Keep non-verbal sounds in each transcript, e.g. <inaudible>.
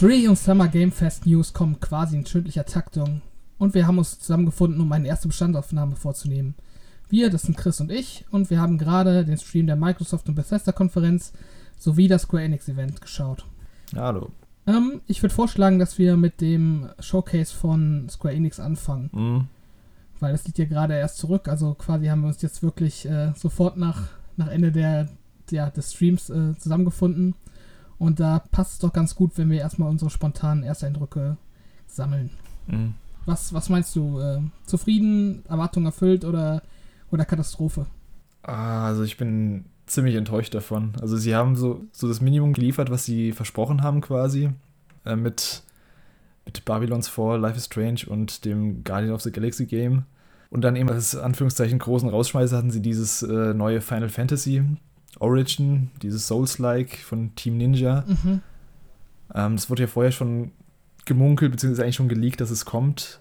E3 und Summer Game Fest News kommen quasi in schüttlicher Taktung und wir haben uns zusammengefunden, um eine erste Bestandaufnahme vorzunehmen. Wir, das sind Chris und ich, und wir haben gerade den Stream der Microsoft und Bethesda Konferenz sowie das Square Enix Event geschaut. Hallo. Ähm, ich würde vorschlagen, dass wir mit dem Showcase von Square Enix anfangen. Mhm. Weil das liegt ja gerade erst zurück. Also quasi haben wir uns jetzt wirklich äh, sofort nach, nach Ende der, der, des Streams äh, zusammengefunden. Und da passt es doch ganz gut, wenn wir erstmal unsere spontanen Ersteindrücke sammeln. Mhm. Was, was meinst du? Äh, zufrieden, Erwartung erfüllt oder, oder Katastrophe? Ah, also ich bin ziemlich enttäuscht davon. Also sie haben so, so das Minimum geliefert, was sie versprochen haben quasi. Äh, mit, mit Babylon's Fall, Life is Strange und dem Guardian of the Galaxy Game. Und dann eben als Anführungszeichen großen Rausschmeißer hatten sie dieses äh, neue Final Fantasy Origin, dieses Souls-like von Team Ninja. Mhm. Ähm, das wurde ja vorher schon gemunkelt, beziehungsweise eigentlich schon geleakt, dass es kommt.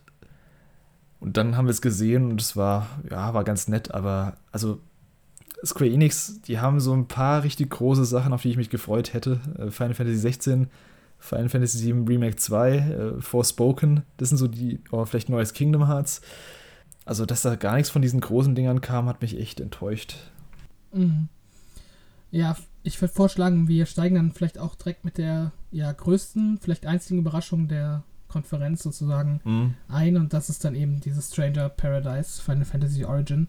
Und dann haben wir es gesehen und es war, ja, war ganz nett, aber also Square Enix, die haben so ein paar richtig große Sachen, auf die ich mich gefreut hätte. Äh, Final Fantasy 16, Final Fantasy 7 Remake 2, äh, Forspoken, das sind so die, oder vielleicht neues Kingdom Hearts. Also, dass da gar nichts von diesen großen Dingern kam, hat mich echt enttäuscht. Mhm. Ja, ich würde vorschlagen, wir steigen dann vielleicht auch direkt mit der ja, größten, vielleicht einzigen Überraschung der Konferenz sozusagen Mhm. ein und das ist dann eben dieses Stranger Paradise Final Fantasy Origin.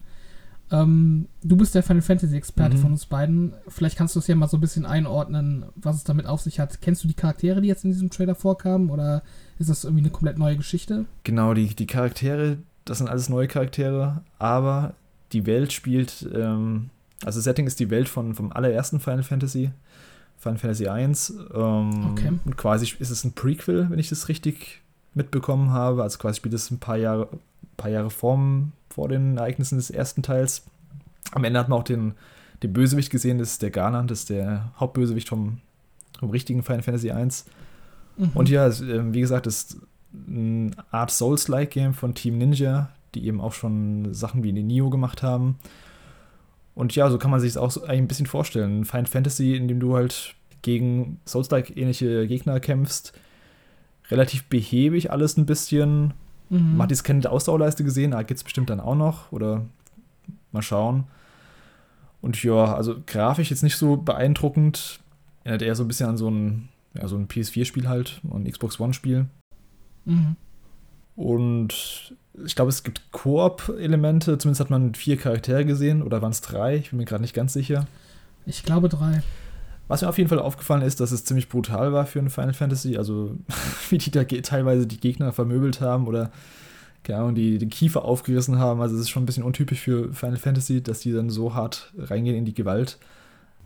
Ähm, du bist der Final Fantasy Experte Mhm. von uns beiden. Vielleicht kannst du es ja mal so ein bisschen einordnen, was es damit auf sich hat. Kennst du die Charaktere, die jetzt in diesem Trailer vorkamen oder ist das irgendwie eine komplett neue Geschichte? Genau, die, die Charaktere, das sind alles neue Charaktere, aber die Welt spielt, ähm, also das Setting ist die Welt von, vom allerersten Final Fantasy, Final Fantasy 1. Ähm, Okay. Und quasi ist es ein Prequel, wenn ich das richtig mitbekommen habe. Also quasi spielt es ein paar Jahre, paar Jahre vor, vor den Ereignissen des ersten Teils. Am Ende hat man auch den, den Bösewicht gesehen, das ist der Ganon, das ist der Hauptbösewicht vom, vom richtigen Final Fantasy 1. Mhm. Und ja, ähm, wie gesagt, es ist eine Art Souls-like-Game von Team Ninja, die eben auch schon Sachen wie den Nio gemacht haben. Und ja, so kann man sich es auch so ein bisschen vorstellen. Final Fantasy, in dem du halt gegen Souls-like-ähnliche Gegner kämpfst. Relativ behäbig alles ein bisschen. Mhm. Man hat jetzt keine Ausdauerleiste gesehen, da gibt es bestimmt dann auch noch. Oder mal schauen. Und ja, also grafisch jetzt nicht so beeindruckend. Erinnert eher so ein bisschen an so ein, ja, so ein PS4-Spiel halt, ein Xbox One-Spiel. Mhm. Und ich glaube, es gibt Koop-Elemente. Zumindest hat man vier Charaktere gesehen. Oder waren es drei? Ich bin mir gerade nicht ganz sicher. Ich glaube drei. Was mir auf jeden Fall aufgefallen ist, dass es ziemlich brutal war für ein Final Fantasy. Also, <laughs> wie die da teilweise die Gegner vermöbelt haben oder, keine Ahnung, die den Kiefer aufgerissen haben. Also, es ist schon ein bisschen untypisch für Final Fantasy, dass die dann so hart reingehen in die Gewalt.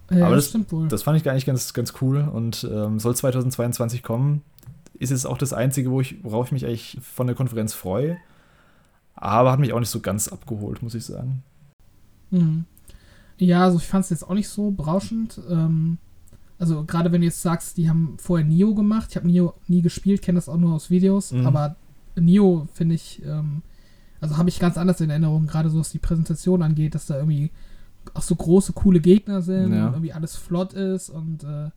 Ja, Aber das das- stimmt wohl. Das fand ich gar nicht ganz, ganz cool und ähm, soll 2022 kommen. Ist jetzt auch das Einzige, wo ich, worauf ich mich eigentlich von der Konferenz freue. Aber hat mich auch nicht so ganz abgeholt, muss ich sagen. Mhm. Ja, also ich fand es jetzt auch nicht so berauschend. Ähm, also gerade wenn du jetzt sagst, die haben vorher Nio gemacht. Ich habe Nio nie gespielt, kenne das auch nur aus Videos. Mhm. Aber Nio finde ich, ähm, also habe ich ganz anders in Erinnerung, gerade so was die Präsentation angeht, dass da irgendwie auch so große, coole Gegner sind Ja. und irgendwie alles flott ist und äh,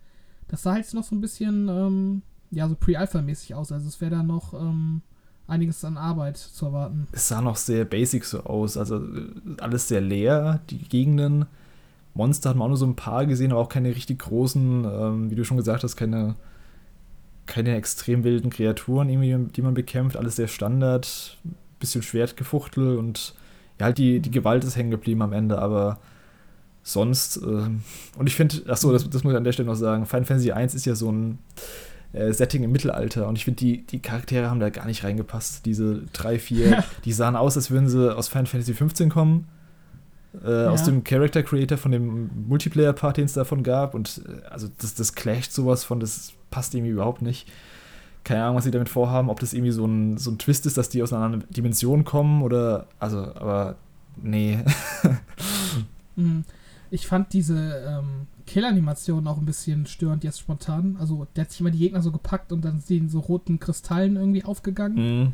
das sah halt noch so ein bisschen, ähm, ja, so Pre-Alpha-mäßig aus. Also es wäre da noch ähm, einiges an Arbeit zu erwarten. Es sah noch sehr basic so aus. Also äh, alles sehr leer, die Gegenden. Monster hat man auch nur so ein paar gesehen, aber auch keine richtig großen, ähm, wie du schon gesagt hast, keine, keine extrem wilden Kreaturen, irgendwie, die man bekämpft. Alles sehr Standard, bisschen Schwertgefuchtel und ja, halt die, die Gewalt ist hängen geblieben am Ende, aber sonst, ähm, und ich finde, achso, das, das muss ich an der Stelle noch sagen, Final Fantasy 1 ist ja so ein äh, Setting im Mittelalter und ich finde, die, die Charaktere haben da gar nicht reingepasst. Diese drei, vier, die sahen aus, als würden sie aus Final Fantasy 15 kommen. Äh, Aus dem Character Creator von dem Multiplayer-Part, den es davon gab. Und äh, also das, das clasht sowas von, das passt irgendwie überhaupt nicht. Keine Ahnung, was sie damit vorhaben, ob das irgendwie so ein, so ein Twist ist, dass die aus einer anderen Dimension kommen oder. Also, aber nee. Mhm. <laughs> Ich fand diese ähm, Kill-Animation auch ein bisschen störend jetzt spontan. Also der hat sich immer die Gegner so gepackt und dann sind so roten Kristallen irgendwie aufgegangen. Mhm.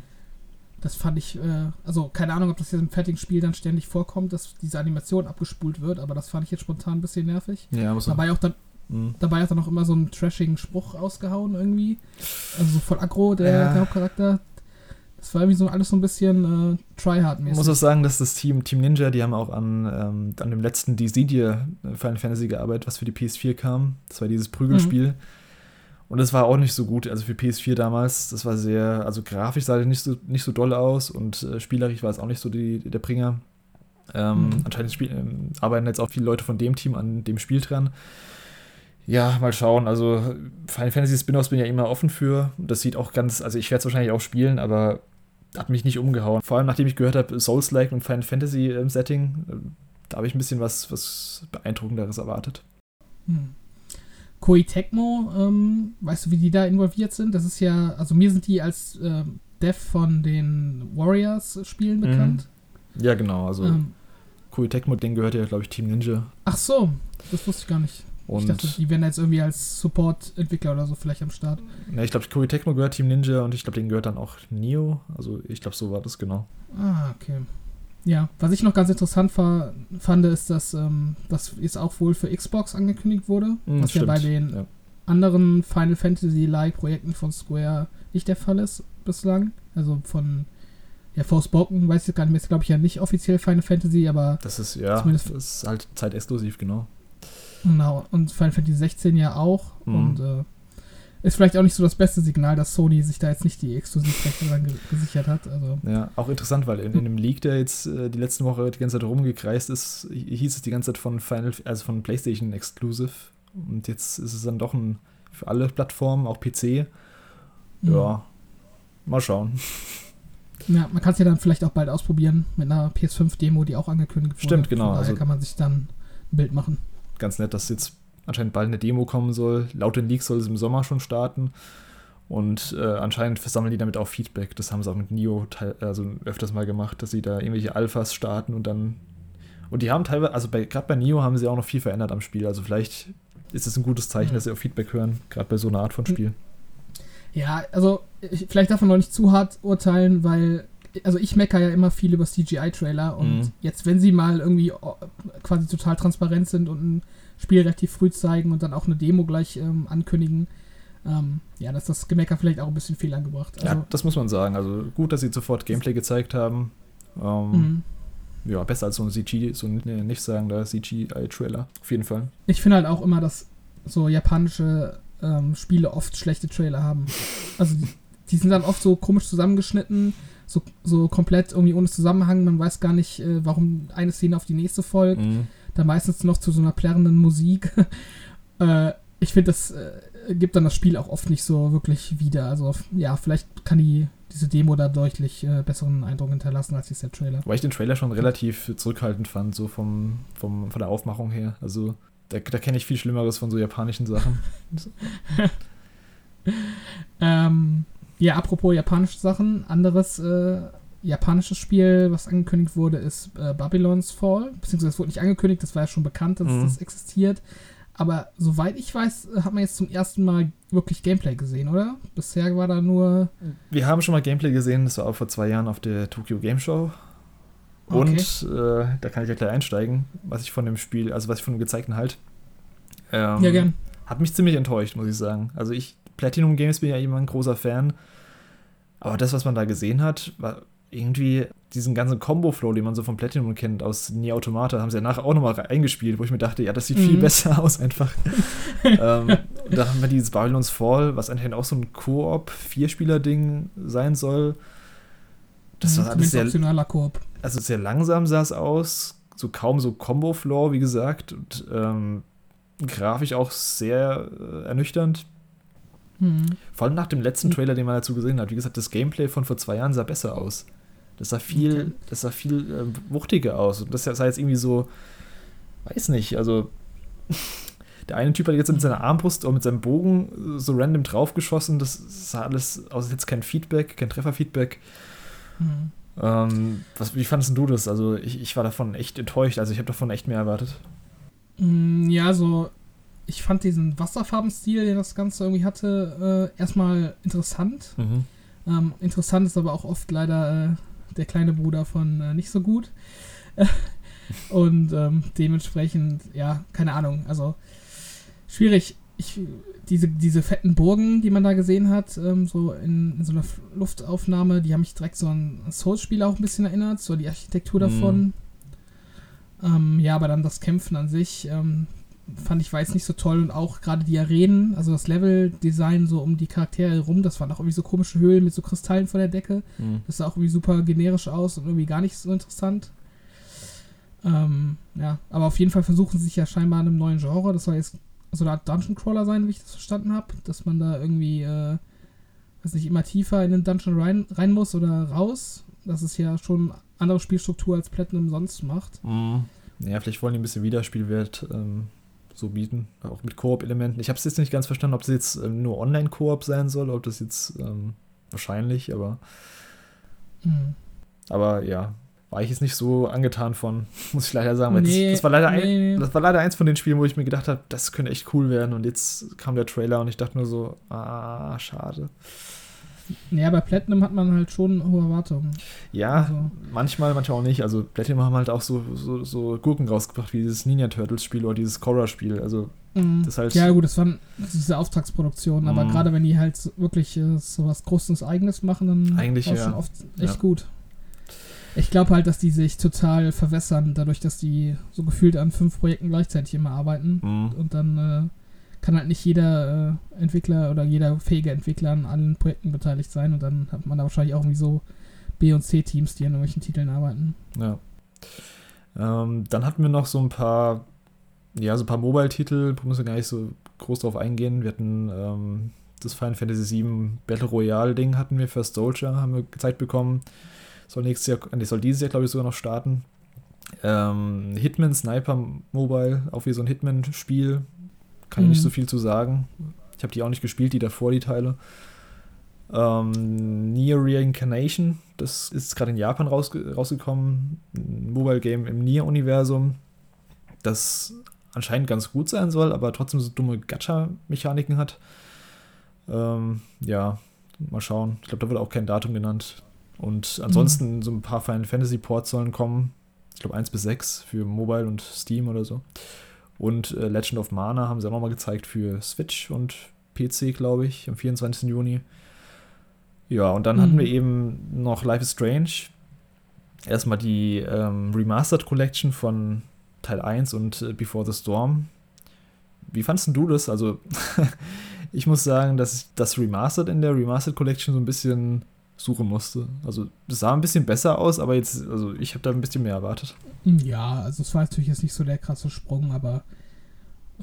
Das fand ich, äh, also keine Ahnung, ob das jetzt im fertigen Spiel dann ständig vorkommt, dass diese Animation abgespult wird, aber das fand ich jetzt spontan ein bisschen nervig. Ja, muss man. Dabei auch dann, Mhm. Dabei hat er noch immer so einen trashigen Spruch ausgehauen irgendwie. Also so voll aggro, der, ja. der Hauptcharakter. Das war irgendwie so alles so ein bisschen äh, tryhard-mäßig. Ich muss auch sagen, dass das Team, Team Ninja, die haben auch an, ähm, an dem letzten Dissidia äh, Final Fantasy gearbeitet, was für die PS4 kam. Das war dieses Prügelspiel. Mhm. Und das war auch nicht so gut, also für PS4 damals. Das war sehr, also grafisch sah das nicht so, nicht so doll aus und äh, spielerisch war es auch nicht so die, der Bringer. Ähm, mhm. Anscheinend spiel, ähm, arbeiten jetzt auch viele Leute von dem Team an dem Spiel dran. Ja, mal schauen. Also Final Fantasy Spin-offs bin ja immer offen für. Das sieht auch ganz, also ich werde es wahrscheinlich auch spielen, aber hat mich nicht umgehauen. Vor allem nachdem ich gehört habe, Souls-like und Final Fantasy im Setting, äh, da habe ich ein bisschen was, was Beeindruckenderes erwartet. Hm. Koei Tecmo, ähm, weißt du, wie die da involviert sind? Das ist ja, also mir sind die als äh, Dev von den Warriors-Spielen mhm. bekannt. Ja, genau. Also ähm, Koei Tecmo, den gehört ja, glaube ich, Team Ninja. Ach so, das wusste ich gar nicht. Und ich dachte, die wären jetzt irgendwie als Support-Entwickler oder so vielleicht am Start. Ja, ich glaube, Koei Tecmo gehört Team Ninja und ich glaube, denen gehört dann auch Neo. Also ich glaube, so war das genau. Ah, okay. Ja, was ich noch ganz interessant fand, ist, dass ähm, das jetzt auch wohl für Xbox angekündigt wurde. Mm, was ja bei den ja. anderen Final Fantasy-like-Projekten von Square nicht der Fall ist bislang. Also von ja, Forspoken, weiß ich gar nicht mehr, ist glaube ich ja nicht offiziell Final Fantasy, aber. Das ist ja, das ist halt zeitexklusiv, genau. Genau, und Final Fantasy 16 ja auch. Mhm. Und äh, ist vielleicht auch nicht so das beste Signal, dass Sony sich da jetzt nicht die Exklusivrechte dran gesichert hat. Also. Ja, auch interessant, weil in, in dem Leak, der jetzt äh, die letzten Woche die ganze Zeit rumgekreist ist, hieß es die ganze Zeit von Final, also von PlayStation Exclusive. Und jetzt ist es dann doch ein für alle Plattformen, auch PC. Mhm. Ja, mal schauen. Ja, man kann es ja dann vielleicht auch bald ausprobieren mit einer PS5-Demo, die auch angekündigt wurde. Stimmt, genau. Von daher also, kann man sich dann ein Bild machen ganz nett, dass jetzt anscheinend bald eine Demo kommen soll. Laut den Leaks soll es im Sommer schon starten. Und äh, anscheinend versammeln die damit auch Feedback. Das haben sie auch mit Nio also öfters mal gemacht, dass sie da irgendwelche Alphas starten und dann. Und die haben teilweise, also gerade bei Nio haben sie auch noch viel verändert am Spiel. Also vielleicht ist es ein gutes Zeichen, dass sie auch Feedback hören, gerade bei so einer Art von Spiel. Ja, also ich, vielleicht darf man noch nicht zu hart urteilen, weil also ich meckere ja immer viel über CGI-Trailer und mhm. jetzt, wenn sie mal irgendwie quasi total transparent sind und ein Spiel relativ früh zeigen und dann auch eine Demo gleich ähm, ankündigen, ähm, ja, dass das Gemecker vielleicht auch ein bisschen fehl angebracht. Also, ja, das muss man sagen. Also gut, dass sie sofort Gameplay gezeigt haben. Ähm, mhm. Ja, besser als so ein CG, so ein nicht sagen, da CGI-Trailer. Auf jeden Fall. Ich finde halt auch immer, dass so japanische ähm, Spiele oft schlechte Trailer haben. Also die, die sind dann oft so komisch zusammengeschnitten so, so komplett irgendwie ohne Zusammenhang. Man weiß gar nicht, äh, warum eine Szene auf die nächste folgt. Mhm. Dann meistens noch zu so einer plärrenden Musik. <laughs> äh, ich finde, das äh, gibt dann das Spiel auch oft nicht so wirklich wieder. Also, ja, vielleicht kann die diese Demo da deutlich äh, besseren Eindruck hinterlassen als dieser Trailer. Weil ich den Trailer schon relativ zurückhaltend fand, so vom, vom, von der Aufmachung her. Also, da, da kenne ich viel Schlimmeres von so japanischen Sachen. <laughs> ähm, ja, apropos japanische Sachen, anderes äh, japanisches Spiel, was angekündigt wurde, ist äh, Babylon's Fall. Beziehungsweise es wurde nicht angekündigt, das war ja schon bekannt, dass mhm. das existiert. Aber soweit ich weiß, hat man jetzt zum ersten Mal wirklich Gameplay gesehen, oder? Bisher war da nur. Wir haben schon mal Gameplay gesehen, das war auch vor zwei Jahren auf der Tokyo Game Show. Und okay. äh, da kann ich ja gleich einsteigen, was ich von dem Spiel, also was ich von dem gezeigten halt. Ähm, ja, gern. Hat mich ziemlich enttäuscht, muss ich sagen. Also ich Platinum Games bin ja immer ein großer Fan. Aber das, was man da gesehen hat, war irgendwie diesen ganzen Combo-Flow, den man so von Platinum kennt, aus Nier Automata, haben sie ja nachher auch nochmal eingespielt, wo ich mir dachte, ja, das sieht mhm. viel besser <laughs> aus einfach. <laughs> ähm, da haben wir dieses Babylon's Fall, was eigentlich auch so ein Koop-Vierspieler-Ding sein soll. Das mhm, war alles sehr, Koop. Also sehr langsam sah es aus, so kaum so Combo-Flow, wie gesagt, und ähm, grafisch auch sehr äh, ernüchternd. Mhm. Vor allem nach dem letzten Trailer, den man dazu gesehen hat. Wie gesagt, das Gameplay von vor zwei Jahren sah besser aus. Das sah viel, okay. das sah viel äh, wuchtiger aus. Und das sah jetzt irgendwie so, weiß nicht, also <laughs> der eine Typ hat jetzt mit seiner Armbrust oder mit seinem Bogen so random draufgeschossen. Das sah alles aus, als jetzt kein Feedback, kein Trefferfeedback. Mhm. Ähm, was, wie fandest du das? Also ich, ich war davon echt enttäuscht. Also ich habe davon echt mehr erwartet. Mm, ja, so ich fand diesen Wasserfarbenstil, den das Ganze irgendwie hatte, äh, erstmal interessant. Mhm. Ähm, interessant ist aber auch oft leider äh, der kleine Bruder von äh, nicht so gut. <laughs> und ähm, dementsprechend, ja, keine Ahnung. Also schwierig. Ich, diese, diese fetten Burgen, die man da gesehen hat, ähm, so in, in, so einer Luftaufnahme, die haben mich direkt so an Souls-Spiel auch ein bisschen erinnert, so die Architektur davon. Mm. Ähm, ja, aber dann das Kämpfen an sich ähm, fand ich war jetzt nicht so toll und auch gerade die Arenen, also das Level-Design so um die Charaktere herum, das waren auch irgendwie so komische Höhlen mit so Kristallen vor der Decke. Mm. Das sah auch irgendwie super generisch aus und irgendwie gar nicht so interessant. Ähm, ja, aber auf jeden Fall versuchen sie sich ja scheinbar in einem neuen Genre. Das soll jetzt so eine Art Dungeon Crawler sein, wie ich das verstanden habe. Dass man da irgendwie, äh, weiß nicht, immer tiefer in den Dungeon rein, rein muss oder raus. Das ist ja schon eine andere Spielstruktur als Platinum sonst macht. Mhm. Ja, vielleicht wollen die ein bisschen Wiederspielwert ähm, so bieten. Auch mit Koop-Elementen. Ich habe es jetzt nicht ganz verstanden, ob es jetzt ähm, nur Online-Koop sein soll, ob das jetzt ähm, wahrscheinlich, aber. Mhm. Aber ja, war ich jetzt nicht so angetan von, <laughs> muss ich leider sagen. Nee, das, das, war leider nee. ein, das war leider eins von den Spielen, wo ich mir gedacht habe, das könnte echt cool werden. Und jetzt kam der Trailer und ich dachte nur so, ah, schade. Ja, bei Platinum hat man halt schon hohe Erwartungen. Ja, also. manchmal, manchmal auch nicht. Also Platinum haben halt auch so, so, so Gurken rausgebracht, wie dieses Ninja Turtles Spiel oder dieses Korra Spiel. Also mhm. das halt Ja gut, das waren diese Auftragsproduktionen, aber mhm. gerade wenn die halt wirklich äh, so was Großes Eigenes machen, dann Eigentlich, ja. schon oft echt ja. gut. Ich glaube halt, dass die sich total verwässern, dadurch, dass die so gefühlt an fünf Projekten gleichzeitig immer arbeiten. Mhm. Und dann äh, kann halt nicht jeder äh, Entwickler oder jeder fähige Entwickler an allen Projekten beteiligt sein. Und dann hat man da wahrscheinlich auch irgendwie so B- und C-Teams, die an irgendwelchen Titeln arbeiten. Ja. Ähm, dann hatten wir noch so ein paar, ja, so ein paar Mobile-Titel, da müssen wir gar nicht so groß drauf eingehen. Wir hatten ähm, das Final Fantasy VII Battle Royale-Ding hatten wir, First Soldier, haben wir gezeigt bekommen. Soll nächstes Jahr, nee, soll dieses Jahr, glaube ich, sogar noch starten. Ähm, Hitman Sniper Mobile, auch wie so ein Hitman-Spiel. Kann mhm. ich nicht so viel zu sagen. Ich habe die auch nicht gespielt, die davor, die Teile. Ähm, Nier Reincarnation, das ist gerade in Japan rausge rausgekommen. Ein Mobile Game im Nier-Universum, das anscheinend ganz gut sein soll, aber trotzdem so dumme Gacha-Mechaniken hat. Ähm, ja, mal schauen. Ich glaube, da wird auch kein Datum genannt. Und ansonsten mhm. so ein paar Final Fantasy Ports sollen kommen. Ich glaube 1 bis 6 für Mobile und Steam oder so. Und äh, Legend of Mana haben sie auch nochmal gezeigt für Switch und PC, glaube ich, am 24. Juni. Ja, und dann mhm. hatten wir eben noch Life is Strange. Erstmal die ähm, Remastered Collection von Teil 1 und äh, Before the Storm. Wie fandest du das? Also, <laughs> ich muss sagen, dass das Remastered in der Remastered Collection so ein bisschen suchen musste. Also das sah ein bisschen besser aus, aber jetzt, also ich habe da ein bisschen mehr erwartet. Ja, also es war natürlich jetzt nicht so der krasse Sprung, aber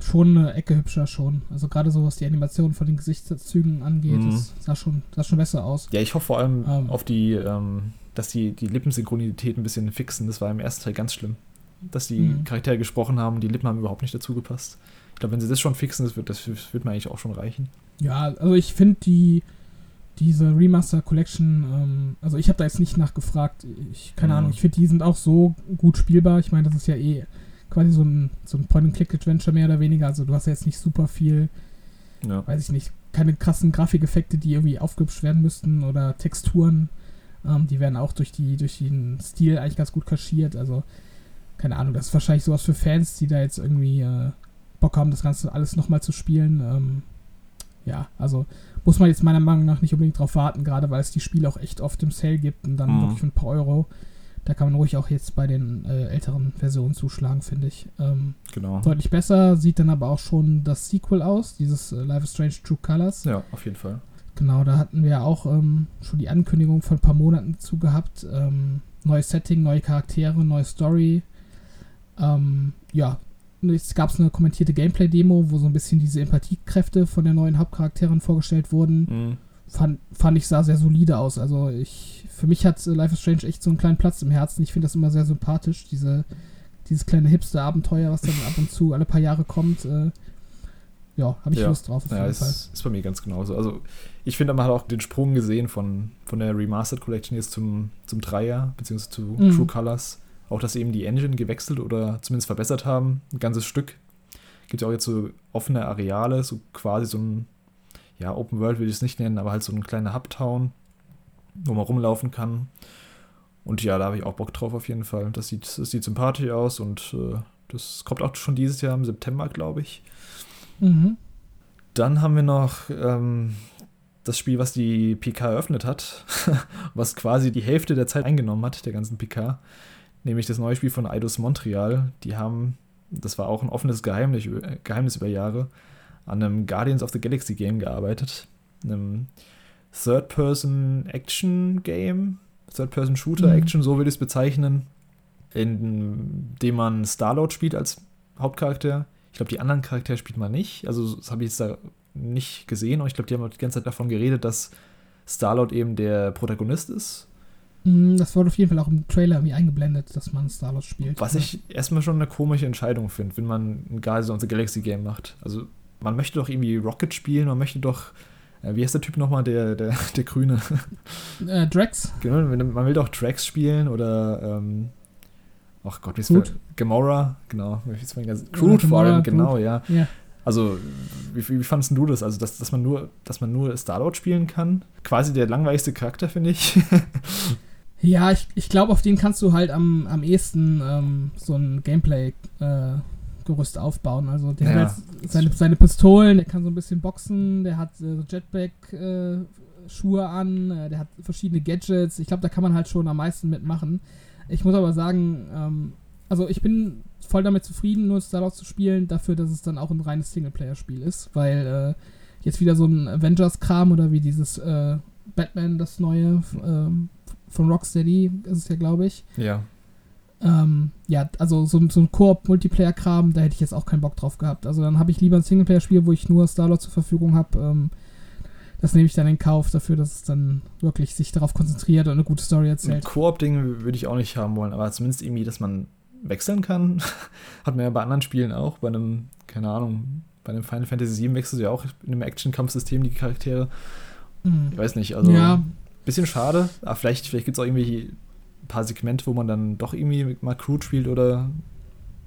schon eine Ecke hübscher schon. Also gerade so, was die Animation von den Gesichtszügen angeht, mhm. das sah schon, sah schon besser aus. Ja, ich hoffe vor allem ähm, auf die, ähm, dass die, die Lippensynchronität ein bisschen fixen. Das war im ersten Teil ganz schlimm. Dass die mhm. Charaktere gesprochen haben und die Lippen haben überhaupt nicht dazu gepasst. Ich glaube, wenn sie das schon fixen, das wird, das wird mir eigentlich auch schon reichen. Ja, also ich finde die diese Remaster Collection, ähm, also ich habe da jetzt nicht nachgefragt. Ich, keine mhm. Ahnung, ich finde, die sind auch so gut spielbar. Ich meine, das ist ja eh quasi so ein, so ein Point-and-Click-Adventure mehr oder weniger. Also du hast ja jetzt nicht super viel, ja. weiß ich nicht, keine krassen Grafikeffekte, die irgendwie aufgehübscht werden müssten oder Texturen. Ähm, die werden auch durch, die, durch den Stil eigentlich ganz gut kaschiert. Also, keine Ahnung, das ist wahrscheinlich sowas für Fans, die da jetzt irgendwie äh, Bock haben, das Ganze alles nochmal zu spielen. Ähm, ja, also muss man jetzt meiner Meinung nach nicht unbedingt drauf warten, gerade weil es die Spiele auch echt oft im Sale gibt und dann mhm. wirklich für ein paar Euro. Da kann man ruhig auch jetzt bei den äh, älteren Versionen zuschlagen, finde ich. Ähm, genau. Deutlich besser sieht dann aber auch schon das Sequel aus, dieses äh, Life is Strange True Colors. Ja, auf jeden Fall. Genau, da hatten wir auch ähm, schon die Ankündigung von ein paar Monaten zu gehabt. Ähm, neues Setting, neue Charaktere, neue Story. Ähm, ja, es gab eine kommentierte Gameplay-Demo, wo so ein bisschen diese Empathiekräfte von der neuen Hauptcharakteren vorgestellt wurden. Mhm. Fand, fand ich, sah sehr solide aus. Also ich, für mich hat Life is Strange echt so einen kleinen Platz im Herzen. Ich finde das immer sehr sympathisch, diese, dieses kleine Hipster-Abenteuer, was dann ab und zu alle paar Jahre kommt. Äh, ja, habe ich ja. Lust drauf. Auf ja, jeden ist, ist bei mir ganz genauso. Also ich finde, man hat auch den Sprung gesehen von, von der Remastered Collection jetzt zum, zum Dreier, beziehungsweise zu mhm. True Colors auch, dass sie eben die Engine gewechselt oder zumindest verbessert haben, ein ganzes Stück. Gibt ja auch jetzt so offene Areale, so quasi so ein, ja, Open World will ich es nicht nennen, aber halt so ein kleiner Hubtown, wo man rumlaufen kann. Und ja, da habe ich auch Bock drauf auf jeden Fall. Das sieht, das sieht sympathisch aus und äh, das kommt auch schon dieses Jahr im September, glaube ich. Mhm. Dann haben wir noch ähm, das Spiel, was die PK eröffnet hat, <laughs> was quasi die Hälfte der Zeit eingenommen hat, der ganzen PK, nämlich das neue Spiel von Eidos Montreal. Die haben, das war auch ein offenes Geheimnis, Geheimnis über Jahre, an einem Guardians of the Galaxy Game gearbeitet, einem Third-Person-Action-Game, Third-Person-Shooter-Action, mhm. so würde ich es bezeichnen, in dem man Star-Lord spielt als Hauptcharakter. Ich glaube, die anderen Charaktere spielt man nicht. Also, das habe ich jetzt da nicht gesehen. Und ich glaube, die haben die ganze Zeit davon geredet, dass Star-Lord eben der Protagonist ist. Mhm, das wurde auf jeden Fall auch im Trailer irgendwie eingeblendet, dass man Star-Lord spielt. Was ich erstmal schon eine komische Entscheidung finde, wenn man ein Guardians of the Galaxy Game macht. Also, man möchte doch irgendwie Rocket spielen, man möchte doch äh, wie heißt der Typ nochmal, der, der, <laughs> der Grüne? Äh, Drax. Genau, man will doch Drax spielen oder, ähm, ach Gott, wie ist das? Gamora, genau. Crude vor allem, genau, ja. ja. Also, wie, wie fandest du das? Also, dass, dass man nur, dass man nur Star-Lord spielen kann? Quasi der langweiligste Charakter, finde ich. <laughs> ja, ich, ich glaube, auf den kannst du halt am, am ehesten ähm, so ein Gameplay äh, Gerüst aufbauen. Also der ja. hat seine, seine Pistolen, der kann so ein bisschen boxen, der hat äh, Jetpack-Schuhe äh, an, äh, der hat verschiedene Gadgets. Ich glaube, da kann man halt schon am meisten mitmachen. Ich muss aber sagen, ähm, also ich bin voll damit zufrieden, nur Star Wars zu spielen, dafür, dass es dann auch ein reines Singleplayer-Spiel ist, weil äh, jetzt wieder so ein Avengers-Kram oder wie dieses äh, Batman, das neue ähm, von Rocksteady ist es ja, glaube ich. Ja. Ähm, ja, also so, so ein Koop-Multiplayer-Kram, da hätte ich jetzt auch keinen Bock drauf gehabt. Also dann habe ich lieber ein Singleplayer-Spiel, wo ich nur Starlord zur Verfügung habe. Ähm, das nehme ich dann in Kauf dafür, dass es dann wirklich sich darauf konzentriert und eine gute Story erzählt. Ein Koop-Ding würde ich auch nicht haben wollen, aber zumindest irgendwie, dass man wechseln kann. <laughs> Hat man ja bei anderen Spielen auch. Bei einem, keine Ahnung, bei einem Final Fantasy VII wechselst du ja auch in einem Action-Kampfsystem die Charaktere. Mhm. Ich weiß nicht, also ja. Bisschen schade. Aber vielleicht, vielleicht gibt es auch irgendwie ein paar Segmente, wo man dann doch irgendwie mal Crude spielt oder.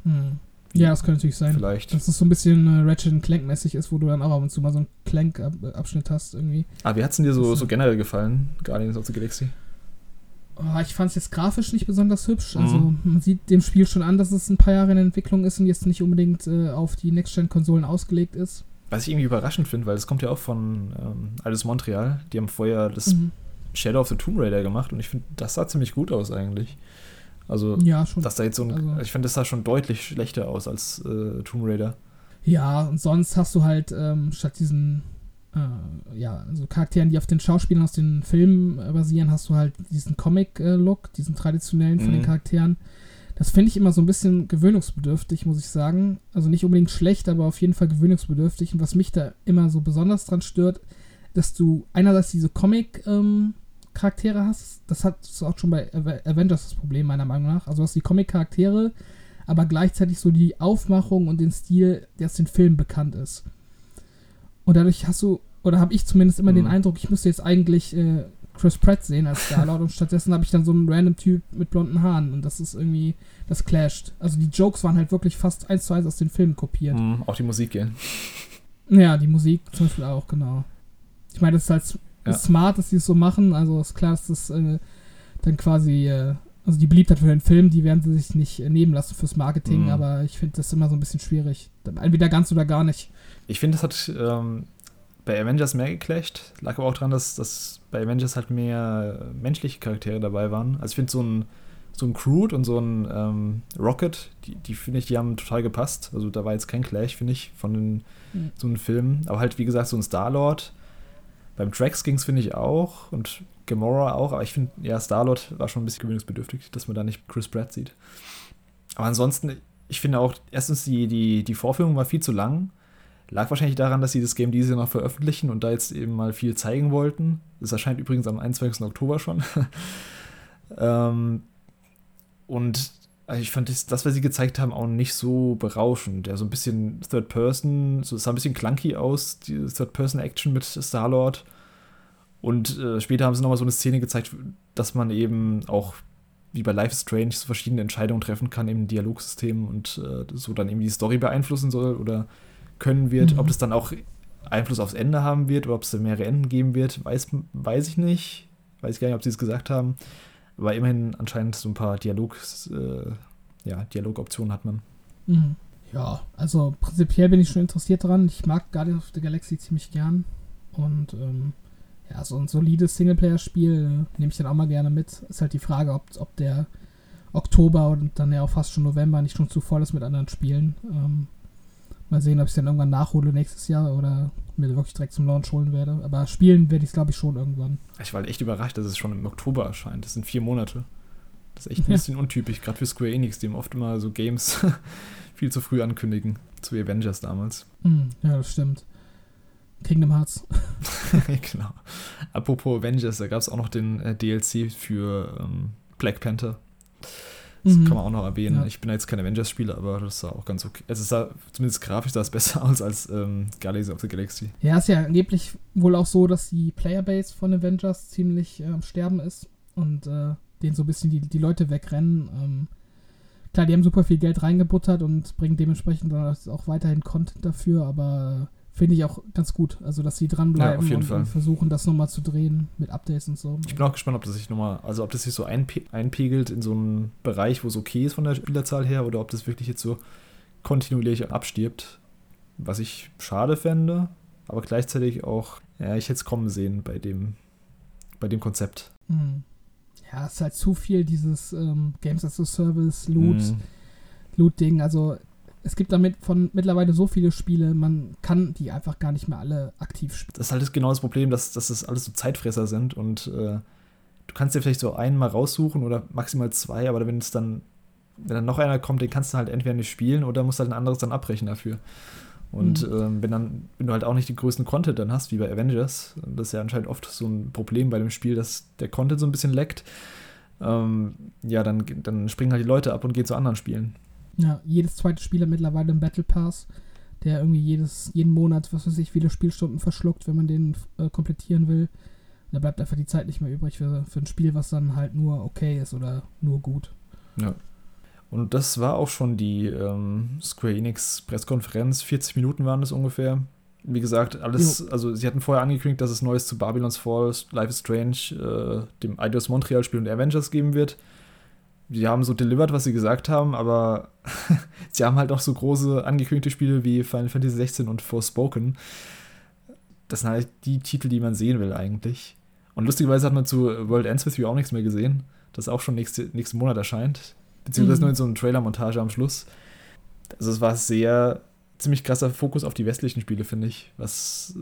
Hm. Ja, das könnte natürlich sein. Vielleicht. Dass es so ein bisschen äh, Ratchet Clank-mäßig ist, wo du dann auch ab und zu mal so einen Clank-Abschnitt hast irgendwie. Ah, wie hat es dir so, so generell gefallen, Guardians of the Galaxy? Oh, ich fand es jetzt grafisch nicht besonders hübsch. Also mhm. man sieht dem Spiel schon an, dass es ein paar Jahre in Entwicklung ist und jetzt nicht unbedingt äh, auf die Next-Gen-Konsolen ausgelegt ist. Was ich irgendwie überraschend finde, weil es kommt ja auch von ähm, Alice Montreal. Die haben vorher das mhm. Shadow of the Tomb Raider gemacht und ich finde, das sah ziemlich gut aus eigentlich. Also, ja, schon. dass da jetzt so ein, also, ich finde, das sah schon deutlich schlechter aus als äh, Tomb Raider. Ja, und sonst hast du halt ähm, statt diesen äh, ja, also Charakteren, die auf den Schauspielern aus den Filmen äh, basieren, hast du halt diesen Comic-Look, diesen traditionellen von mhm. den Charakteren. Das finde ich immer so ein bisschen gewöhnungsbedürftig, muss ich sagen. Also nicht unbedingt schlecht, aber auf jeden Fall gewöhnungsbedürftig. Und was mich da immer so besonders dran stört, dass du einerseits diese Comic- ähm, Charaktere hast. Das hat auch schon bei Avengers das Problem, meiner Meinung nach. Also du hast die Comic-Charaktere, aber gleichzeitig so die Aufmachung und den Stil, der aus den Filmen bekannt ist. Und dadurch hast du, oder habe ich zumindest immer mhm. den Eindruck, ich müsste jetzt eigentlich äh, Chris Pratt sehen als Star-Lord und stattdessen habe ich dann so einen random Typ mit blonden Haaren und das ist irgendwie, das clasht. Also die Jokes waren halt wirklich fast eins zu eins aus den Filmen kopiert. Mhm, auch die Musik, ja. Ja, die Musik zum Beispiel auch, genau. Ich meine, das ist halt ja. smart, dass sie es so machen. Also ist klar, dass das äh, dann quasi, äh, also die Beliebtheit für den Film, die werden sie sich nicht äh, nehmen lassen fürs Marketing, mhm. aber ich finde das immer so ein bisschen schwierig. Entweder ganz oder gar nicht. Ich finde, das hat ähm, bei Avengers mehr geclasht. Lag aber auch daran, dass, dass bei Avengers halt mehr menschliche Charaktere dabei waren. Also ich finde so ein so ein Crude und so ein ähm, Rocket, die, die finde ich, die haben total gepasst. Also da war jetzt kein Clash, finde ich, von den, mhm. so einem Film. Aber halt, wie gesagt, so ein Star-Lord, beim Drax ging es, finde ich, auch und Gamora auch, aber ich finde, ja, Starlord war schon ein bisschen gewöhnungsbedürftig, dass man da nicht Chris Pratt sieht. Aber ansonsten, ich finde auch, erstens, die, die, die Vorführung war viel zu lang. Lag wahrscheinlich daran, dass sie das Game dieses Jahr noch veröffentlichen und da jetzt eben mal viel zeigen wollten. Das erscheint übrigens am 21. Oktober schon. <laughs> ähm, und also ich fand das, das, was sie gezeigt haben, auch nicht so berauschend. Ja, so ein bisschen Third Person, so, es sah ein bisschen clunky aus, die Third Person Action mit Star-Lord. Und äh, später haben sie nochmal so eine Szene gezeigt, dass man eben auch wie bei Life is Strange so verschiedene Entscheidungen treffen kann im Dialogsystem und äh, so dann irgendwie die Story beeinflussen soll oder können wird. Mhm. Ob das dann auch Einfluss aufs Ende haben wird oder ob es mehrere Enden geben wird, weiß, weiß ich nicht. Weiß ich gar nicht, ob sie es gesagt haben. Aber immerhin anscheinend so ein paar Dialog, äh, ja, Dialogoptionen hat man. Mhm. Ja, also prinzipiell bin ich schon interessiert dran. Ich mag Guardians of the Galaxy ziemlich gern. Und ähm, ja, so ein solides Singleplayer-Spiel äh, nehme ich dann auch mal gerne mit. Ist halt die Frage, ob, ob der Oktober und dann ja auch fast schon November nicht schon zu voll ist mit anderen Spielen. Ähm, mal sehen, ob ich es dann irgendwann nachhole nächstes Jahr oder mir wirklich direkt zum Launch holen werde. Aber spielen werde ich es, glaube ich, schon irgendwann. Ich war echt überrascht, dass es schon im Oktober erscheint. Das sind vier Monate. Das ist echt ein ja. bisschen untypisch, gerade für Square Enix, die oft immer so Games <laughs> viel zu früh ankündigen. Zu Avengers damals. Mm, ja, das stimmt. Kingdom Hearts. <laughs> genau. Apropos Avengers, da gab es auch noch den äh, DLC für ähm, Black Panther. Das mhm. kann man auch noch erwähnen. Ja. Ich bin jetzt kein Avengers-Spieler, aber das sah auch ganz okay. Also es sah zumindest grafisch sah es besser <laughs> aus als ähm, Guardians of the Galaxy. Ja, ist ja angeblich wohl auch so, dass die Playerbase von Avengers ziemlich äh, am Sterben ist und äh, denen so ein bisschen die, die Leute wegrennen. Ähm, klar, die haben super viel Geld reingebuttert und bringen dementsprechend dann auch weiterhin Content dafür, aber finde ich auch ganz gut. Also, dass sie dranbleiben ja, und, und, versuchen, das nochmal zu drehen mit Updates und so. Ich bin auch gespannt, ob das sich nochmal, also ob das sich so einpe einpegelt in so einen Bereich, wo es okay ist von der Spielerzahl her, oder ob das wirklich jetzt so kontinuierlich abstirbt. Was ich schade fände, aber gleichzeitig auch, ja, ich hätte es kommen sehen bei dem, bei dem Konzept. Mhm. Ja, es ist halt zu viel dieses ähm, Games as a Service, Loot, mhm. Loot-Ding. Also es gibt damit von mittlerweile so viele Spiele, man kann die einfach gar nicht mehr alle aktiv spielen. Das ist halt genau das Problem, dass, dass das alles so Zeitfresser sind und äh, du kannst dir vielleicht so einen mal raussuchen oder maximal zwei, aber wenn es dann, wenn dann noch einer kommt, den kannst du halt entweder nicht spielen oder musst halt ein anderes dann abbrechen dafür. Und mhm. ähm, wenn dann, wenn du halt auch nicht den größten Content dann hast, wie bei Avengers, das ist ja anscheinend oft so ein Problem bei dem Spiel, dass der Content so ein bisschen leckt, ähm, ja, dann, dann springen halt die Leute ab und gehen zu anderen Spielen. Ja, jedes zweite Spiel hat mittlerweile einen Battle Pass, der irgendwie jedes, jeden Monat, was weiß ich, viele Spielstunden verschluckt, wenn man den äh, komplettieren will. Da bleibt einfach die Zeit nicht mehr übrig für, für ein Spiel, was dann halt nur okay ist oder nur gut. Ja. Und das war auch schon die ähm, Square Enix Pressekonferenz. 40 Minuten waren es ungefähr. Wie gesagt, alles, jo. also sie hatten vorher angekündigt, dass es Neues zu Babylon's Fall, Life is Strange, äh, dem Eidos Montreal Spiel und Avengers geben wird die haben so delivered, was sie gesagt haben, aber <laughs> sie haben halt auch so große angekündigte Spiele wie Final Fantasy 16 und Forspoken. Das sind halt die Titel, die man sehen will eigentlich. Und lustigerweise hat man zu World Ends With You auch nichts mehr gesehen, das auch schon nächste, nächsten Monat erscheint. Beziehungsweise mhm. nur in so einer Trailer-Montage am Schluss. Also es war sehr, ziemlich krasser Fokus auf die westlichen Spiele, finde ich. Was,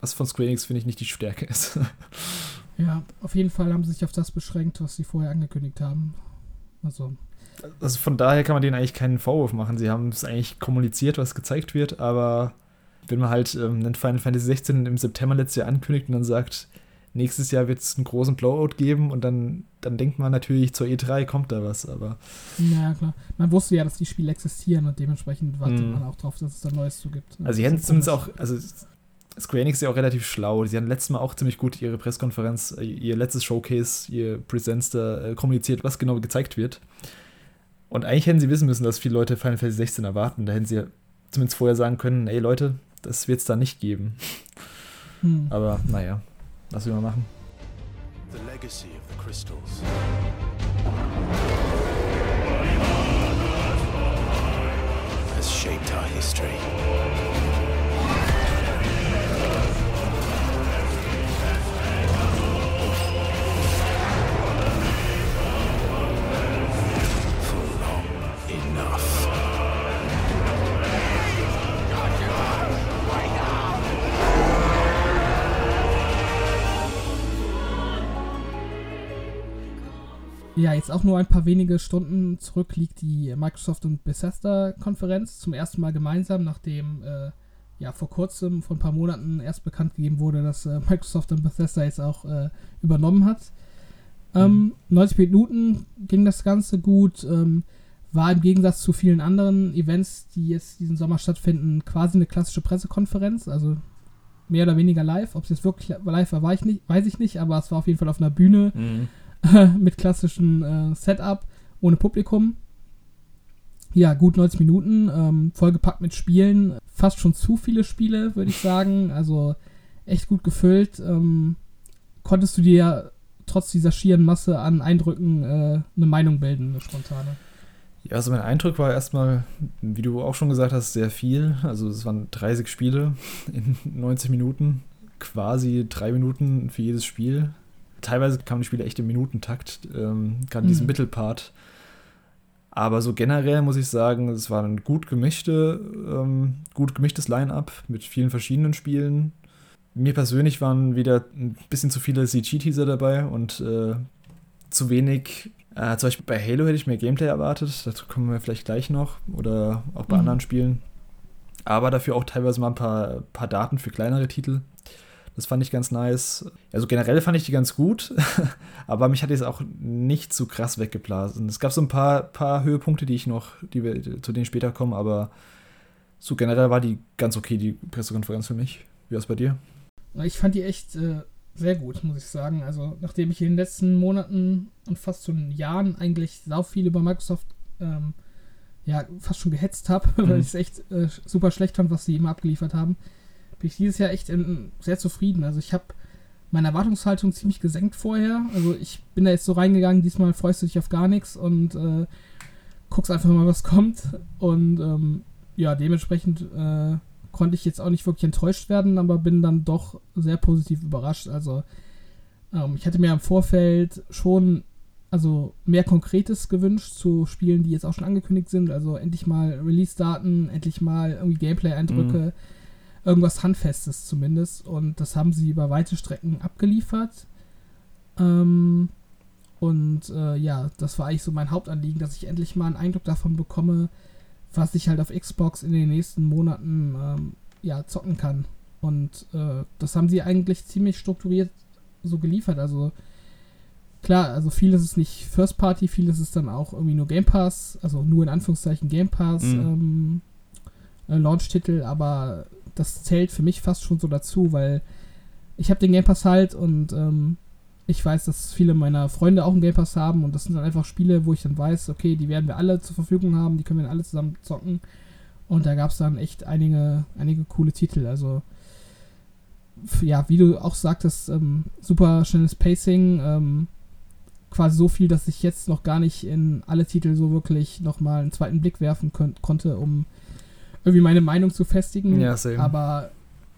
was von Square Enix, finde ich, nicht die Stärke ist. <laughs> ja, auf jeden Fall haben sie sich auf das beschränkt, was sie vorher angekündigt haben. Also. also von daher kann man denen eigentlich keinen Vorwurf machen. Sie haben es eigentlich kommuniziert, was gezeigt wird, aber wenn man halt ähm, einen Final Fantasy 16 im September letztes Jahr ankündigt und dann sagt, nächstes Jahr wird es einen großen Blowout geben und dann, dann denkt man natürlich, zur E3 kommt da was, aber. Ja, klar. Man wusste ja, dass die Spiele existieren und dementsprechend wartet mm. man auch drauf, dass es da Neues zu gibt. Also, sie hätten zumindest auch, also Square Enix ist ja auch relativ schlau. Sie haben letztes Mal auch ziemlich gut ihre Pressekonferenz, äh, ihr letztes Showcase, ihr Presents da äh, kommuniziert, was genau gezeigt wird. Und eigentlich hätten sie wissen müssen, dass viele Leute Final Fantasy 16 erwarten. Da hätten sie ja zumindest vorher sagen können, ey Leute, das wird es da nicht geben. Hm. Aber naja, was will man machen? The legacy of the crystals. has shaped our history. Ja, jetzt auch nur ein paar wenige Stunden zurück liegt die Microsoft und Bethesda-Konferenz zum ersten Mal gemeinsam, nachdem äh, ja vor kurzem, vor ein paar Monaten erst bekannt gegeben wurde, dass äh, Microsoft und Bethesda jetzt auch äh, übernommen hat. Ähm, 90 mhm. Minuten ging das Ganze gut. Ähm, war im Gegensatz zu vielen anderen Events, die jetzt diesen Sommer stattfinden, quasi eine klassische Pressekonferenz, also mehr oder weniger live. Ob es jetzt wirklich live war, ich nicht, weiß ich nicht, aber es war auf jeden Fall auf einer Bühne. Mhm <laughs> mit klassischem äh, Setup, ohne Publikum. Ja, gut 90 Minuten, ähm, vollgepackt mit Spielen. Fast schon zu viele Spiele, würde ich sagen. Also echt gut gefüllt. Ähm, konntest du dir trotz dieser schieren Masse an Eindrücken äh, eine Meinung bilden, eine spontane? Ja, also mein Eindruck war erstmal, wie du auch schon gesagt hast, sehr viel. Also es waren 30 Spiele in 90 Minuten, quasi drei Minuten für jedes Spiel. Teilweise kamen die Spiele echt im Minutentakt, ähm, gerade mhm. diesen Mittelpart. Aber so generell muss ich sagen, es war ein gut gemischte, ähm, gut gemischtes Line-up mit vielen verschiedenen Spielen. Mir persönlich waren wieder ein bisschen zu viele CG-Teaser dabei und äh, zu wenig. Äh, zum Beispiel bei Halo hätte ich mehr Gameplay erwartet, dazu kommen wir vielleicht gleich noch. Oder auch bei mhm. anderen Spielen. Aber dafür auch teilweise mal ein paar, paar Daten für kleinere Titel. Das fand ich ganz nice. Also generell fand ich die ganz gut, <laughs> aber mich hat jetzt auch nicht so krass weggeblasen. Es gab so ein paar, paar Höhepunkte, die ich noch, die wir, zu denen später kommen, aber so generell war die ganz okay, die Pressekonferenz für mich. Wie war es bei dir? Ich fand die echt äh, sehr gut, muss ich sagen. Also, nachdem ich in den letzten Monaten und fast schon Jahren eigentlich sau viel über Microsoft ähm, ja, fast schon gehetzt habe, <laughs> mhm. weil ich es echt äh, super schlecht fand, was sie immer abgeliefert haben, bin ich dieses Jahr echt in, sehr zufrieden. Also ich habe meine Erwartungshaltung ziemlich gesenkt vorher. Also ich bin da jetzt so reingegangen, diesmal freust du dich auf gar nichts und äh, guckst einfach mal, was kommt. Und ähm, ja, dementsprechend äh, konnte ich jetzt auch nicht wirklich enttäuscht werden, aber bin dann doch sehr positiv überrascht. Also ähm, ich hatte mir im Vorfeld schon also mehr Konkretes gewünscht zu Spielen, die jetzt auch schon angekündigt sind. Also endlich mal Release-Daten, endlich mal irgendwie Gameplay-Eindrücke. Mhm irgendwas Handfestes zumindest. Und das haben sie über weite Strecken abgeliefert. Ähm, und äh, ja, das war eigentlich so mein Hauptanliegen, dass ich endlich mal einen Eindruck davon bekomme, was ich halt auf Xbox in den nächsten Monaten ähm, ja, zocken kann. Und äh, das haben sie eigentlich ziemlich strukturiert so geliefert. Also klar, also vieles ist nicht First Party, vieles ist dann auch irgendwie nur Game Pass, also nur in Anführungszeichen Game Pass mhm. ähm, äh, Launch-Titel, aber das zählt für mich fast schon so dazu, weil ich habe den Game Pass halt und ähm, ich weiß, dass viele meiner Freunde auch einen Game Pass haben und das sind dann einfach Spiele, wo ich dann weiß, okay, die werden wir alle zur Verfügung haben, die können wir dann alle zusammen zocken. Und da gab es dann echt einige, einige coole Titel. Also, ja, wie du auch sagtest, ähm, super schnelles Pacing. Ähm, quasi so viel, dass ich jetzt noch gar nicht in alle Titel so wirklich nochmal einen zweiten Blick werfen konnte, um irgendwie meine Meinung zu festigen. Ja, same. Aber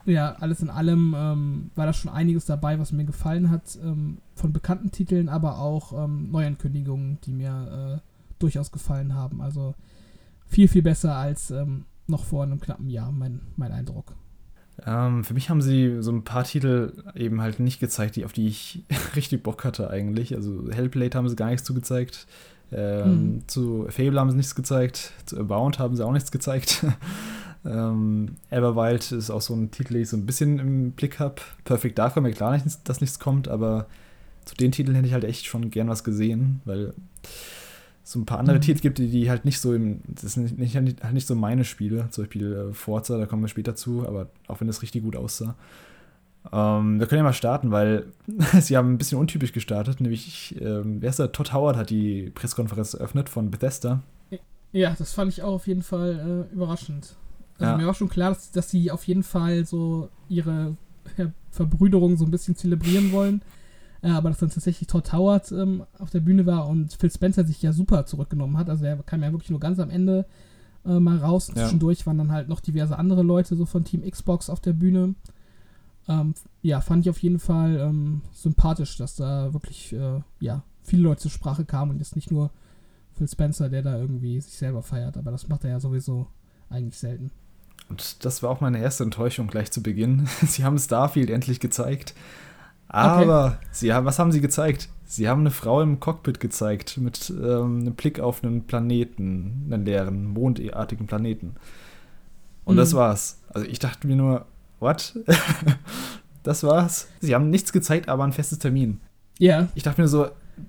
ja, alles in allem ähm, war da schon einiges dabei, was mir gefallen hat. Ähm, von bekannten Titeln, aber auch ähm, Neuankündigungen, die mir äh, durchaus gefallen haben. Also viel, viel besser als ähm, noch vor einem knappen Jahr, mein, mein Eindruck. Ähm, für mich haben sie so ein paar Titel eben halt nicht gezeigt, die, auf die ich <laughs> richtig Bock hatte eigentlich. Also Hellblade haben sie gar nichts zugezeigt. Ähm, mhm. Zu Fable haben sie nichts gezeigt, zu Abound haben sie auch nichts gezeigt. <laughs> ähm, Everwild ist auch so ein Titel, den ich so ein bisschen im Blick habe. Perfect Dark war mir klar, nicht, dass nichts kommt, aber zu den Titeln hätte ich halt echt schon gern was gesehen, weil so ein paar andere mhm. Titel gibt, die, die halt nicht so im, das sind nicht, halt nicht so meine Spiele, zum Beispiel äh, Forza, da kommen wir später zu, aber auch wenn das richtig gut aussah. Ähm, wir können ja mal starten, weil <laughs> sie haben ein bisschen untypisch gestartet, nämlich, ähm, wer ist der? Todd Howard hat die Pressekonferenz eröffnet von Bethesda. Ja, das fand ich auch auf jeden Fall äh, überraschend. Also ja. mir war schon klar, dass, dass, sie auf jeden Fall so ihre ja, Verbrüderung so ein bisschen zelebrieren wollen. Äh, aber dass dann tatsächlich Todd Howard ähm, auf der Bühne war und Phil Spencer sich ja super zurückgenommen hat. Also er kam ja wirklich nur ganz am Ende äh, mal raus. Ja. Zwischendurch waren dann halt noch diverse andere Leute so von Team Xbox auf der Bühne. Ähm, ja, fand ich auf jeden Fall ähm, sympathisch, dass da wirklich äh, ja, viele Leute zur Sprache kamen und jetzt nicht nur Phil Spencer, der da irgendwie sich selber feiert, aber das macht er ja sowieso eigentlich selten. Und das war auch meine erste Enttäuschung gleich zu Beginn. <laughs> Sie haben Starfield endlich gezeigt. Aber okay. sie haben, was haben sie gezeigt? Sie haben eine Frau im Cockpit gezeigt mit ähm, einem Blick auf einen Planeten, einen leeren, mondartigen Planeten. Und mhm. das war's. Also ich dachte mir nur, what? <laughs> das war's. Sie haben nichts gezeigt, aber ein festes Termin. Ja. Ich dachte mir so,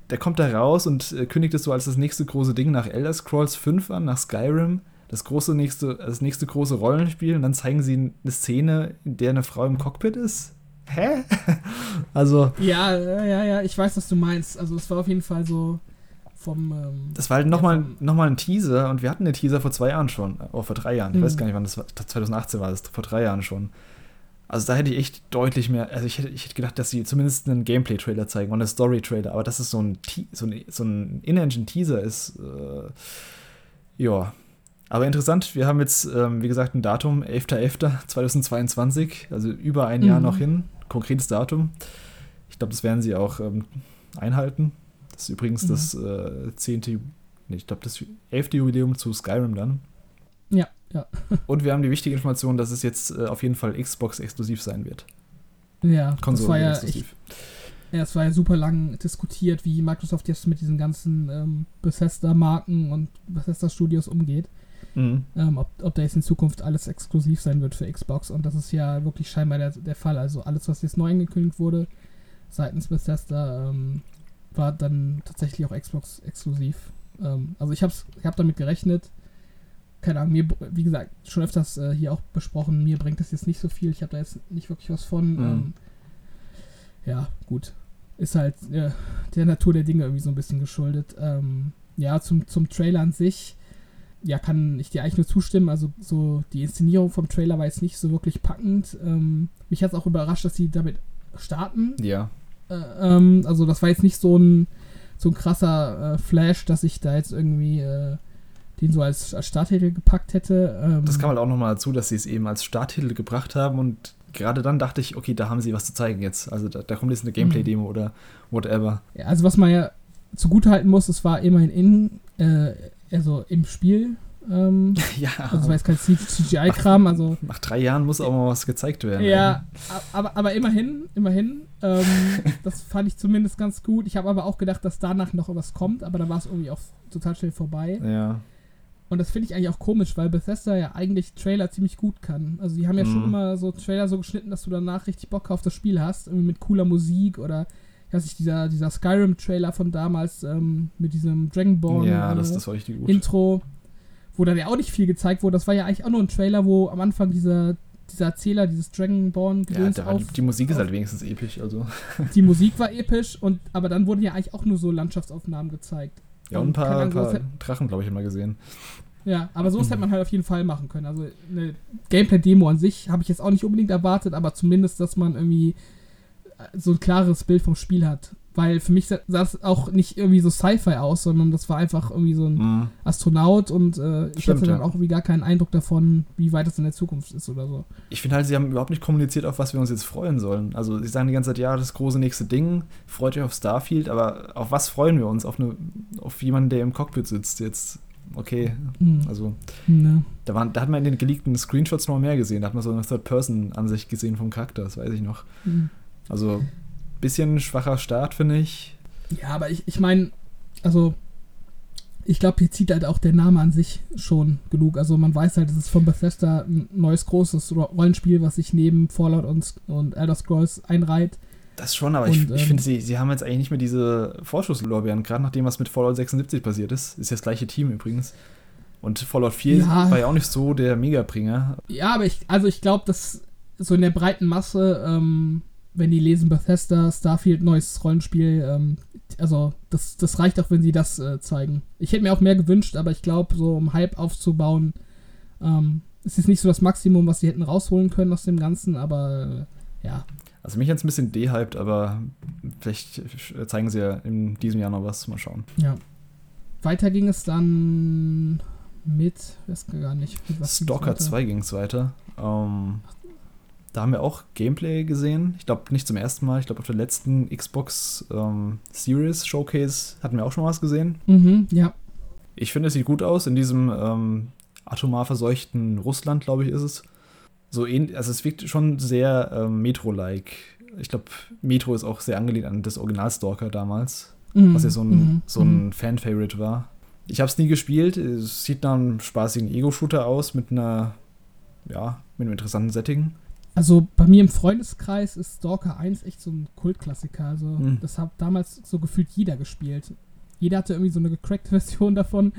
der kommt da raus und äh, kündigt es so als das nächste große Ding nach Elder Scrolls 5 an, nach Skyrim. Das große nächste, das nächste große Rollenspiel und dann zeigen sie eine Szene, in der eine Frau im Cockpit ist. Hä? <laughs> also. Ja, ja, ja, ich weiß, was du meinst. Also es war auf jeden Fall so vom. Ähm, das war halt nochmal noch mal ein Teaser und wir hatten den Teaser vor zwei Jahren schon. Oh, vor drei Jahren. Ich mhm. weiß gar nicht, wann das war. 2018 war das, vor drei Jahren schon. Also da hätte ich echt deutlich mehr, also ich hätte, ich hätte gedacht, dass sie zumindest einen Gameplay-Trailer zeigen und einen Story-Trailer, aber dass es so ein, so ein, so ein In-Engine-Teaser ist, äh, Ja, aber interessant, wir haben jetzt, ähm, wie gesagt, ein Datum, 11.11.2022, also über ein Jahr Mhm. noch hin, konkretes Datum. Ich glaube, das werden sie auch ähm, einhalten. Das ist übrigens Mhm. das äh, 10. Ju- nee, ich glaube, das 11. Jubiläum zu Skyrim dann. Ja, ja. <laughs> Und wir haben die wichtige Information, dass es jetzt äh, auf jeden Fall Xbox-exklusiv sein wird. Ja, war ja, es war ja super lang diskutiert, wie Microsoft jetzt mit diesen ganzen ähm, Bethesda-Marken und Bethesda-Studios umgeht. Mhm. ähm, ob, ob da jetzt in Zukunft alles exklusiv sein wird für Xbox. Und das ist ja wirklich scheinbar der, der Fall. Also alles, was jetzt neu angekündigt wurde seitens Bethesda, ähm, war dann tatsächlich auch Xbox exklusiv. Ähm, also ich habe ich hab damit gerechnet. Keine Ahnung, mir, wie gesagt, schon öfters äh, hier auch besprochen, mir bringt das jetzt nicht so viel. Ich habe da jetzt nicht wirklich was von. Mhm. Ähm, ja, gut. Ist halt äh, der Natur der Dinge irgendwie so ein bisschen geschuldet. Ähm, ja, zum, zum Trailer an sich ja, kann ich dir eigentlich nur zustimmen. Also so die Inszenierung vom Trailer war jetzt nicht so wirklich packend. Ähm, mich hat es auch überrascht, dass sie damit starten. Ja, Äh, ähm, also das war jetzt nicht so ein so ein krasser äh, Flash, dass ich da jetzt irgendwie äh, den so als, als Starttitel gepackt hätte. Ähm, das kam halt auch nochmal dazu, dass sie es eben als Starttitel gebracht haben und gerade dann dachte ich, okay, da haben sie was zu zeigen jetzt. Also da, da kommt jetzt eine Gameplay-Demo oder whatever. ja, also was man ja zugutehalten muss, es war immerhin in, äh, also im Spiel. Ähm, <laughs> ja, also es war jetzt kein CGI-Kram, also nach drei Jahren muss auch mal was gezeigt werden. Ja, aber, aber immerhin, immerhin. Ähm, <laughs> das fand ich zumindest ganz gut. Ich habe aber auch gedacht, dass danach noch was kommt, aber dann war es irgendwie auch total schnell vorbei. Ja, Und das finde ich eigentlich auch komisch, weil Bethesda ja eigentlich Trailer ziemlich gut kann. Also die haben ja schon Mhm. immer so Trailer so geschnitten, dass du danach richtig Bock auf das Spiel hast, irgendwie mit cooler Musik oder ich weiß nicht, dieser, dieser Skyrim-Trailer von damals ähm, mit diesem Dragonborn ja äh, das, das richtig gut. Intro, wo dann ja auch nicht viel gezeigt wurde. Das war ja eigentlich auch nur ein Trailer, wo am Anfang dieser, dieser Erzähler, dieses Dragonborn ja, war auf, die, die Musik ist halt wenigstens episch. Also. die Musik war episch und aber dann wurden ja eigentlich auch nur so Landschaftsaufnahmen gezeigt. Ja, und ein paar, paar Drachen, glaube ich, immer gesehen. Ja, aber sowas Mhm. hätte man halt auf jeden Fall machen können. Also eine Gameplay-Demo an sich habe ich jetzt auch nicht unbedingt erwartet, aber zumindest, dass man irgendwie äh, so ein klares Bild vom Spiel hat. Weil für mich sah es auch nicht irgendwie so Sci-Fi aus, sondern das war einfach irgendwie so ein Mhm. Astronaut und äh, ich Stimmt, hatte dann ja. auch irgendwie gar keinen Eindruck davon, wie weit es in der Zukunft ist oder so. Ich finde halt, sie haben überhaupt nicht kommuniziert, auf was wir uns jetzt freuen sollen. Also, sie sagen die ganze Zeit, ja, das große nächste Ding, freut euch auf Starfield, aber auf was freuen wir uns? Auf, eine, auf jemanden, der im Cockpit sitzt jetzt. Okay, Hm. also Ne. da, waren, da hat man in den geleakten Screenshots noch mehr gesehen. Da hat man so eine Third-Person-Ansicht gesehen vom Charakter, das weiß ich noch. Hm. Also, bisschen schwacher Start, finde ich. Ja, aber ich, ich meine, also ich glaube, hier zieht halt auch der Name an sich schon genug. Also man weiß halt, es ist von Bethesda ein neues großes Ro- Rollenspiel, was sich neben Fallout und, und Elder Scrolls einreiht. Das schon, aber Und, ich, ich ähm, finde, sie, sie haben jetzt eigentlich nicht mehr diese Vorschusslorbeeren, gerade nachdem was mit Fallout 76 passiert ist. Ist ja das gleiche Team übrigens. Und Fallout 4 Ja. war ja auch nicht so der Megabringer. Ja, aber ich, also ich glaube, dass so in der breiten Masse, ähm, wenn die lesen Bethesda, Starfield, neues Rollenspiel, ähm, also das, das reicht auch, wenn sie das äh, zeigen. Ich hätte mir auch mehr gewünscht, aber ich glaube, so um Hype aufzubauen, ähm, es ist nicht so das Maximum, was sie hätten rausholen können aus dem Ganzen, aber äh, ja, Also mich jetzt ein bisschen dehyped, aber vielleicht zeigen sie ja in diesem Jahr noch was. Mal schauen. Ja. Weiter ging es dann mit, weiß gar nicht, Stalker weiter? 2 ging es weiter. Ähm, da haben wir auch Gameplay gesehen. Ich glaube nicht zum ersten Mal. Ich glaube auf der letzten Xbox ähm, Series Showcase hatten wir auch schon was gesehen. Mhm, ja. Ich finde, es sieht gut aus in diesem ähm, atomar verseuchten Russland, glaube ich, ist es. So ähnlich, also es wirkt schon sehr ähm, Metro-like. Ich glaube, Metro ist auch sehr angelehnt an das Original Stalker damals, Mhm, was ja so ein, mhm, so mhm. ein Fan-Favorite war. Ich habe es nie gespielt. Es sieht nach einem spaßigen Ego-Shooter aus mit einer, ja, mit einem interessanten Setting. Also bei mir im Freundeskreis ist Stalker 1 echt so ein Kultklassiker. Also Hm. das hat damals so gefühlt jeder gespielt. Jeder hatte irgendwie so eine gecrackte <laughs> Version davon.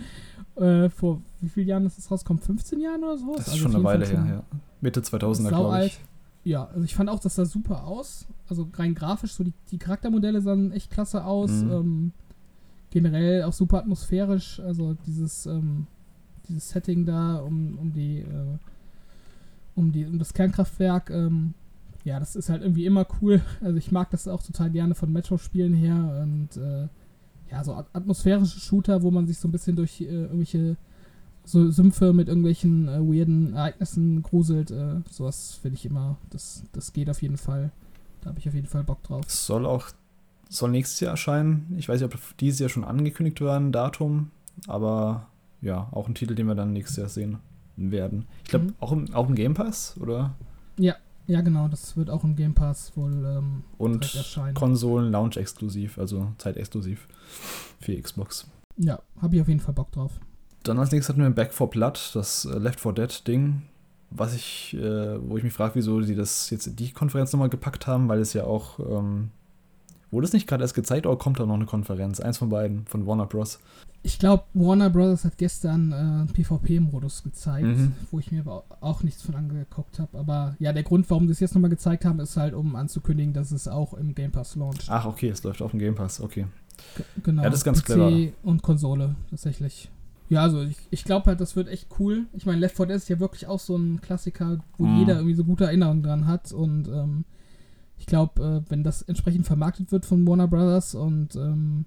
Äh, vor wie vielen Jahren ist das rausgekommen? 15 Jahren oder so? Das ist schon eine Weile her, ja. Mitte 2000er, glaube ich. Ja, also ich fand auch, das sah super aus. Also rein grafisch, so die, die Charaktermodelle sahen echt klasse aus. Mhm. Ähm, generell auch super atmosphärisch. Also dieses, ähm, dieses Setting da um, um die, äh, um die, um das Kernkraftwerk, ähm, ja, das ist halt irgendwie immer cool. Also ich mag das auch total gerne von Metro-Spielen her und äh, ja, so at- atmosphärische Shooter, wo man sich so ein bisschen durch äh, irgendwelche so Sümpfe mit irgendwelchen äh, weirden Ereignissen gruselt, äh, sowas finde ich immer, das, das geht auf jeden Fall. Da habe ich auf jeden Fall Bock drauf. Soll auch, soll nächstes Jahr erscheinen. Ich weiß nicht, ob dieses Jahr schon angekündigt war, ein Datum, aber ja, auch ein Titel, den wir dann nächstes Jahr sehen werden. Ich glaube, Mhm. auch, im, auch im Game Pass, oder? Ja, ja genau, das wird auch im Game Pass wohl ähm, Und erscheinen. Konsolen Launch exklusiv, also zeitexklusiv für Xbox. ja, habe ich auf jeden Fall Bock drauf. Dann als nächstes hatten wir Back 4 Blood, das äh, Left 4 Dead Ding, was ich, äh, wo ich mich frage, wieso sie das jetzt in die Konferenz nochmal gepackt haben, weil es ja auch, ähm, wurde es nicht gerade erst gezeigt oder kommt da noch eine Konferenz? Eins von beiden, von Warner Bros. Ich glaube, Warner Bros. hat gestern äh, PvP-Modus gezeigt, Mhm. wo ich mir aber auch nichts von angeguckt habe. Aber ja, der Grund, warum sie es jetzt nochmal gezeigt haben, ist halt, um anzukündigen, dass es auch im Game Pass launcht. Ach, okay, es läuft auf dem Game Pass, okay. G- Genau. Ja, das ist ganz PC clever. und Konsole, tatsächlich. Ja, also ich, ich glaube halt, das wird echt cool. Ich meine, Left 4 Dead ist ja wirklich auch so ein Klassiker, wo Mhm. jeder irgendwie so gute Erinnerungen dran hat. Und ähm, ich glaube, äh, wenn das entsprechend vermarktet wird von Warner Brothers und ähm,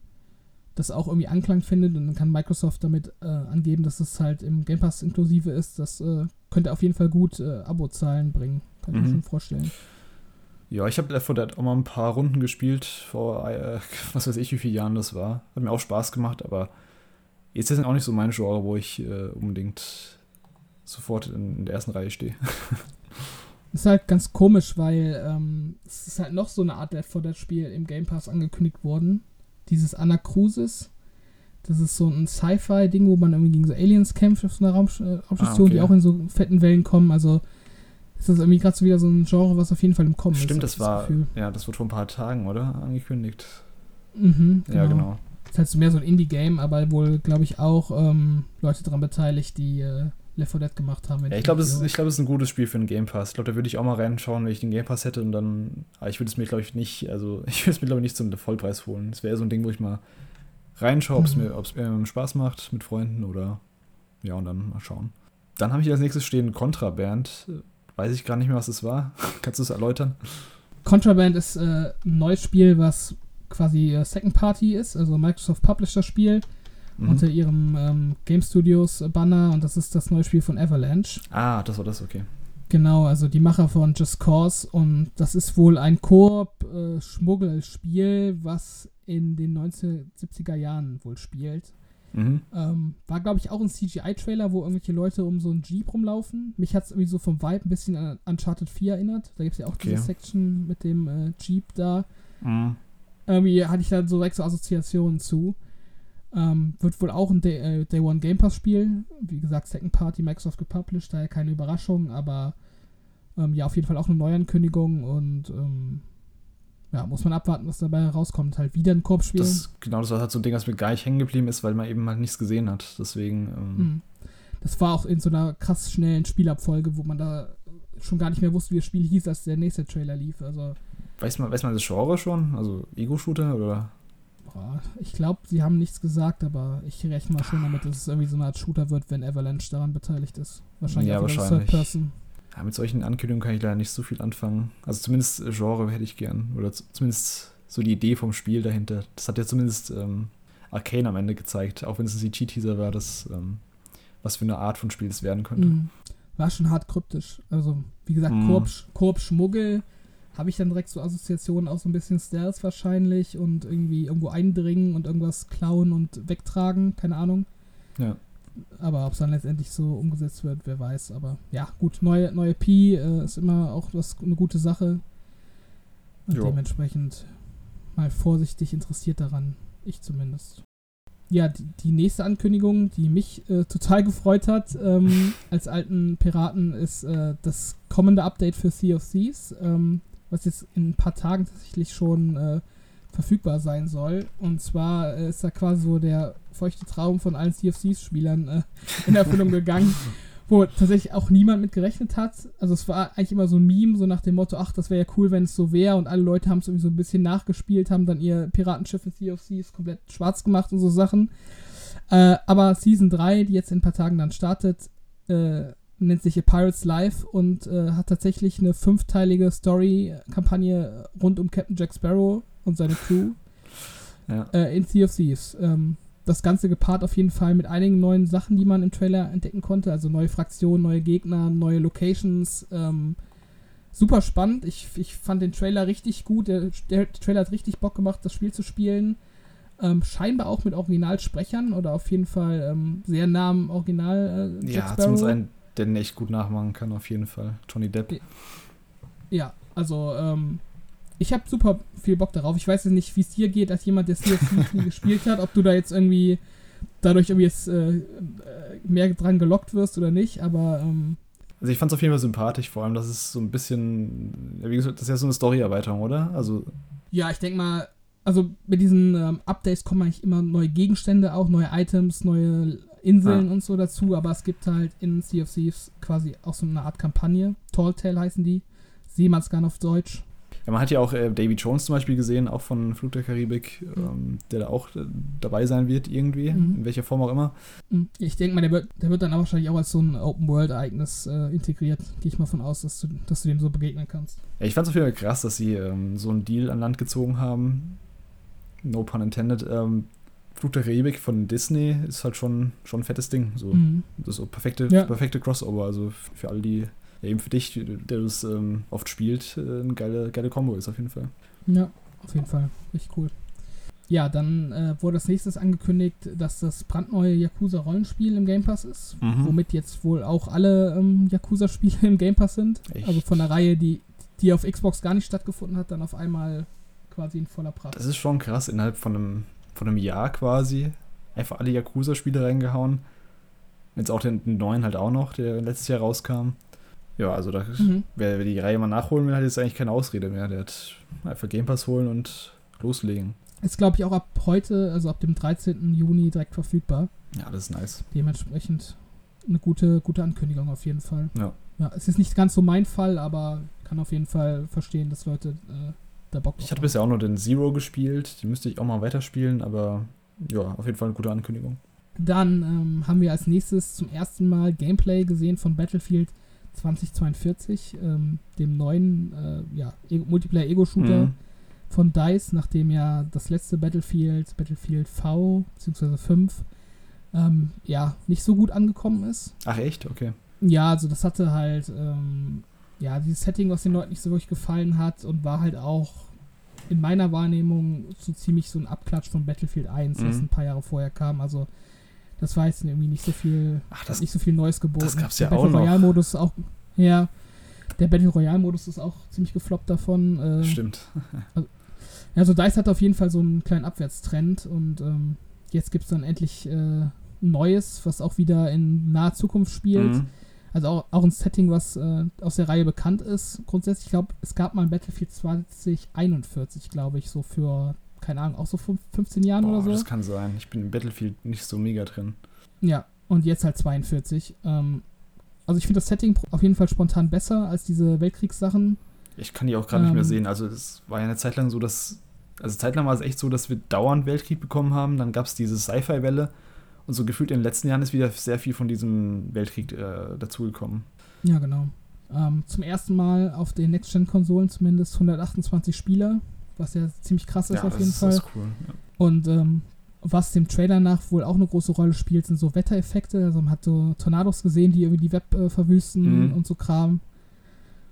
das auch irgendwie Anklang findet, dann kann Microsoft damit äh, angeben, dass es halt im Game Pass inklusive ist, das äh, könnte auf jeden Fall gut äh, Abozahlen bringen. Kann ich mir Mhm. schon vorstellen. Ja, ich habe Left 4 Dead auch mal ein paar Runden gespielt, vor äh, <laughs> was weiß ich, wie viele Jahren das war. Hat mir auch Spaß gemacht, aber jetzt ist es auch nicht so mein Genre, wo ich äh, unbedingt sofort in, in der ersten Reihe stehe. <laughs> Ist halt ganz komisch, weil ähm, es ist halt noch so eine Art Left 4 Dead Spiel im Game Pass angekündigt worden. Dieses Anacrusis. Das ist so ein Sci-Fi-Ding, wo man irgendwie gegen so Aliens kämpft auf so einer äh, Raumstation, Ah, okay. die auch in so fetten Wellen kommen. Also ist das irgendwie gerade so wieder so ein Genre, was auf jeden Fall im Kommen ist. Stimmt, das war, Gefühl. ja, das wurde vor ein paar Tagen, oder? Angekündigt. Mhm, Ja, genau. Ist halt so mehr so ein Indie-Game, aber wohl, glaube ich, auch ähm, Leute daran beteiligt, die äh, Left 4 Dead gemacht haben. Ja, ich glaube, es, glaub, es ist ein gutes Spiel für den Game Pass. Ich glaube, da würde ich auch mal reinschauen, wenn ich den Game Pass hätte und dann. Aber ich würde es mir, glaube ich, nicht, also <laughs> ich würde es mir, glaube ich, nicht zum Vollpreis holen. Es wäre so ein Ding, wo ich mal reinschaue, ob es Mhm. mir, ob's ähm, Spaß macht mit Freunden oder ja, und dann mal schauen. Dann habe ich als nächstes stehen Contraband. Weiß ich gar nicht mehr, was es war. <laughs> Kannst du es erläutern? Contraband ist äh, ein neues Spiel, was quasi äh, Second Party ist, also Microsoft Publisher Spiel Mhm. unter ihrem ähm, Game Studios äh, Banner und das ist das neue Spiel von Avalanche. Ah, das war das, okay. Genau, also die Macher von Just Cause und das ist wohl ein Koop-Schmuggelspiel, was in den 1970er Jahren wohl spielt. Mhm. Ähm, war, glaube ich, auch ein CGI-Trailer, wo irgendwelche Leute um so einen Jeep rumlaufen. Mich hat es irgendwie so vom Vibe ein bisschen an Uncharted 4 erinnert. Da gibt es ja auch Okay. diese Section mit dem äh, Jeep da. Mhm. Irgendwie hatte ich da so so Assoziationen zu. Ähm, wird wohl auch ein Day, äh, Day One Game Pass Spiel. Wie gesagt, Second Party, Microsoft gepublished, daher keine Überraschung, aber ähm, ja, auf jeden Fall auch eine Neuankündigung und ähm, ja, muss man abwarten, was dabei rauskommt. Halt wieder ein Koop-Spiel. Das, genau, das war halt so ein Ding, was mir gar nicht hängen geblieben ist, weil man eben halt nichts gesehen hat. Deswegen. Ähm, Mhm. Das war auch in so einer krass schnellen Spielabfolge, wo man da schon gar nicht mehr wusste, wie das Spiel hieß, als der nächste Trailer lief. Also, weiß, man, weiß man das Genre schon? Also Ego-Shooter oder? Ich glaube, sie haben nichts gesagt, aber ich rechne mal schon damit, dass es irgendwie so eine Art Shooter wird, wenn Avalanche daran beteiligt ist. Wahrscheinlich Ja, wahrscheinlich. Third Person. Ja, mit solchen Ankündigungen kann ich leider nicht so viel anfangen. Also zumindest äh, Genre hätte ich gern. Oder zumindest so die Idee vom Spiel dahinter. Das hat ja zumindest ähm, Arcane am Ende gezeigt, auch wenn es ein CG-Teaser war, das, ähm, was für eine Art von Spiel es werden könnte. Mhm. War schon hart kryptisch. Also, wie gesagt, Mhm. Koop Schmuggel habe ich dann direkt so Assoziationen auch so ein bisschen Stealth wahrscheinlich und irgendwie irgendwo eindringen und irgendwas klauen und wegtragen, keine Ahnung. Ja. Aber ob es dann letztendlich so umgesetzt wird, wer weiß. Aber ja, gut, neue, neue Pi äh, ist immer auch was, eine gute Sache. Und Jo. dementsprechend mal vorsichtig interessiert daran. Ich zumindest. Ja, die, die nächste Ankündigung, die mich äh, total gefreut hat, ähm, <laughs> als alten Piraten, ist äh, das kommende Update für Sea of Thieves, ähm, was jetzt in ein paar Tagen tatsächlich schon äh, verfügbar sein soll. Und zwar äh, ist da quasi so der feuchte Traum von allen Thieves-Spielern äh, <laughs> in Erfüllung gegangen, wo tatsächlich auch niemand mit gerechnet hat. Also es war eigentlich immer so ein Meme, so nach dem Motto, ach, das wäre ja cool, wenn es so wäre. Und alle Leute haben es irgendwie so ein bisschen nachgespielt, haben dann ihr Piratenschiff in Thieves komplett schwarz gemacht und so Sachen. Äh, aber Season 3, die jetzt in ein paar Tagen dann startet, äh, nennt sich Pirates Life und äh, hat tatsächlich eine fünfteilige Story-Kampagne rund um Captain Jack Sparrow und seine Crew Ja. äh, in Sea of Thieves. Ähm, das Ganze gepaart auf jeden Fall mit einigen neuen Sachen, die man im Trailer entdecken konnte. Also neue Fraktionen, neue Gegner, neue Locations. Ähm, super spannend. Ich, ich fand den Trailer richtig gut. Der, der Trailer hat richtig Bock gemacht, das Spiel zu spielen. Ähm, scheinbar auch mit Originalsprechern oder auf jeden Fall ähm, sehr nah am Original. Äh, ja, zumindest einen, der den echt gut nachmachen kann, auf jeden Fall. Johnny Depp. Ja, also ähm, ich habe super viel Bock darauf. Ich weiß jetzt nicht, wie es dir geht, als jemand, der CFC <laughs> gespielt hat, ob du da jetzt irgendwie dadurch irgendwie jetzt, äh, mehr dran gelockt wirst oder nicht, aber. Ähm, also ich fand es auf jeden Fall sympathisch, vor allem, dass es so ein bisschen, wie gesagt, das ist ja so eine Story-Erweiterung, oder? Also. Ja, ich denke mal, also mit diesen ähm, Updates kommen eigentlich immer neue Gegenstände, auch neue Items, neue Inseln ah. und so dazu, aber es gibt halt in Sea of Thieves quasi auch so eine Art Kampagne. Tall Tale heißen die. Seemannsgarn auf Deutsch. Ja, man hat ja auch äh, Davy Jones zum Beispiel gesehen, auch von Flug der Karibik, mhm. ähm, der da auch äh, dabei sein wird irgendwie, mhm. in welcher Form auch immer. Mhm. Ich denke mal, der wird, der wird dann auch wahrscheinlich auch als so ein Open-World-Ereignis äh, integriert. Gehe ich mal von aus, dass du, dass du dem so begegnen kannst. Ja, ich fand es auf jeden Fall krass, dass sie ähm, so einen Deal an Land gezogen haben. No pun intended. Ähm, Flug der Karibik von Disney ist halt schon, schon ein fettes Ding. So. Mhm. Das ist so perfekte, ja. perfekte Crossover. Also für alle, die ja, eben für dich, der das ähm, oft spielt, äh, eine geile, geile Kombo ist auf jeden Fall. Ja, auf jeden Fall. Richtig cool. Ja, dann äh, wurde als nächstes angekündigt, dass das brandneue Yakuza-Rollenspiel im Game Pass ist, mhm. womit jetzt wohl auch alle ähm, Yakuza-Spiele im Game Pass sind. Echt? Also von der Reihe, die, die auf Xbox gar nicht stattgefunden hat, dann auf einmal quasi in voller Pracht. Das ist schon krass, innerhalb von einem, von einem Jahr quasi einfach alle Yakuza-Spiele reingehauen. Jetzt auch den, den neuen halt auch noch, der letztes Jahr rauskam. Ja, also da, mhm. wer, wer, die Reihe mal nachholen will, hat jetzt eigentlich keine Ausrede mehr. Der hat einfach Game Pass holen und loslegen. Ist, glaube ich, auch ab heute, also ab dem 13. Juni direkt verfügbar. Ja, das ist nice. Dementsprechend eine gute, gute Ankündigung auf jeden Fall. Ja. Ja, es ist nicht ganz so mein Fall, aber kann auf jeden Fall verstehen, dass Leute äh, da Bock Ich hatte bisher auch nur den Zero gespielt, den müsste ich auch mal weiterspielen, aber ja, auf jeden Fall eine gute Ankündigung. Dann ähm, haben wir als nächstes zum ersten Mal Gameplay gesehen von Battlefield 2042, ähm, dem neuen äh, ja, e Multiplayer-Ego-Shooter mhm. von DICE, nachdem ja das letzte Battlefield, Battlefield V bzw. 5, ähm, ja, nicht so gut angekommen ist. Ach echt? Okay. Ja, also das hatte halt, ähm, ja, dieses Setting, was den Leuten nicht so wirklich gefallen hat und war halt auch in meiner Wahrnehmung so ziemlich so ein Abklatsch von Battlefield 1, mhm. was ein paar Jahre vorher kam. Also das war jetzt irgendwie nicht so viel, Ach, das, nicht so viel Neues geboten. Das gab's ja der auch Battle Royale Modus auch, ja, der Battle Royale Modus ist auch ziemlich gefloppt davon. Äh, Stimmt. also, <laughs> also DICE hat auf jeden Fall so einen kleinen Abwärtstrend und ähm, jetzt gibt es dann endlich äh, Neues, was auch wieder in naher Zukunft spielt. Mhm. Also auch, auch ein Setting, was äh, aus der Reihe bekannt ist. Grundsätzlich, ich glaube, es gab mal ein Battlefield 2041, glaube ich, so für keine Ahnung, auch so 15 Jahren Boah, oder so. Das kann sein. Ich bin in Battlefield nicht so mega drin. Ja, und jetzt halt 42. Ähm, also ich finde das Setting auf jeden Fall spontan besser als diese Weltkriegssachen. Ich kann die auch gerade ähm, nicht mehr ähm. sehen. Also es war ja eine Zeit lang so, dass. Also zeitlang war es echt so, dass wir dauernd Weltkrieg bekommen haben. Dann gab es diese Sci-Fi-Welle. Und so gefühlt in den letzten Jahren ist wieder sehr viel von diesem Weltkrieg äh, dazugekommen. Ja, genau. Ähm, zum ersten Mal auf den Next-Gen-Konsolen zumindest 128 Spieler was ja ziemlich krass ist ja, auf jeden ist, Fall. Ist cool, ja. Und ähm, was dem Trailer nach wohl auch eine große Rolle spielt, sind so Wettereffekte. Also man hat so Tornados gesehen, die irgendwie die Web äh, verwüsten mhm. und so Kram.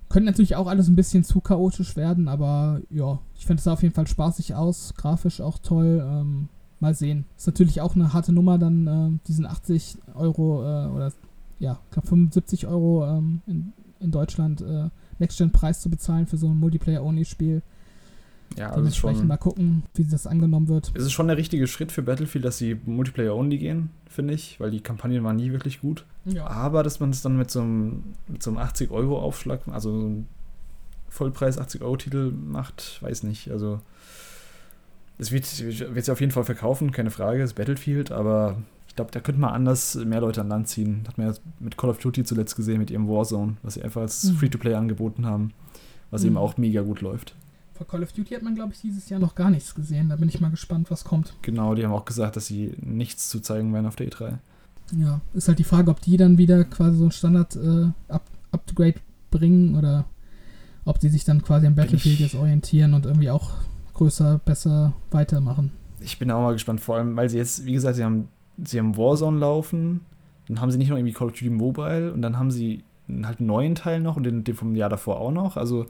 Könnte natürlich auch alles ein bisschen zu chaotisch werden, aber ja, ich finde es auf jeden Fall spaßig aus, grafisch auch toll. Ähm, mal sehen. Ist natürlich auch eine harte Nummer, dann äh, diesen 80 Euro äh, oder ja, ich glaube 75 Euro ähm, in, in Deutschland äh, Next-Gen-Preis zu bezahlen für so ein Multiplayer-Only-Spiel. Ja, also Dementsprechend schon, mal gucken, wie das angenommen wird. Es ist schon der richtige Schritt für Battlefield, dass sie Multiplayer-only gehen, finde ich, weil die Kampagnen waren nie wirklich gut. Ja. Aber dass man es dann mit so einem, mit so einem 80-Euro-Aufschlag, also so Vollpreis 80-Euro-Titel macht, weiß nicht. Also es wird, wird sie auf jeden Fall verkaufen, keine Frage, es ist Battlefield, aber ich glaube, da könnte man anders mehr Leute an Land ziehen. Hat man ja mit Call of Duty zuletzt gesehen, mit ihrem Warzone, was sie einfach als mhm. Free-to-Play angeboten haben, was mhm. eben auch mega gut läuft. Bei Call of Duty hat man, glaube ich, dieses Jahr noch gar nichts gesehen. Da bin ich mal gespannt, was kommt. Genau, die haben auch gesagt, dass sie nichts zu zeigen werden auf der E3. Ja, ist halt die Frage, ob die dann wieder quasi so ein Standard-Upgrade äh, bringen oder ob die sich dann quasi am Battlefield jetzt orientieren und irgendwie auch größer, besser weitermachen. ich bin auch mal gespannt, vor allem, weil sie jetzt, wie gesagt, sie haben, sie haben Warzone laufen, dann haben sie nicht noch irgendwie Call of Duty Mobile und dann haben sie halt einen neuen Teil noch und den, den vom Jahr davor auch noch. Also ein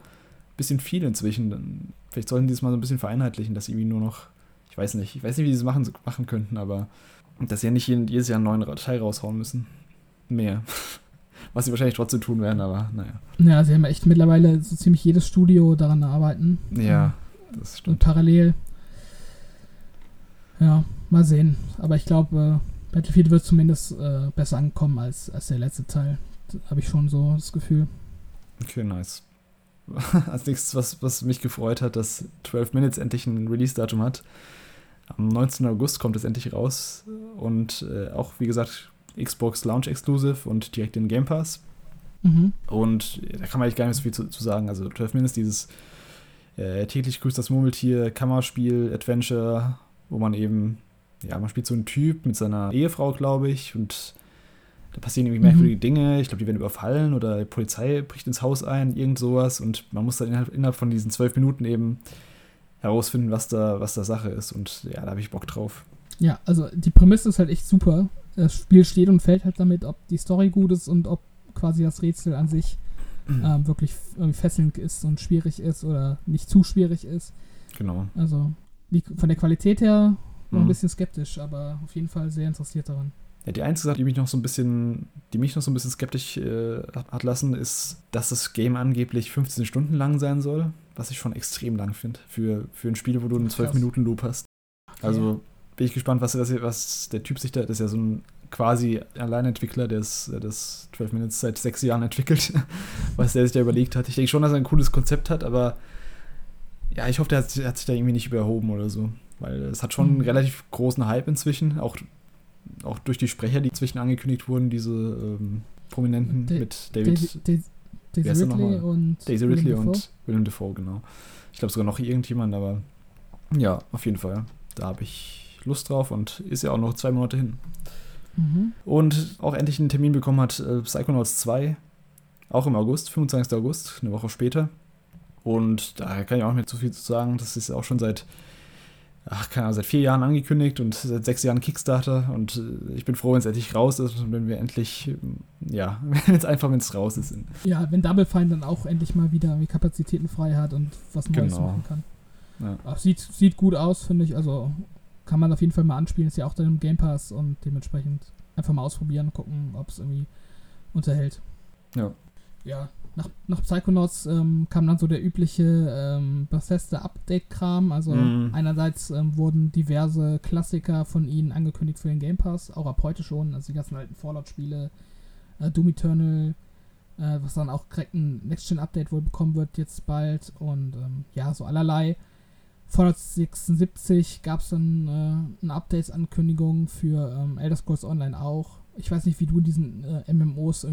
bisschen viel inzwischen. Dann, vielleicht sollten die es mal so ein bisschen vereinheitlichen, dass sie irgendwie nur noch, ich weiß nicht, ich weiß nicht, wie sie es machen, machen könnten, aber dass sie ja nicht jedes Jahr einen neuen Teil raushauen müssen. Mehr. <laughs> Was sie wahrscheinlich trotzdem tun werden, aber naja. Ja, sie haben echt mittlerweile so ziemlich jedes Studio daran arbeiten. Ja, das stimmt. Und parallel. Ja, mal sehen. Aber ich glaube, äh, Battlefield wird zumindest äh, besser ankommen als, als der letzte Teil. Habe ich schon so das Gefühl. Okay, nice. <laughs> Als nächstes, was, was mich gefreut hat, dass 12 Minutes endlich ein Release-Datum hat. Am 19. August kommt es endlich raus. Und äh, auch, wie gesagt, Xbox Launch Exclusive und direkt in Game Pass. Mhm. Und da kann man eigentlich gar nicht so viel zu, zu sagen. Also 12 Minutes, dieses äh, täglich grüßt das Murmeltier, Kammerspiel, Adventure, wo man eben, ja, man spielt so einen Typ mit seiner Ehefrau, glaube ich, und da passieren irgendwie merkwürdige mhm. Dinge. Ich glaube, die werden überfallen oder die Polizei bricht ins Haus ein, irgend sowas. Und man muss dann innerhalb, innerhalb von diesen zwölf Minuten eben herausfinden, was da, was da Sache ist. Und ja, da habe ich Bock drauf. Ja, also die Prämisse ist halt echt super. Das Spiel steht und fällt halt damit, ob die Story gut ist und ob quasi das Rätsel an sich ähm, wirklich fesselnd ist und schwierig ist oder nicht zu schwierig ist. Genau. Also von der Qualität her noch mhm. ein bisschen skeptisch, aber auf jeden Fall sehr interessiert daran. Ja, die einzige Sache, die mich noch so ein bisschen, die mich noch so ein bisschen skeptisch äh, hat lassen, ist, dass das Game angeblich 15 Stunden lang sein soll, was ich schon extrem lang finde für, für ein Spiel, wo du einen 12-Minuten-Loop hast. Okay. Also bin ich gespannt, was, was der Typ sich da, das ist ja so ein quasi Alleinentwickler, der das 12 Minutes seit sechs Jahren entwickelt, <laughs> was der sich da überlegt hat. Ich denke schon, dass er ein cooles Konzept hat, aber ja, ich hoffe, der hat, hat sich da irgendwie nicht überhoben oder so. Weil es hat schon einen mhm. relativ großen Hype inzwischen, auch auch durch die Sprecher, die zwischen angekündigt wurden, diese ähm, Prominenten De mit David. Daisy Ridley und Daisy Ridley Willem und Willem Dafoe, genau. Ich glaube sogar noch irgendjemand, aber ja, auf jeden Fall. Da habe ich Lust drauf und ist ja auch noch zwei Monate hin. Mhm. Und auch endlich einen Termin bekommen hat äh, Psychonauts 2, auch im August, 25. August, eine Woche später. Und da kann ich auch nicht zu viel zu sagen. Das ist ja auch schon seit ach, keine Ahnung, seit vier Jahren angekündigt und seit sechs Jahren Kickstarter und äh, ich bin froh, wenn es endlich raus ist und wenn wir endlich, ähm, ja, <laughs> wenn es einfach, wenn es raus ist. Ja, wenn Double Fine dann auch endlich mal wieder Kapazitäten frei hat und was Neues genau. machen kann. Ja. Ach, sieht, sieht gut aus, finde ich, also kann man auf jeden Fall mal anspielen, ist ja auch dann im Game Pass und dementsprechend einfach mal ausprobieren, gucken, ob es irgendwie unterhält. Ja. Ja, nach, nach Psychonauts ähm, kam dann so der übliche ähm, Bethesda-Update-Kram. Also mm. einerseits ähm, wurden diverse Klassiker von ihnen angekündigt für den Game Pass, auch ab heute schon. Also die ganzen alten Fallout-Spiele, äh, Doom Eternal, äh, was dann auch direkt ein Next-Gen-Update wohl bekommen wird jetzt bald. Und ähm, ja, so allerlei. Fallout 76 gab es dann äh, eine Updates-Ankündigung für ähm, Elder Scrolls Online auch. Ich weiß nicht, wie du in diesen äh, MMOs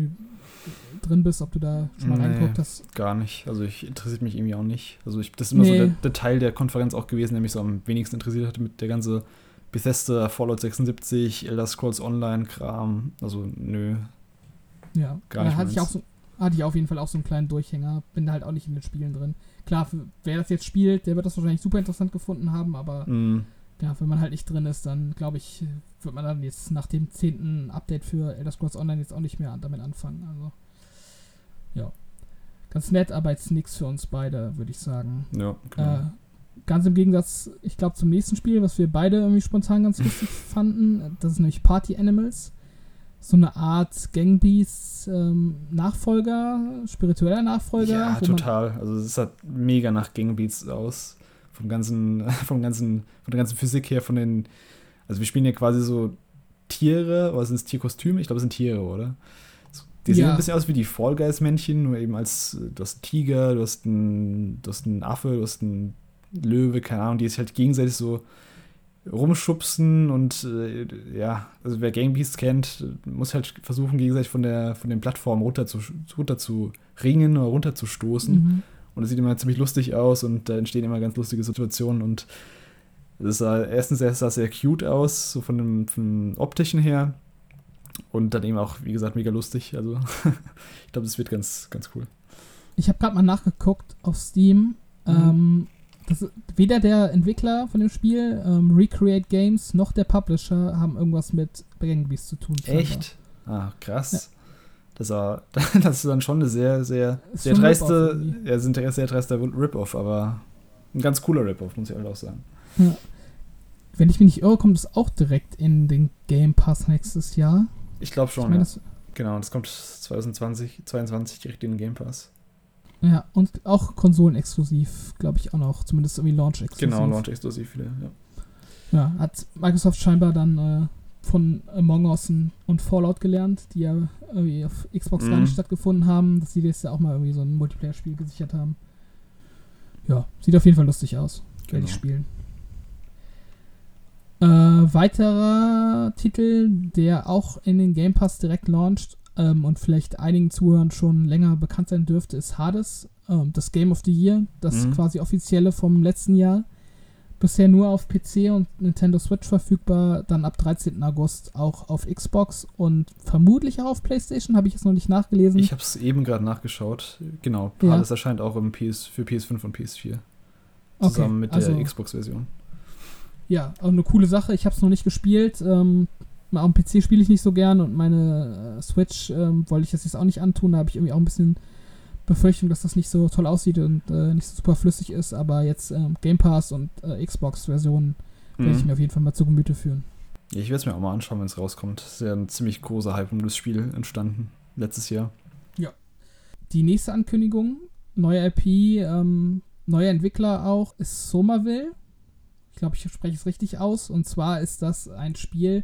drin bist, ob du da schon mal nee, reingeguckt hast. Gar nicht. Also ich interessiert mich irgendwie auch nicht. Also ich, das ist immer nee. so der, der, Teil der Konferenz auch gewesen, der mich so am wenigsten interessiert hat mit der ganze Bethesda, Fallout 76, Elder Scrolls Online Kram. Also nö. Ja, gar nicht. Ja, hatte ich, auch so, hatte ich auf jeden Fall auch so einen kleinen Durchhänger. Bin da halt auch nicht in den Spielen drin. Klar, für, wer das jetzt spielt, der wird das wahrscheinlich super interessant gefunden haben, aber mm ja, wenn man halt nicht drin ist, dann glaube ich, wird man dann jetzt nach dem zehnten Update für Elder Scrolls Online jetzt auch nicht mehr damit anfangen. Also, ja. Ganz nett, aber jetzt nichts für uns beide, würde ich sagen. Ja, genau. Äh, ganz im Gegensatz, ich glaube, zum nächsten Spiel, was wir beide irgendwie spontan ganz <laughs> lustig fanden, das ist nämlich Party Animals. So eine Art Gangbeasts ähm, Nachfolger, spiritueller Nachfolger. Ja, total. Also es sah mega nach Gangbeats aus vom ganzen, <laughs> vom ganzen, von der ganzen Physik her, von den, also wir spielen ja quasi so Tiere, oder sind es Tierkostüme? Ich glaube, es sind Tiere, oder? Die sehen ja. ein bisschen aus wie die Fall Guys Männchen, nur eben als, du hast einen Tiger, du hast einen, du hast einen Affe, du hast einen Löwe, keine Ahnung, die sich halt gegenseitig so rumschubsen und äh, ja, also wer Gang Beasts kennt, muss halt versuchen, gegenseitig von der von den Plattformen runter zu, runter zu ringen oder runter zu stoßen. Mhm. Und es sieht immer ziemlich lustig aus und da entstehen immer ganz lustige Situationen. Und es sah erstens sah es sehr cute aus, so von dem, von dem optischen her. Und dann eben auch, wie gesagt, mega lustig. Also <laughs> ich glaube, das wird ganz, ganz cool. Ich habe gerade mal nachgeguckt auf Steam. Mhm. Ähm, das, weder der Entwickler von dem Spiel, ähm, Recreate Games, noch der Publisher haben irgendwas mit Gang Beasts zu tun. Echt? Ah, krass. Das, war, <laughs> das ist dann schon eine sehr, sehr, Ist sehr dreiste, ja, sind sehr dreister Rip-Off, aber ein ganz cooler Rip-Off, muss ich halt auch sagen. Wenn ich mich nicht irre, kommt es auch direkt in den Game Pass nächstes Jahr. Ich glaube Ich schon, meine, ja. das, Genau, das kommt 2020, 22 direkt in den Game Pass. Ja, und auch konsolenexklusiv, glaube ich auch noch. Zumindest irgendwie Launch-exklusiv. Genau, launch-exklusiv wieder, ja. Ja, hat Microsoft scheinbar dann äh, von Among Us und Fallout gelernt, die ja irgendwie auf Xbox gar Mhm. nicht stattgefunden haben, dass sie jetzt ja auch mal irgendwie so ein Multiplayer-Spiel gesichert haben. Ja, sieht auf jeden Fall lustig aus. Werde Genau. ich spielen. Äh, weiterer Titel, der auch in den Game Pass direkt launcht ähm, und vielleicht einigen Zuhörern schon länger bekannt sein dürfte, ist Hades, ähm, das Game of the Year, das Mhm. quasi offizielle vom letzten Jahr. Bisher nur auf PC und Nintendo Switch verfügbar, dann ab 13. August auch auf Xbox und vermutlich auch auf PlayStation, habe ich jetzt noch nicht nachgelesen. Ich habe es eben gerade nachgeschaut. Genau, Ja. Hades erscheint auch im PS, für PS5 und PS4. Okay, Zusammen mit also- der Xbox-Version. Ja, auch eine coole Sache. Ich habe es noch nicht gespielt. Ähm, am PC spiele ich nicht so gern und meine äh, Switch ähm, wollte ich das jetzt auch nicht antun. Da habe ich irgendwie auch ein bisschen Befürchtung, dass das nicht so toll aussieht und äh, nicht so super flüssig ist. Aber jetzt ähm, Game Pass und äh, Xbox-Version werde ich Mhm. mir auf jeden Fall mal zu Gemüte führen. Ja, ich werde es mir auch mal anschauen, wenn es rauskommt. Es ist ja ein ziemlich großer Hype um das Spiel entstanden letztes Jahr. Die nächste Ankündigung, neue IP, ähm, neuer Entwickler auch, ist Somerville. Ich glaube, ich spreche es richtig aus. Und zwar ist das ein Spiel,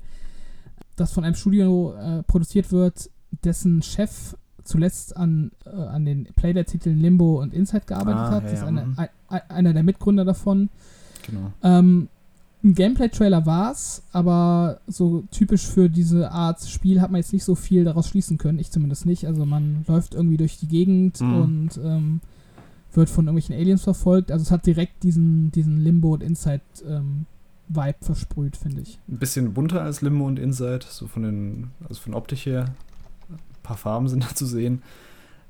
das von einem Studio äh, produziert wird, dessen Chef zuletzt an, äh, an den Playdead-Titeln Limbo und Inside gearbeitet Ah, hat. ja, das ist eine, mhm. ein, ein, einer der Mitgründer davon. Genau. Ähm, ein Gameplay-Trailer war's, aber so typisch für diese Art Spiel hat man jetzt nicht so viel daraus schließen können. Ich zumindest nicht. Also man läuft irgendwie durch die Gegend Mhm. und ähm, wird von irgendwelchen Aliens verfolgt. Also es hat direkt diesen, diesen Limbo und Inside ähm, Vibe versprüht, finde ich. Ein bisschen bunter als Limbo und Inside, so von den, also von Optik her. Ein paar Farben sind da zu sehen.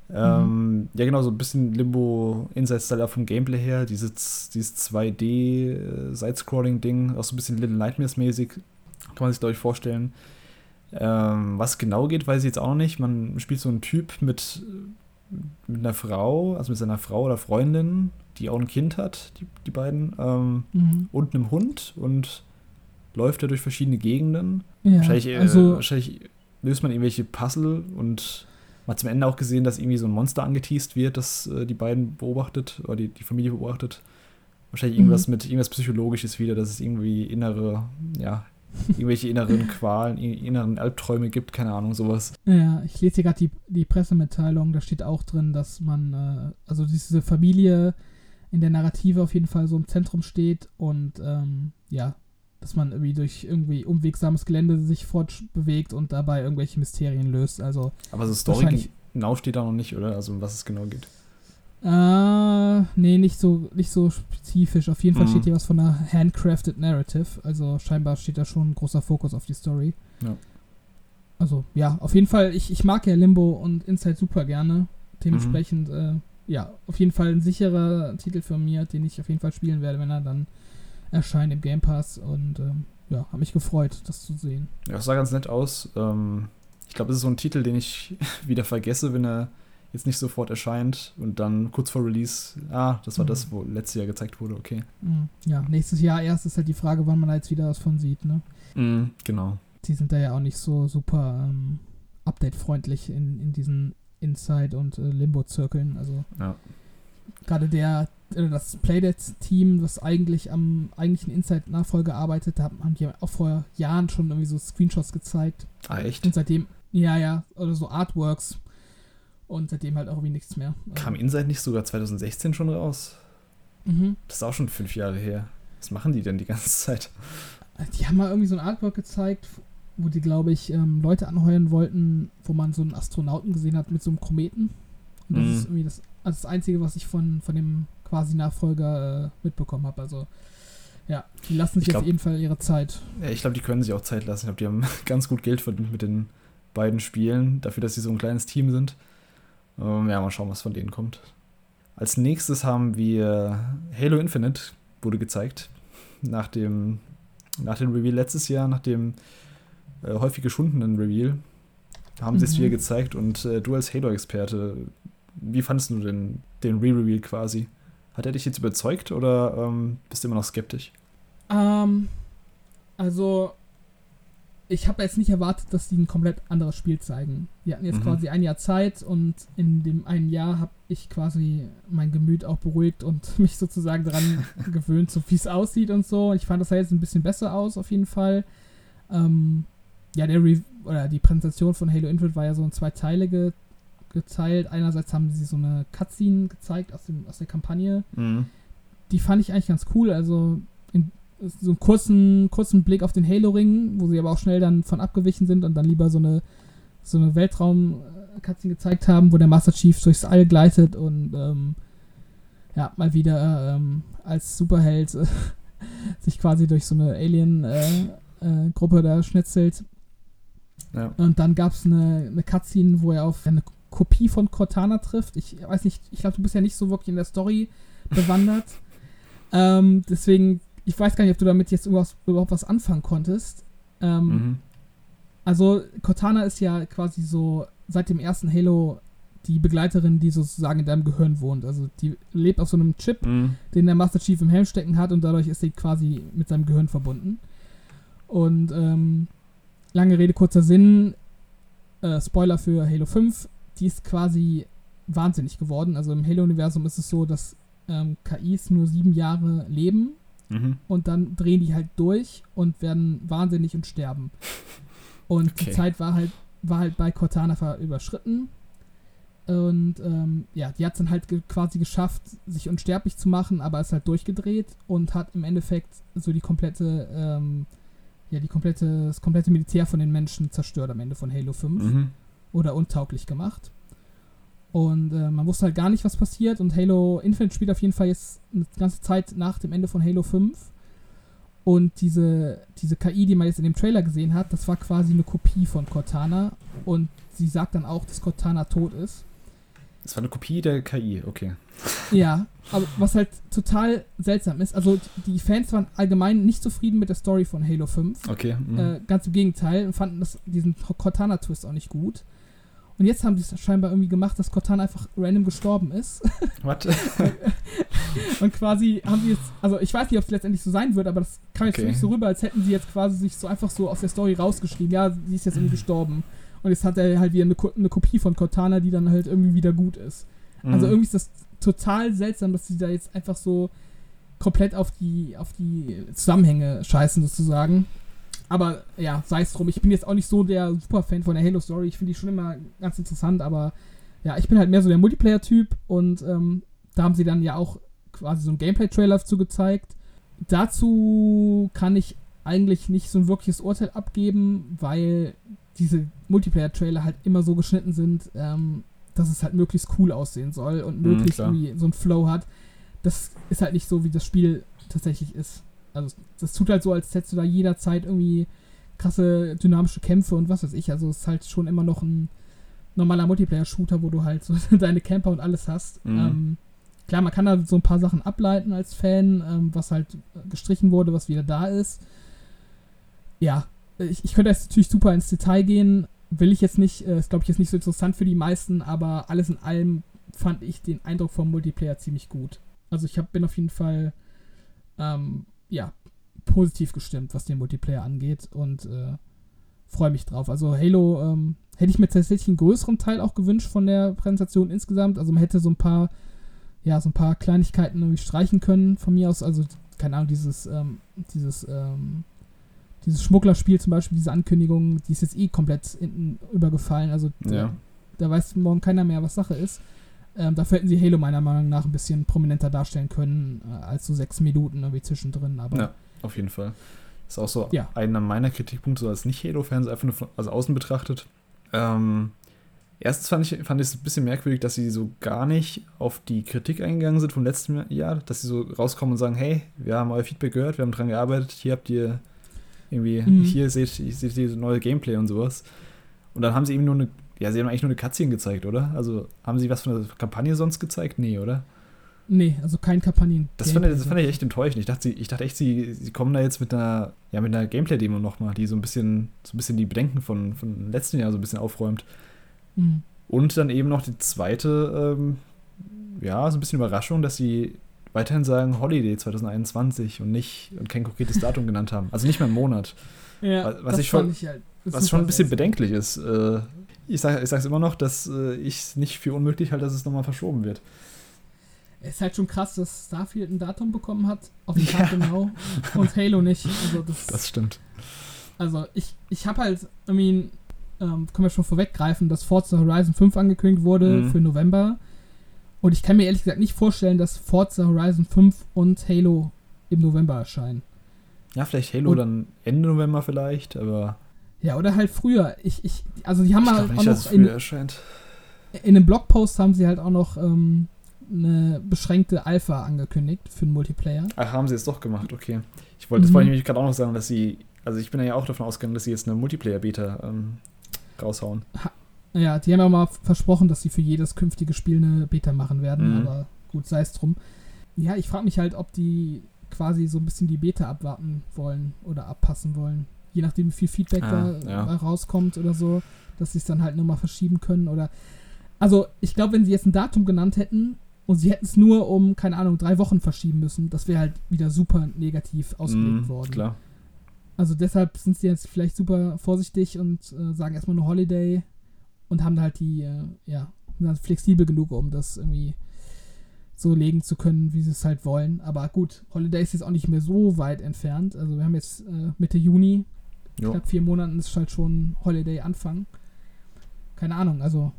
Mhm. Ähm, ja, genau, so ein bisschen Limbo Inside-Style auch vom Gameplay her. Dieses, dieses 2D-Side-Scrolling-Ding, auch so ein bisschen Little Nightmares-mäßig. Kann man sich, glaube ich, vorstellen. Ähm, was genau geht, weiß ich jetzt auch noch nicht. Man spielt so einen Typ mit, mit einer Frau, also mit seiner Frau oder Freundin, die auch ein Kind hat, die, die beiden, ähm, Mhm. und einem Hund und läuft da durch verschiedene Gegenden. Ja, Wahrscheinlich, äh, also wahrscheinlich löst man irgendwelche Puzzle und man hat zum Ende auch gesehen, dass irgendwie so ein Monster angeteased wird, das äh, die beiden beobachtet oder die, die Familie beobachtet. Wahrscheinlich irgendwas Mhm. mit irgendwas Psychologisches wieder, dass es irgendwie innere, ja, irgendwelche inneren <laughs> Qualen, inneren Albträume gibt, keine Ahnung, sowas. Ja, ich lese hier gerade die, die Pressemitteilung, da steht auch drin, dass man, äh, also diese Familie in der Narrative auf jeden Fall so im Zentrum steht und ähm, ja, dass man irgendwie durch irgendwie unwegsames Gelände sich fortbewegt und dabei irgendwelche Mysterien löst. Also, Aber so Story genau steht da noch nicht, oder? Also um was es genau geht. äh, nee, nicht so, nicht so spezifisch. Auf jeden Fall Mhm. steht hier was von einer handcrafted Narrative. Also scheinbar steht da schon ein großer Fokus auf die Story. Ja. Also, ja, auf jeden Fall, ich, ich mag ja Limbo und Inside super gerne. Dementsprechend, äh, ja, auf jeden Fall ein sicherer Titel für mir, den ich auf jeden Fall spielen werde, wenn er dann erscheint im Game Pass. Und ähm, ja, habe mich gefreut, das zu sehen. Ja, das sah ganz nett aus. Ähm, ich glaube, es ist so ein Titel, den ich <laughs> wieder vergesse, wenn er jetzt nicht sofort erscheint und dann kurz vor Release, ah, das war Mhm. das, wo letztes Jahr gezeigt wurde, okay. Mhm. Ja, nächstes Jahr erst ist halt die Frage, wann man da jetzt wieder was von sieht, ne? Mhm, genau. Die sind da ja auch nicht so super ähm, update-freundlich in, in diesen Inside- und äh, Limbo-Zirkeln. Also Ja. gerade der, äh, das Playdead-Team, das eigentlich am eigentlichen Inside-Nachfolger arbeitet, da haben die auch vor Jahren schon irgendwie so Screenshots gezeigt. Ah, echt? Und seitdem, ja, ja, oder so Artworks. Und seitdem halt auch irgendwie nichts mehr. Also, Kam Inside nicht sogar 2016 schon raus? Mhm. Das ist auch schon fünf Jahre her. Was machen die denn die ganze Zeit? Die haben mal irgendwie so ein Artwork gezeigt, wo die, glaube ich, ähm, Leute anheuern wollten, wo man so einen Astronauten gesehen hat mit so einem Kometen. Und das Mhm. ist irgendwie das, also das Einzige, was ich von, von dem quasi Nachfolger äh, mitbekommen habe. Also, ja, die lassen sich Ich auf glaub- jeden Fall ihre Zeit. Ja, ich glaube, die können sich auch Zeit lassen. Ich glaube, die haben <laughs> ganz gut Geld verdient mit den beiden Spielen, dafür, dass sie so ein kleines Team sind. Ähm, ja, mal schauen, was von denen kommt. Als nächstes haben wir Halo Infinite, wurde gezeigt. Nach dem, nach dem Reveal letztes Jahr, nach dem äh, häufig geschundenen Reveal, haben mhm. sie es wieder gezeigt. Und äh, du als Halo-Experte, wie fandest du denn den Re-Reveal quasi? Hat er dich jetzt überzeugt oder ähm, bist du immer noch skeptisch? Ähm, also ich habe jetzt nicht erwartet, dass die ein komplett anderes Spiel zeigen. Die hatten jetzt mhm. quasi ein Jahr Zeit und in dem einen Jahr habe ich quasi mein Gemüt auch beruhigt und <laughs> mich sozusagen daran <laughs> gewöhnt, so wie es aussieht und so. Ich fand das sah jetzt ein bisschen besser aus, auf jeden Fall. Ähm, ja, der Re oder die Präsentation von Halo Infinite war ja so in zwei Teile ge geteilt. Einerseits haben sie so eine Cutscene gezeigt aus, dem, aus der Kampagne. Mhm. Die fand ich eigentlich ganz cool. Also in, so einen kurzen, kurzen Blick auf den Halo-Ring, wo sie aber auch schnell dann von abgewichen sind und dann lieber so eine, so eine Weltraum-Cutscene gezeigt haben, wo der Master Chief durchs All gleitet und ähm, ja, mal wieder ähm, als Superheld äh, <laughs> sich quasi durch so eine Alien-Gruppe äh, äh, da schnitzelt. Ja. Und dann gab es eine, eine Cutscene, wo er auf eine Kopie von Cortana trifft. Ich weiß nicht, ich glaube, du bist ja nicht so wirklich in der Story bewandert. <laughs> ähm, deswegen ich weiß gar nicht, ob du damit jetzt überhaupt was anfangen konntest. Ähm, mhm. Also, Cortana ist ja quasi so seit dem ersten Halo die Begleiterin, die sozusagen in deinem Gehirn wohnt. Also, die lebt auf so einem Chip, mhm. den der Master Chief im Helm stecken hat und dadurch ist sie quasi mit seinem Gehirn verbunden. Und, ähm, lange Rede, kurzer Sinn, äh, Spoiler für Halo 5, die ist quasi wahnsinnig geworden. Also, im Halo-Universum ist es so, dass ähm, KIs nur sieben Jahre leben Mhm. Und dann drehen die halt durch und werden wahnsinnig und sterben. Und okay. die Zeit war halt, war halt bei Cortana überschritten. Und ähm, ja, die hat es dann halt ge quasi geschafft, sich unsterblich zu machen, aber ist halt durchgedreht und hat im Endeffekt so die komplette, ähm, ja, die komplette, das komplette Militär von den Menschen zerstört am Ende von Halo 5. Mhm. Oder untauglich gemacht. Und äh, man wusste halt gar nicht, was passiert. Und Halo Infinite spielt auf jeden Fall jetzt eine ganze Zeit nach dem Ende von Halo 5. Und diese, diese KI, die man jetzt in dem Trailer gesehen hat, das war quasi eine Kopie von Cortana. Und sie sagt dann auch, dass Cortana tot ist. Das war eine Kopie der KI, okay. Ja, aber was halt total seltsam ist, also die Fans waren allgemein nicht zufrieden mit der Story von Halo 5. Okay. Mhm. Äh, ganz im Gegenteil und fanden das, diesen Cortana-Twist auch nicht gut. Und jetzt haben sie es scheinbar irgendwie gemacht, dass Cortana einfach random gestorben ist. <laughs> Was? <laughs> und quasi haben sie jetzt, also ich weiß nicht, ob es letztendlich so sein wird, aber das kam jetzt okay. nicht so rüber, als hätten sie jetzt quasi sich so einfach so aus der Story rausgeschrieben. Ja, sie ist jetzt irgendwie gestorben. Und jetzt hat er halt wieder eine, eine Kopie von Cortana, die dann halt irgendwie wieder gut ist. Also mhm. Also irgendwie ist das total seltsam, dass sie da jetzt einfach so komplett auf die, auf die Zusammenhänge scheißen, sozusagen. Aber ja, sei es drum. Ich bin jetzt auch nicht so der Superfan von der Halo-Story. Ich finde die schon immer ganz interessant, aber ja, ich bin halt mehr so der Multiplayer-Typ und ähm, da haben sie dann ja auch quasi so einen Gameplay-Trailer dazu gezeigt. Dazu kann ich eigentlich nicht so ein wirkliches Urteil abgeben, weil diese Multiplayer-Trailer halt immer so geschnitten sind, ähm, dass es halt möglichst cool aussehen soll und mhm, möglichst mm, irgendwie so einen Flow hat. Das ist halt nicht so, wie das Spiel tatsächlich ist. Also das tut halt so, als hättest du da jederzeit irgendwie krasse dynamische Kämpfe und was weiß ich. Also es ist halt schon immer noch ein normaler Multiplayer-Shooter, wo du halt so <laughs> deine Camper und alles hast. Mhm. Ähm, klar, man kann da so ein paar Sachen ableiten als Fan, ähm, was halt gestrichen wurde, was wieder da ist. Ja, ich, ich könnte jetzt natürlich super ins Detail gehen. Will ich jetzt nicht, äh, ist glaube ich jetzt nicht so interessant für die meisten, aber alles in allem fand ich den Eindruck vom Multiplayer ziemlich gut. Also ich hab, bin auf jeden Fall ähm, ja, positiv gestimmt, was den Multiplayer angeht und äh, freue mich drauf. Also Halo ähm, hätte ich mir tatsächlich einen größeren Teil auch gewünscht von der Präsentation insgesamt. Also man hätte so ein paar, ja, so ein paar Kleinigkeiten irgendwie streichen können von mir aus. Also, keine Ahnung, dieses, ähm, dieses, ähm, dieses Schmugglerspiel zum Beispiel, diese Ankündigung, die ist jetzt eh komplett hinten übergefallen. Also ja. da, weiß morgen keiner mehr, was Sache ist. Ähm, dafür hätten sie Halo meiner Meinung nach ein bisschen prominenter darstellen können, äh, als so sechs Minuten irgendwie zwischendrin. Aber ja, auf jeden Fall. Ist auch so ja. einer meiner Kritikpunkte, so als Nicht-Halo-Fan, einfach nur von, also außen betrachtet. Ähm, erstens fand ich, fand ich es ein bisschen merkwürdig, dass sie so gar nicht auf die Kritik eingegangen sind vom letzten Jahr, dass sie so rauskommen und sagen, hey, wir haben euer Feedback gehört, wir haben dran gearbeitet, hier habt ihr irgendwie, mhm. hier seht, seht ihr neue Gameplay und sowas. Und dann haben sie eben nur eine ja, sie haben eigentlich nur eine Cutscene gezeigt, oder? Also haben sie was von der Kampagne sonst gezeigt? Nee, oder? Nee, also kein Kampagnen. Das fand, ich, das fand ich echt enttäuschend. Ich dachte, ich dachte echt, sie, sie kommen da jetzt mit einer, ja, mit einer Gameplay-Demo nochmal, die so ein bisschen, so ein bisschen die Bedenken von, von letzten Jahr so ein bisschen aufräumt. Mhm. Und dann eben noch die zweite, ähm, ja, so ein bisschen Überraschung, dass sie weiterhin sagen Holiday 2021 und nicht und kein konkretes Datum genannt haben. Also nicht mehr einen Monat. <laughs> Ja, was ich schon, ich halt, was schon ein bisschen bedenklich ist. Äh, ich sage ich es immer noch, dass äh, ich es nicht für unmöglich halte, dass es nochmal verschoben wird. Es ist halt schon krass, dass Starfield ein Datum bekommen hat, auf den <laughs> Tag ja. genau, und Halo nicht. Also das, das stimmt. Also ich, ich habe halt, I mean, ähm, können wir schon vorweggreifen, dass Forza Horizon 5 angekündigt wurde mhm. für November. Und ich kann mir ehrlich gesagt nicht vorstellen, dass Forza Horizon 5 und Halo im November erscheinen. Ja, vielleicht Halo und, dann Ende November vielleicht, aber. Ja, oder halt früher. Ich, ich, also die haben ich halt nicht, auch noch in, erscheint. in einem Blogpost haben sie halt auch noch ähm, eine beschränkte Alpha angekündigt für den Multiplayer. Ach, haben sie es doch gemacht, okay. Ich wollte, das mhm. wollte ich nämlich gerade auch noch sagen, dass sie, also ich bin ja auch davon ausgegangen, dass sie jetzt eine Multiplayer-Beta ähm, raushauen. Ha ja, die haben ja mal versprochen, dass sie für jedes künftige Spiel eine Beta machen werden, mhm. aber gut, sei es drum. Ja, ich frage mich halt, ob die quasi so ein bisschen die Beta abwarten wollen oder abpassen wollen. Je nachdem, wie viel Feedback ah, da ja. rauskommt oder so, dass sie es dann halt nochmal verschieben können oder. Also, ich glaube, wenn sie jetzt ein Datum genannt hätten, und sie hätten es nur um, keine Ahnung, drei Wochen verschieben müssen. Das wäre halt wieder super negativ ausgelegt mm, worden. Klar. Also deshalb sind sie jetzt vielleicht super vorsichtig und äh, sagen erstmal eine Holiday und haben halt die, äh, ja, sind halt flexibel genug, um das irgendwie so legen zu können, wie sie es halt wollen. Aber gut, Holiday ist jetzt auch nicht mehr so weit entfernt. Also wir haben jetzt äh, Mitte Juni. Jo. Knapp vier Monaten ist halt schon Holiday Anfang. Keine Ahnung, also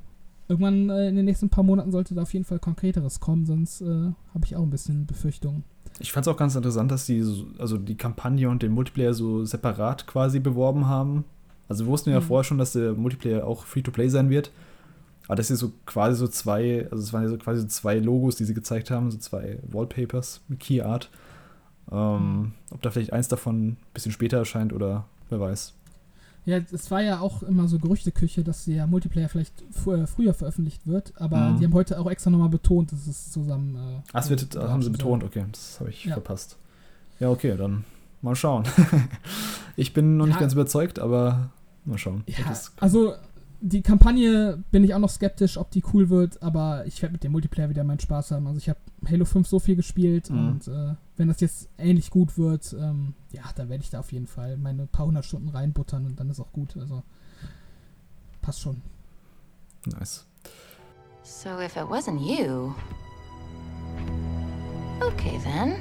irgendwann äh, in den nächsten paar Monaten sollte da auf jeden Fall Konkreteres kommen, sonst äh, habe ich auch ein bisschen Befürchtungen. Ich fand es auch ganz interessant, dass die also die Kampagne und den Multiplayer so separat quasi beworben haben. Also wir wussten ja mhm. vorher schon, dass der Multiplayer auch Free-to-Play sein wird. Aber das ist so quasi so zwei, also es waren ja so quasi so zwei Logos, die sie gezeigt haben, so zwei Wallpapers mit Key Art. Ähm, mhm. Ob da vielleicht eins davon ein bisschen später erscheint oder wer weiß. Ja, es war ja auch immer so Gerüchteküche, dass der Multiplayer vielleicht äh, früher veröffentlicht wird, aber mhm. die haben heute auch extra nochmal betont, dass es zusammen. Äh, Ach, das wird, haben sie betont, okay, das habe ich ja. verpasst. Ja, okay, dann mal schauen. <laughs> ich bin noch ja. nicht ganz überzeugt, aber mal schauen. Ja, also die Kampagne bin ich auch noch skeptisch, ob die cool wird, aber ich werde mit dem Multiplayer wieder meinen Spaß haben. Also ich habe Halo 5 so viel gespielt mhm. und äh, wenn das jetzt ähnlich gut wird, ähm, ja, dann werde ich da auf jeden Fall meine paar hundert Stunden reinbuttern und dann ist auch gut. Also passt schon. Nice. So if it wasn't you. Okay then.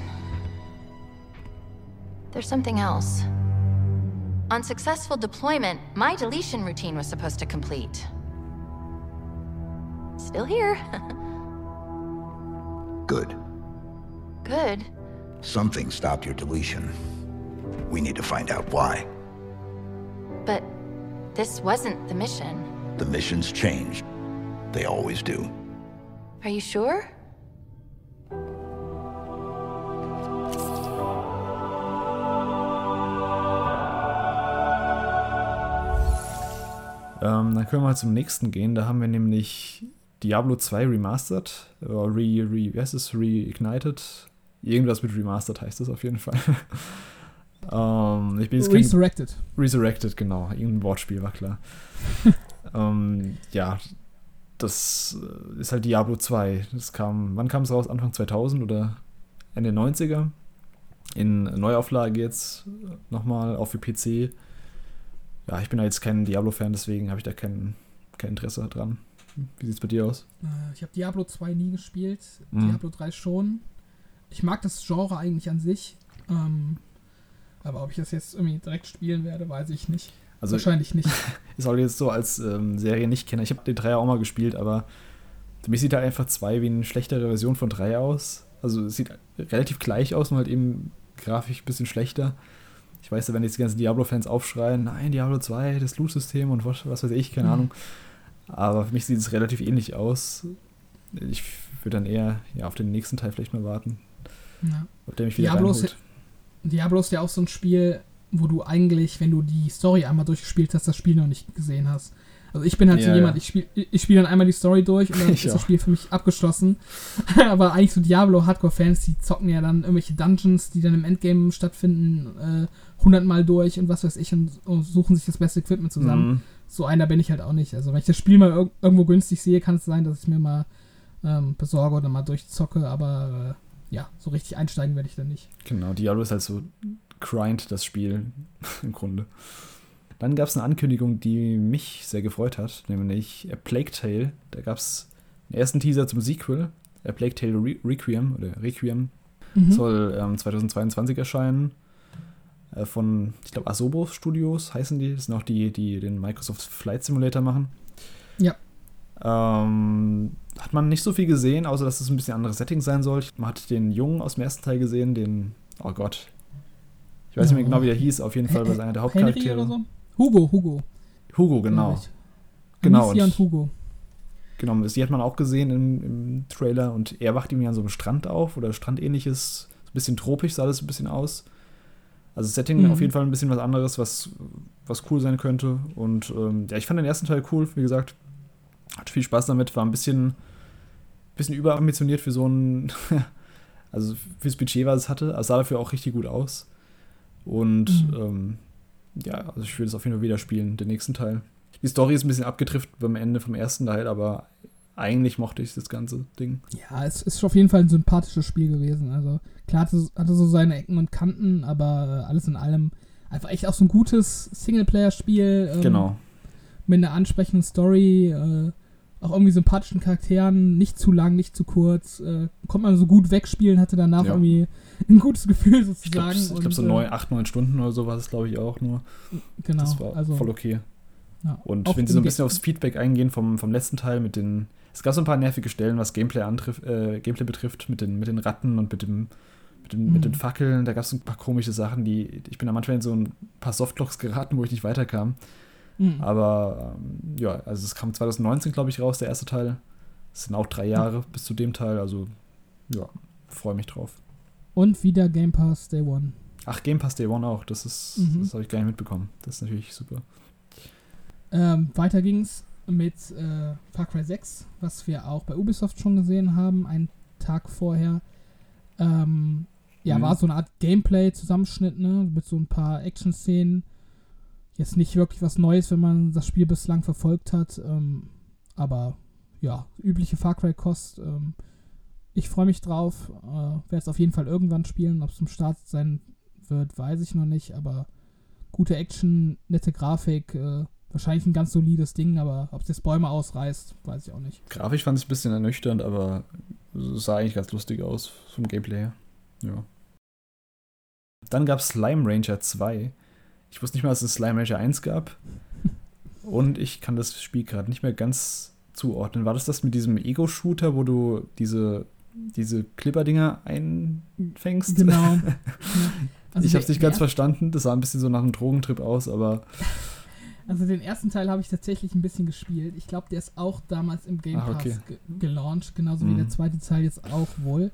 There's something else. On successful deployment, my deletion routine was supposed to complete. Still here. <laughs> Good. Good? Something stopped your deletion. We need to find out why. But this wasn't the mission. The missions changed. They always do. Are you sure? Ähm, dann können wir mal zum nächsten gehen. Da haben wir nämlich Diablo 2 Remastered. Oder re, re, wie heißt es? Reignited. Irgendwas mit Remastered heißt das auf jeden Fall. <laughs> ähm, ich bin jetzt Resurrected. Resurrected, genau. Irgendein Wortspiel, war klar. <laughs> ähm, ja, das äh, ist halt Diablo 2. Das kam, wann kam es raus? Anfang 2000 oder Ende 90er? In Neuauflage jetzt nochmal auf für PC ja, ich bin da jetzt kein Diablo-Fan, deswegen habe ich da kein, kein Interesse dran. Wie sieht es bei dir aus? Äh, ich habe Diablo 2 nie gespielt, mhm. Diablo 3 schon. Ich mag das Genre eigentlich an sich. Ähm, aber ob ich das jetzt irgendwie direkt spielen werde, weiß ich nicht. Also, Wahrscheinlich nicht. <laughs> ist auch jetzt so als ähm, Serie nicht kennen. Ich habe den 3 auch mal gespielt, aber für mich sieht halt einfach 2 wie eine schlechtere Version von 3 aus. Also es sieht relativ gleich aus, nur halt eben grafisch ein bisschen schlechter. Ich weiß ja, wenn jetzt die ganzen Diablo-Fans aufschreien, nein, Diablo 2, das Loot-System und was, was weiß ich, keine mhm. Ahnung. Aber für mich sieht es relativ ähnlich aus. Ich würde dann eher ja, auf den nächsten Teil vielleicht mal warten. Ja. Ob der mich wieder Diablo ist, Diablo ist ja auch so ein Spiel, wo du eigentlich, wenn du die Story einmal durchgespielt hast, das Spiel noch nicht gesehen hast. Also ich bin halt Ja, so jemand, ich spiele ich spiel dann einmal die Story durch und dann <laughs> ist das. Spiel für mich abgeschlossen. <laughs> Aber eigentlich so Diablo-Hardcore-Fans, die zocken ja dann irgendwelche Dungeons, die dann im Endgame stattfinden, äh, hundertmal durch und was weiß ich und, und suchen sich das beste Equipment zusammen. Mhm. So einer bin ich halt auch nicht. Also wenn ich das Spiel mal ir irgendwo günstig sehe, kann es sein, dass ich mir mal ähm, besorge oder mal durchzocke, aber äh, ja, so richtig einsteigen werde ich dann nicht. Genau, Diablo ist halt so grind, das Spiel <laughs> im Grunde. Dann gab es eine Ankündigung, die mich sehr gefreut hat, nämlich A Plague Tale. Da gab es einen ersten Teaser zum Sequel, A Plague Tale Re Requiem oder Requiem. Mhm. Soll ähm, 2022 erscheinen. Äh, von, ich glaube, Asobo Studios heißen die. Das sind auch die, die den Microsoft Flight Simulator machen. Ja. Ähm, hat man nicht so viel gesehen, außer dass es ein bisschen anderes Setting sein soll. Man hat den Jungen aus dem ersten Teil gesehen, den, oh Gott. Ich weiß nicht mehr genau, wie der hieß, auf jeden Fall war es einer der Henry Hauptcharaktere. oder so? Hugo, Hugo. Hugo, genau. Genau, Amicia und- und Hugo. Genau, sie hat man auch gesehen im, im Trailer und er wacht irgendwie an so einem Strand auf oder strandähnliches, so ein bisschen tropisch sah das ein bisschen aus. Also das Setting Mhm. auf jeden Fall ein bisschen was anderes, was, was cool sein könnte. Und ähm, ja, ich fand den ersten Teil cool, wie gesagt. Hatte viel Spaß damit, war ein bisschen, bisschen überambitioniert für so ein, <laughs> also fürs Budget, was es hatte, aber es sah dafür auch richtig gut aus. Und Mhm. ähm, ja, also ich würde es auf jeden Fall wieder spielen, den nächsten Teil. Die Story ist ein bisschen abgetrifft beim Ende vom ersten Teil, aber eigentlich mochte ich das ganze Ding. Ja, es ist auf jeden Fall ein sympathisches Spiel gewesen. Also klar hatte, hatte so seine Ecken und Kanten, aber äh, alles in allem einfach echt auch so ein gutes Singleplayer-Spiel. Ähm, Genau. Mit einer ansprechenden Story, äh, auch irgendwie sympathischen Charakteren, nicht zu lang, nicht zu kurz. Äh, konnte man so gut wegspielen, hatte danach Ja. irgendwie ein gutes Gefühl Ich glaube, sozusagen. ich glaub, so neun, äh, acht, neun Stunden oder so war es, glaube ich, auch nur. Genau, Das war also, voll okay. ja, Und wenn sie so ein bisschen Ge- aufs Feedback eingehen vom, vom letzten Teil mit den. Es gab so ein paar nervige Stellen, was Gameplay, antrifft, äh, Gameplay betrifft, mit den, mit den Ratten und mit dem. Mit den, mit Mhm. den Fackeln, da gab es ein paar komische Sachen, die. Ich bin da manchmal in so ein paar Softlocks geraten, wo ich nicht weiterkam. Mhm. Aber ähm, ja, also es kam 2019, glaube ich, raus, der erste Teil. Es sind auch drei Jahre bis zu dem Teil, also ja, freue mich drauf. Und wieder Game Pass Day One. Ach, Game Pass Day One auch, das ist, Mhm. das habe ich gar nicht mitbekommen. Das ist natürlich super. Ähm, weiter ging's mit äh, Far Cry 6, was wir auch bei Ubisoft schon gesehen haben, einen Tag vorher. Ähm, ja, Mhm. war so eine Art Gameplay-Zusammenschnitt, ne, mit so ein paar Action-Szenen. Jetzt nicht wirklich was Neues, wenn man das Spiel bislang verfolgt hat, ähm, aber ja, übliche Far Cry-Kost. Ähm, ich freue mich drauf, äh, werde es auf jeden Fall irgendwann spielen. Ob es zum Start sein wird, weiß ich noch nicht, aber gute Action, nette Grafik, äh, wahrscheinlich ein ganz solides Ding, aber ob es jetzt Bäume ausreißt, weiß ich auch nicht. Grafisch fand ich es ein bisschen ernüchternd, aber sah eigentlich ganz lustig aus vom Gameplay her. Ja. Dann gab es Slime Ranger 2. Ich wusste nicht mal, dass es Slime Ranger 1 gab. Und ich kann das Spiel gerade nicht mehr ganz zuordnen. War das das mit diesem Ego-Shooter, wo du diese, diese Clipper-Dinger einfängst? Genau. <laughs> Also ich habe es nicht ganz verstanden. Das sah ein bisschen so nach einem Drogentrip aus, aber Also den ersten Teil habe ich tatsächlich ein bisschen gespielt. Ich glaube, der ist auch damals im Game Ach, Pass okay. ge gelauncht, genauso wie Mhm. der zweite Teil jetzt auch wohl.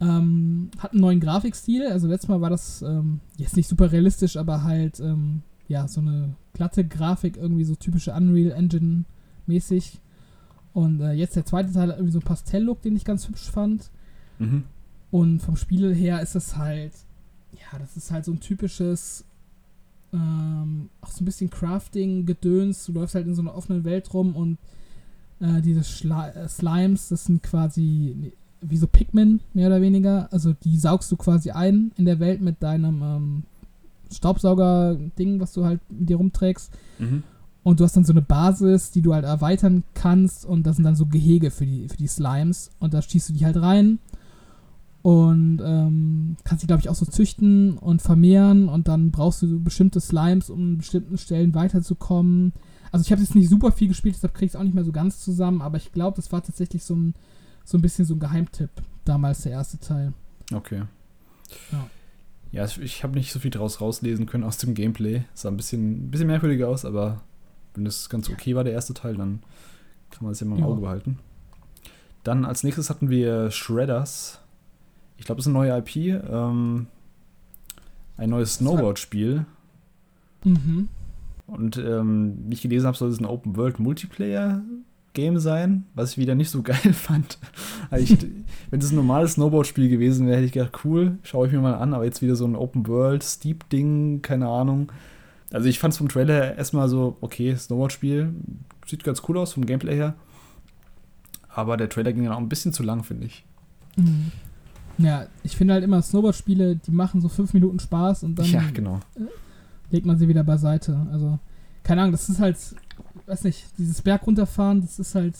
Ähm, hat einen neuen Grafikstil. Also letztes Mal war das ähm, jetzt nicht super realistisch, aber halt ähm, ja so eine glatte Grafik, irgendwie so typische Unreal Engine mäßig. Und äh, jetzt der zweite Teil hat irgendwie so einen Pastell-Look, den ich ganz hübsch fand. mhm. Und vom Spiel her ist es halt, ja, das ist halt so ein typisches, ähm, auch so ein bisschen Crafting-Gedöns. Du läufst halt in so einer offenen Welt rum und äh, diese Schla äh, Slimes, das sind quasi wie so Pikmin, mehr oder weniger. Also die saugst du quasi ein in der Welt mit deinem ähm, Staubsauger-Ding, was du halt mit dir rumträgst. Mhm. Und du hast dann so eine Basis, die du halt erweitern kannst. Und das sind dann so Gehege für die, für die Slimes. Und da schießt du die halt rein. Und ähm, kannst die, glaube ich, auch so züchten und vermehren. Und dann brauchst du bestimmte Slimes, um an bestimmten Stellen weiterzukommen. Also ich habe jetzt nicht super viel gespielt, deshalb kriege ich es auch nicht mehr so ganz zusammen. Aber ich glaube, das war tatsächlich so ein, so ein bisschen so ein Geheimtipp. Damals der erste Teil. Okay. Ja. Ja, ich- habe nicht so viel draus rauslesen können aus dem Gameplay. Sah ein bisschen, ein bisschen merkwürdig aus, aber wenn das ganz okay war, der erste Teil, dann kann man es ja mal im. Auge behalten. Dann als nächstes hatten wir Shredders. Ich glaube, das ist eine neue IP. Ähm, ein neues Snowboard-Spiel. Mhm. Und ähm, wie ich gelesen habe, soll es ein Open-World-Multiplayer-Game sein, was ich wieder nicht so <laughs> geil fand. Also ich, wenn es ein normales Snowboard-Spiel gewesen wäre, hätte ich gedacht, cool, schaue ich mir mal an, aber jetzt wieder so ein Open-World-Steep-Ding, keine Ahnung. Also ich fand es vom Trailer erstmal so, okay, Snowboard-Spiel, sieht ganz cool aus vom Gameplay her. Aber der Trailer ging dann auch ein bisschen zu lang, finde ich. Mhm. Ja, ich finde halt immer Snowboard-Spiele, die machen so fünf Minuten Spaß und dann ja, genau. legt man sie wieder beiseite. Also, keine Ahnung, das ist halt, weiß nicht, dieses Berg runterfahren, das ist halt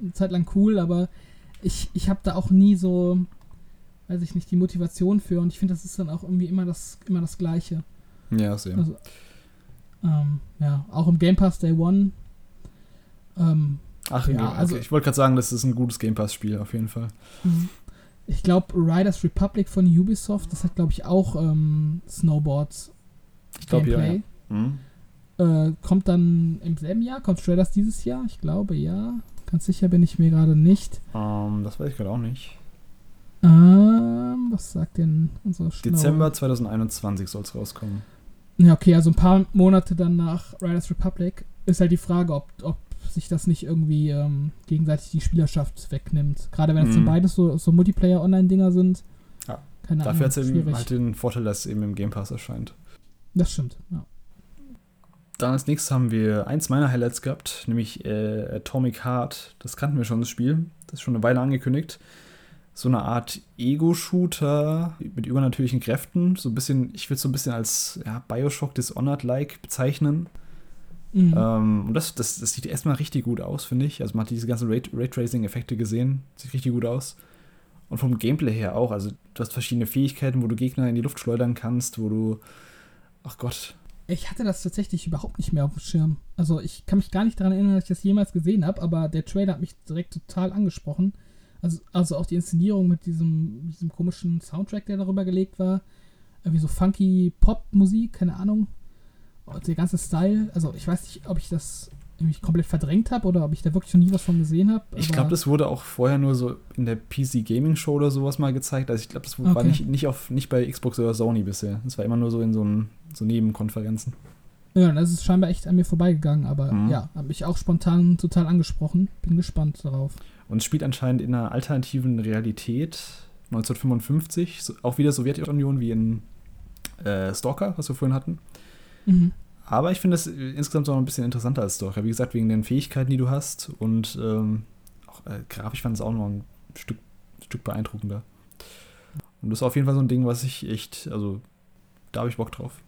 eine Zeit lang cool, aber ich, ich habe da auch nie so, weiß ich nicht, die Motivation für und ich finde, das ist dann auch irgendwie immer das, immer das Gleiche. Ja, sehr. Also, ähm, ja, auch im Game Pass Day One. Ähm, Ach, ja, okay. also ich wollte gerade sagen, das ist ein gutes Game Pass-Spiel, auf jeden Fall. Mhm. Ich glaube, Riders Republic von Ubisoft, das hat, glaube ich, auch ähm, Snowboards. Ich glaube, ja. ja. Mhm. Äh, kommt dann im selben Jahr? Kommt Shredders dieses Jahr? Ich glaube, ja. Ganz sicher bin ich mir gerade nicht. Um, ähm, das weiß ich gerade auch nicht. Ähm, was sagt denn unser Schnaue? Dezember 2021 soll es rauskommen. Ja, okay, also ein paar Monate dann nach Riders Republic ist halt die Frage, ob, ob sich das nicht irgendwie ähm, gegenseitig die Spielerschaft wegnimmt. Gerade wenn es mhm. dann beides so, so Multiplayer-Online-Dinger sind. Ja. Keine Dafür hat es halt den Vorteil, dass es eben im Game Pass erscheint. Das stimmt, ja. Dann als nächstes haben wir eins meiner Highlights gehabt, nämlich äh, Atomic Heart. Das kannten wir schon, das Spiel. Das ist schon eine Weile angekündigt. So eine Art Ego-Shooter mit übernatürlichen Kräften. So ein bisschen, ich würde es so ein bisschen als ja, Bioshock Dishonored-like bezeichnen. Mhm. Ähm, und das, das, das sieht erstmal richtig gut aus, finde ich. Also man hat diese ganzen Raytracing-Effekte gesehen. Sieht richtig gut aus. Und vom Gameplay her auch. Also du hast verschiedene Fähigkeiten, wo du Gegner in die Luft schleudern kannst, wo du. Ach Gott. Ich hatte das tatsächlich überhaupt nicht mehr auf dem Schirm. Also ich kann mich gar nicht daran erinnern, dass ich das jemals gesehen habe, aber der Trailer hat mich direkt total angesprochen. Also, also auch die Inszenierung mit diesem, diesem komischen Soundtrack, der darüber gelegt war. Irgendwie so funky Pop-Musik, keine Ahnung der ganze Style, also ich weiß nicht, ob ich das irgendwie komplett verdrängt habe oder ob ich da wirklich noch nie was von gesehen habe. Ich glaube, das wurde auch vorher nur so in der PC Gaming Show oder sowas mal gezeigt. Also ich glaube, das okay. war nicht, nicht, auf, nicht bei Xbox oder Sony bisher. Das war immer nur so in so, ein, so Nebenkonferenzen. Ja, das ist scheinbar echt an mir vorbeigegangen, aber mhm. ja, habe ich auch spontan total angesprochen. Bin gespannt darauf. Und es spielt anscheinend in einer alternativen Realität 1955, auch wieder Sowjetunion wie in äh, Stalker, was wir vorhin hatten. Mhm. Aber ich finde es insgesamt auch ein bisschen interessanter als Stalker. Wie gesagt, wegen den Fähigkeiten, die du hast. Und ähm, auch äh, grafisch fand es auch noch ein Stück, Stück beeindruckender. Und das ist auf jeden Fall so ein Ding, was ich echt, also da habe ich Bock drauf.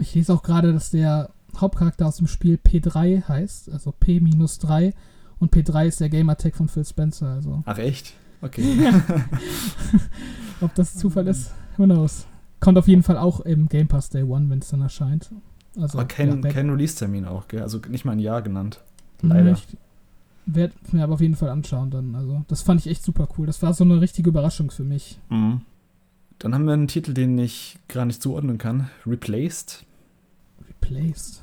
Ich lese auch gerade, dass der Hauptcharakter aus dem Spiel P3 heißt, also P-3. Und P3 ist der Gamertag von Phil Spencer. Also. Ach echt? Okay. <laughs> Ob das Zufall ist, who knows. Kommt auf jeden Fall auch im Game Pass Day One, wenn es dann erscheint. Also, aber kein, ja, kein Release-Termin auch, gell? Also nicht mal ein Jahr genannt. Leider. Ich werde mir aber auf jeden Fall anschauen dann. Also, das fand ich echt super cool. Das war so eine richtige Überraschung für mich. Mhm. Dann haben wir einen Titel, den ich gar nicht zuordnen kann. Replaced. Replaced.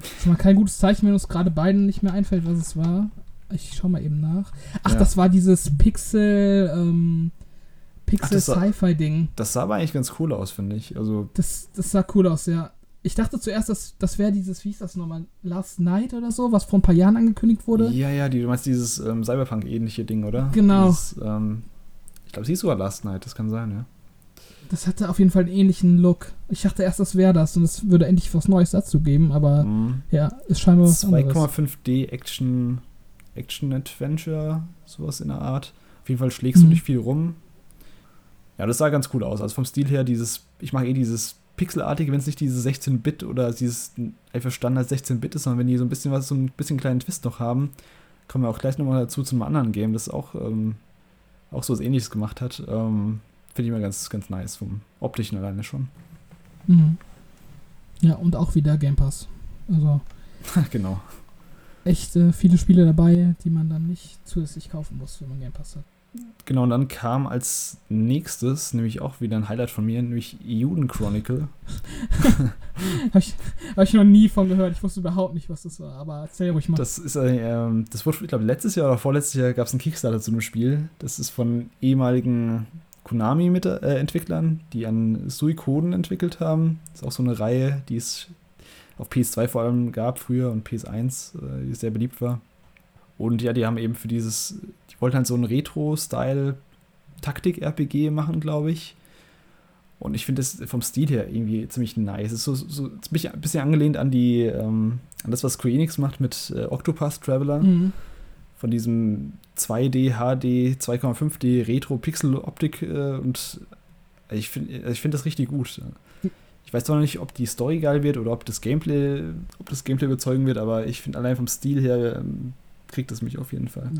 Das ist mal kein gutes Zeichen, wenn uns gerade beiden nicht mehr einfällt, was es war. Ich schau mal eben nach. Ach, ja. das war dieses Pixel, ähm, Pixel Sci-Fi-Ding. Das sah aber eigentlich ganz cool aus, finde ich. Also das, das sah cool aus, ja. Ich dachte zuerst, dass das wäre dieses, wie hieß das nochmal, Last Night oder so, was vor ein paar Jahren angekündigt wurde. Ja, ja, die, du meinst dieses ähm, Cyberpunk-ähnliche Ding, oder? Genau. Dieses, ähm, ich glaube, sie ist sogar Last Night, das kann sein, ja. Das hatte auf jeden Fall einen ähnlichen Look. Ich dachte erst, das wäre das und es würde endlich was Neues dazu geben, aber mhm. ja, ist scheinbar was 2,5D Action, Action Adventure, sowas in der Art. Auf jeden Fall schlägst mhm. du nicht viel rum. Ja, das sah ganz cool aus. Also vom Stil her, dieses, ich mag eh dieses pixelartige, wenn es nicht diese 16-Bit oder dieses einfach Standard 16-Bit ist, sondern wenn die so ein bisschen was, so ein bisschen kleinen Twist noch haben, kommen wir auch gleich nochmal dazu zum anderen Game, das auch, ähm, auch so was ähnliches gemacht hat. Ähm, Finde ich mal ganz, ganz nice, vom optischen alleine schon. Mhm. Ja, und auch wieder Game Pass. Also. <laughs> genau. Echt äh, viele Spiele dabei, die man dann nicht zusätzlich kaufen muss, wenn man Game Pass hat. Genau, und dann kam als nächstes, nämlich auch wieder ein Highlight von mir, nämlich Juden Chronicle. <laughs> Habe ich, hab ich noch nie von gehört. Ich wusste überhaupt nicht, was das war, aber erzähl ruhig mal. Das ist, äh, das wurde, ich glaube, letztes Jahr oder vorletztes Jahr gab es einen Kickstarter zu einem Spiel. Das ist von ehemaligen Konami-Entwicklern, äh, die an Suikoden entwickelt haben. Das ist auch so eine Reihe, die ist auf PS2 vor allem gab früher und PS1, äh, die sehr beliebt war. Und ja, die haben eben für dieses, die wollten halt so einen Retro-Style Taktik-RPG machen, glaube ich. Und ich finde das vom Stil her irgendwie ziemlich nice. Es ist so, so ein bisschen angelehnt an die, ähm, an das, was Square Enix macht mit äh, Octopath Traveler. Mhm. Von diesem 2D, HD, 2,5D Retro-Pixel-Optik äh, und ich finde ich find das richtig gut. Ich weiß zwar noch nicht, ob die Story geil wird oder ob das Gameplay, ob das Gameplay überzeugen wird, aber ich finde allein vom Stil her ähm, kriegt es mich auf jeden Fall.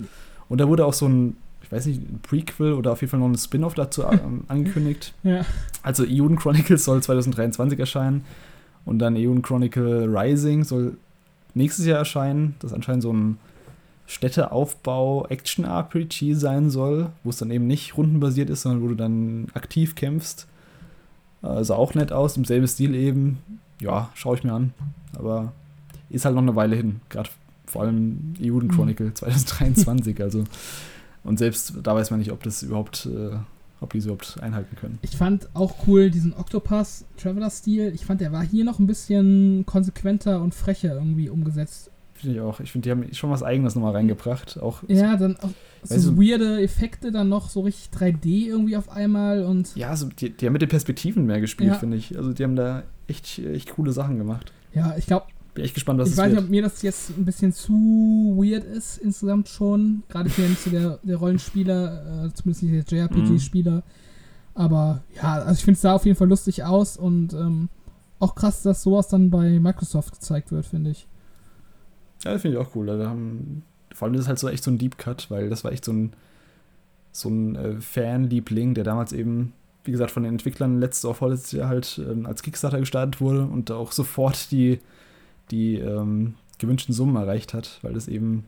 Und da wurde auch so ein ich weiß nicht, ein Prequel oder auf jeden Fall noch ein Spin-off dazu ähm, <laughs> angekündigt. Ja. Also Eon Chronicles soll 2023 erscheinen und dann Eon Chronicle Rising soll nächstes Jahr erscheinen. Das anscheinend so ein Städteaufbau-Action-RPG sein soll, wo es dann eben nicht rundenbasiert ist, sondern wo du dann aktiv kämpfst. Äh, sah auch nett aus, im selben Stil eben. Ja, schaue ich mir an. Aber ist halt noch eine Weile hin. Gerade vor allem Eon Chronicle <laughs> mhm. 2023. Also und selbst da weiß man nicht, ob das überhaupt, äh, ob die es überhaupt einhalten können. Ich fand auch cool diesen Octopus Traveler-Stil. Ich fand, der war hier noch ein bisschen konsequenter und frecher irgendwie umgesetzt. Finde ich auch. Ich finde, die haben schon was Eigenes nochmal reingebracht. Auch ja, dann auch so du, weirde Effekte dann noch so richtig 3D irgendwie auf einmal und. Ja, also die, die haben mit den Perspektiven mehr gespielt, ja. finde ich. Also die haben da echt, echt coole Sachen gemacht. Ja, ich glaube, bin echt gespannt, was ich es weiß wird. nicht, ob mir das jetzt ein bisschen zu weird ist, insgesamt schon. Gerade nicht so der, der Rollenspieler, äh, zumindest nicht der JRPG-Spieler. Mhm. Aber ja, also ich finde es sah auf jeden Fall lustig aus und ähm, auch krass, dass sowas dann bei Microsoft gezeigt wird, finde ich. Ja, das finde ich auch cool. Also haben, vor allem ist es halt so echt so ein Deep Cut, weil das war echt so ein, so ein äh, Fanliebling, der damals eben, wie gesagt, von den Entwicklern letztes oder vorletztes Jahr halt ähm, als Kickstarter gestartet wurde und auch sofort die die ähm, gewünschten Summen erreicht hat, weil das eben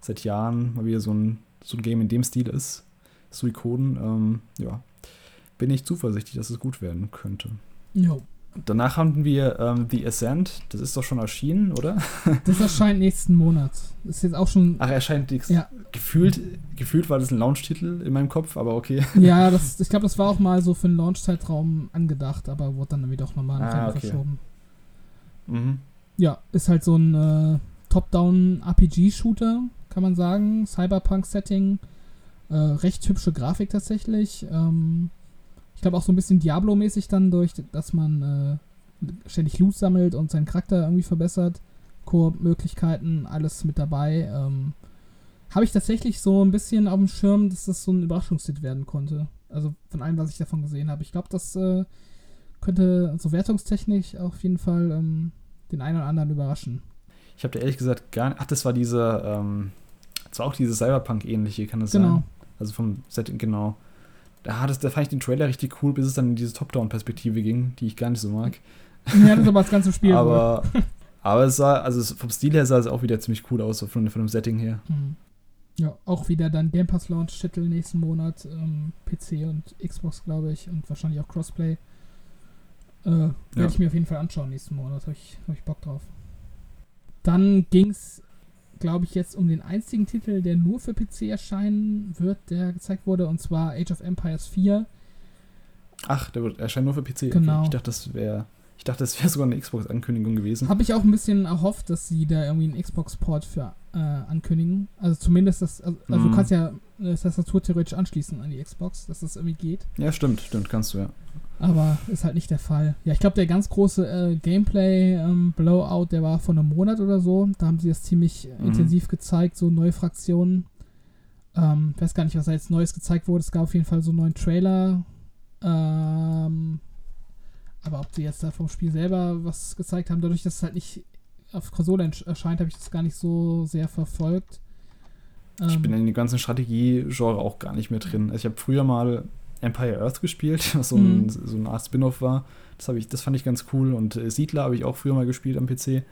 seit Jahren mal wieder so ein, so ein Game in dem Stil ist. Suikoden, ähm, ja, bin ich zuversichtlich, dass es gut werden könnte. Jo. Danach haben wir ähm, The Ascent, das ist doch schon erschienen, oder? <laughs> Das erscheint nächsten Monat. Das ist jetzt auch schon. Ach, erscheint ja. gefühlt, gefühlt war das ein Launch-Titel in meinem Kopf, aber okay. <laughs> Ja, das, <laughs> ich glaube, das war auch mal so für einen Launch-Zeitraum angedacht, aber wurde dann irgendwie doch nochmal ah, okay. verschoben. Mhm. Ja, ist halt so ein äh, Top-Down-RPG-Shooter, kann man sagen. Cyberpunk-Setting. Äh, recht hübsche Grafik tatsächlich. Ähm, ich glaube auch so ein bisschen Diablo-mäßig dann durch, dass man äh, ständig Loot sammelt und seinen Charakter irgendwie verbessert. Koop-Möglichkeiten, alles mit dabei. Ähm, Habe ich tatsächlich so ein bisschen auf dem Schirm, dass das so ein Überraschungshit werden konnte. Also von allem, was ich davon gesehen habe. Ich glaube, das äh, könnte so wertungstechnisch auf jeden Fall ähm, den einen oder anderen überraschen. Ich habe dir ehrlich gesagt gar nicht. Ach, das war diese. Ähm, das war auch diese Cyberpunk-ähnliche, kann das genau. sein? Also vom Setting, genau. Da, das, da fand ich den Trailer richtig cool, bis es dann in diese Top-Down-Perspektive ging, die ich gar nicht so mag. Ja, das aber das ganze <laughs> Spiel. aber, <laughs> aber es sah, also vom Stil her sah es auch wieder ziemlich cool aus, von, von dem Setting her. Mhm. Ja, auch wieder dann Game Pass Launch Titel nächsten Monat, ähm, PC und Xbox, glaube ich, und wahrscheinlich auch Crossplay. Äh, Werde ja. ich mir auf jeden Fall anschauen nächsten Monat. Habe ich, hab ich Bock drauf. Dann ging es, glaube ich, jetzt um den einzigen Titel, der nur für PC erscheinen wird, der gezeigt wurde, und zwar Age of Empires 4. Ach, der wird, erscheint nur für PC. Genau. Okay. Ich dachte, das wäre. Ich dachte, das wäre sogar eine Xbox-Ankündigung gewesen. Habe ich auch ein bisschen erhofft, dass sie da irgendwie einen Xbox-Port für äh, ankündigen. Also zumindest das, also, mm. du mhm. kannst ja eine Tastatur theoretisch anschließen an die Xbox, dass das irgendwie geht. Ja, stimmt, stimmt, kannst du ja. Aber ist halt nicht der Fall. Ja, ich glaube, der ganz große äh, Gameplay-Blowout, ähm, der war vor einem Monat oder so. Da haben sie das ziemlich mhm. intensiv gezeigt, so neue Fraktionen. Ähm, ich weiß gar nicht, was da jetzt Neues gezeigt wurde. Es gab auf jeden Fall so einen neuen Trailer. Ähm, aber ob sie jetzt da vom Spiel selber was gezeigt haben, dadurch, dass es halt nicht auf Konsole erscheint, habe ich das gar nicht so sehr verfolgt. Ich bin ähm, in dem ganzen Strategie-Genre auch gar nicht mehr drin. Also ich habe früher mal Empire Earth gespielt, <laughs> was so, ein, mhm. so eine Art Spin-off war. Das, ich, das fand ich ganz cool. Und äh, Siedler habe ich auch früher mal gespielt am PC.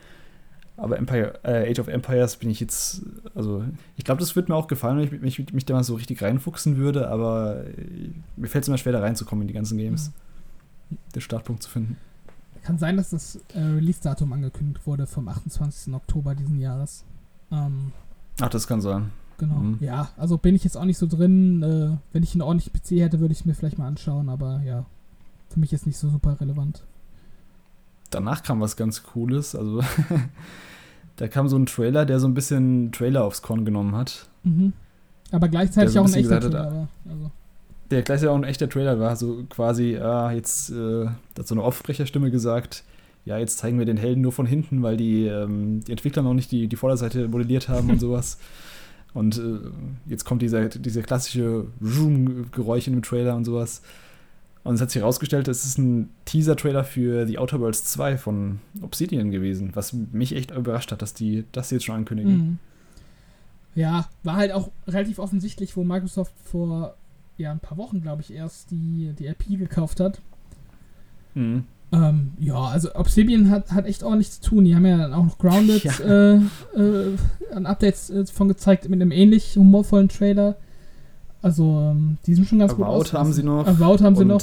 Aber Empire, äh, Age of Empires bin ich jetzt, also ich glaube, das würde mir auch gefallen, wenn ich mich, mich da mal so richtig reinfuchsen würde, aber äh, mir fällt es immer schwer, da reinzukommen in die ganzen Games. Mhm. Den Startpunkt zu finden. Kann sein, dass das äh, Release-Datum angekündigt wurde vom 28. Oktober diesen Jahres. Ähm, Ach, das kann sein. Genau. Mhm. Ja, also bin ich jetzt auch nicht so drin. Äh, wenn ich einen ordentlichen PC hätte, würde ich es mir vielleicht mal anschauen, aber ja, für mich ist nicht so super relevant. danach kam was ganz Cooles. Also <laughs> da kam so ein Trailer, der so ein bisschen Trailer aufs Korn genommen hat. Mhm. Aber gleichzeitig auch so ein echter hat, Trailer. aber, Also, Der gleich ja auch ein echter Trailer war, so quasi, ah, jetzt äh, hat so eine Aufbrecherstimme gesagt, ja, jetzt zeigen wir den Helden nur von hinten, weil die, ähm, die Entwickler noch nicht die, die Vorderseite modelliert haben und <laughs> sowas. Und äh, jetzt kommt dieser, dieser klassische Zoom-Geräusch in dem Trailer und sowas. Und es hat sich herausgestellt, es ist ein Teaser-Trailer für The Outer Worlds 2 von Obsidian gewesen, was mich echt überrascht hat, dass die das jetzt schon ankündigen. Mhm. Ja, war halt auch relativ offensichtlich, wo Microsoft vor ja, ein paar Wochen, glaube ich, erst die, die IP gekauft hat. Mhm. Ähm, ja, also Obsidian hat, hat echt ordentlich zu tun. Die haben ja dann auch noch Grounded Ja. äh, äh, an Updates äh, von gezeigt mit einem ähnlich humorvollen Trailer. Also, ähm, die sind schon ganz gut Avowed haben sie noch. Avowed haben sie und, noch.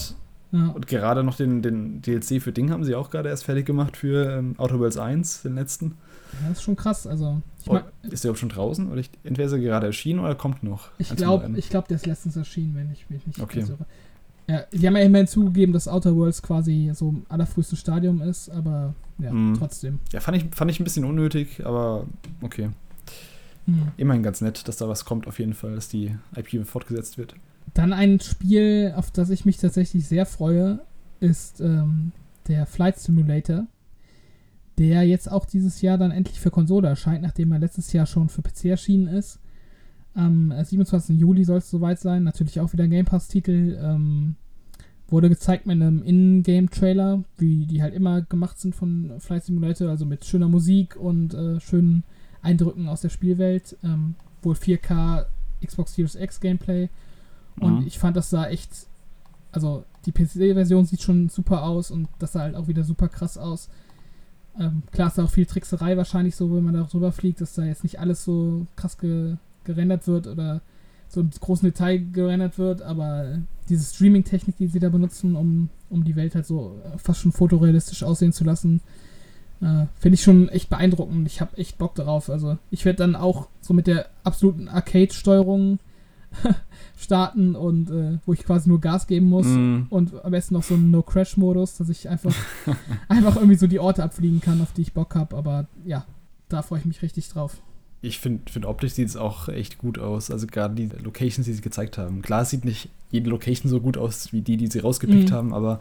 Ja. Und gerade noch den, den DLC für Ding haben sie auch gerade erst fertig gemacht für ähm, Outer Worlds 1, den letzten. ja, das ist schon krass. Also, Oh, ist der überhaupt schon draußen? Oder ich, entweder ist er gerade erschienen oder kommt noch? ich glaube, glaub, der ist letztens erschienen, wenn ich mich nicht Okay. irre. Ja, die haben ja immerhin zugegeben, dass Outer Worlds quasi so im allerfrühestes Stadium ist, aber ja, Mhm. trotzdem. Ja, fand ich, fand ich ein bisschen unnötig, aber okay. Hm. Immerhin ganz nett, dass da was kommt, auf jeden Fall, dass die IP fortgesetzt wird. Dann ein Spiel, auf das ich mich tatsächlich sehr freue, ist ähm, der Flight Simulator, der jetzt auch dieses Jahr dann endlich für Konsole erscheint, nachdem er letztes Jahr schon für PC erschienen ist. Am äh, 27. Juli soll es soweit sein. Natürlich auch wieder ein Game Pass-Titel. Ähm, wurde gezeigt mit einem In-Game-Trailer, wie die halt immer gemacht sind von Flight Simulator, also mit schöner Musik und äh, schönen Eindrücken aus der Spielwelt. Ähm, wohl 4K Xbox Series X Gameplay. Und Mhm. ich fand, das sah echt. Also, die PC-Version sieht schon super aus und das sah halt auch wieder super krass aus. Ähm, klar ist da auch viel Trickserei wahrscheinlich so, wenn man da drüber fliegt, dass da jetzt nicht alles so krass ge gerendert wird oder so im großen Detail gerendert wird, aber diese Streaming-Technik, die sie da benutzen, um, um die Welt halt so äh, fast schon fotorealistisch aussehen zu lassen, äh, finde ich schon echt beeindruckend. Ich habe echt Bock darauf. Also ich werde dann auch so mit der absoluten Arcade-Steuerung <laughs> starten und äh, wo ich quasi nur Gas geben muss Mm. und am besten noch so einen No-Crash-Modus, dass ich einfach, <laughs> einfach irgendwie so die Orte abfliegen kann, auf die ich Bock habe. Aber ja, da freue ich mich richtig drauf. Ich finde, find optisch sieht es auch echt gut aus. Also gerade die Locations, die sie gezeigt haben. Klar, es sieht nicht jede Location so gut aus wie die, die sie rausgepickt Mhm. haben, aber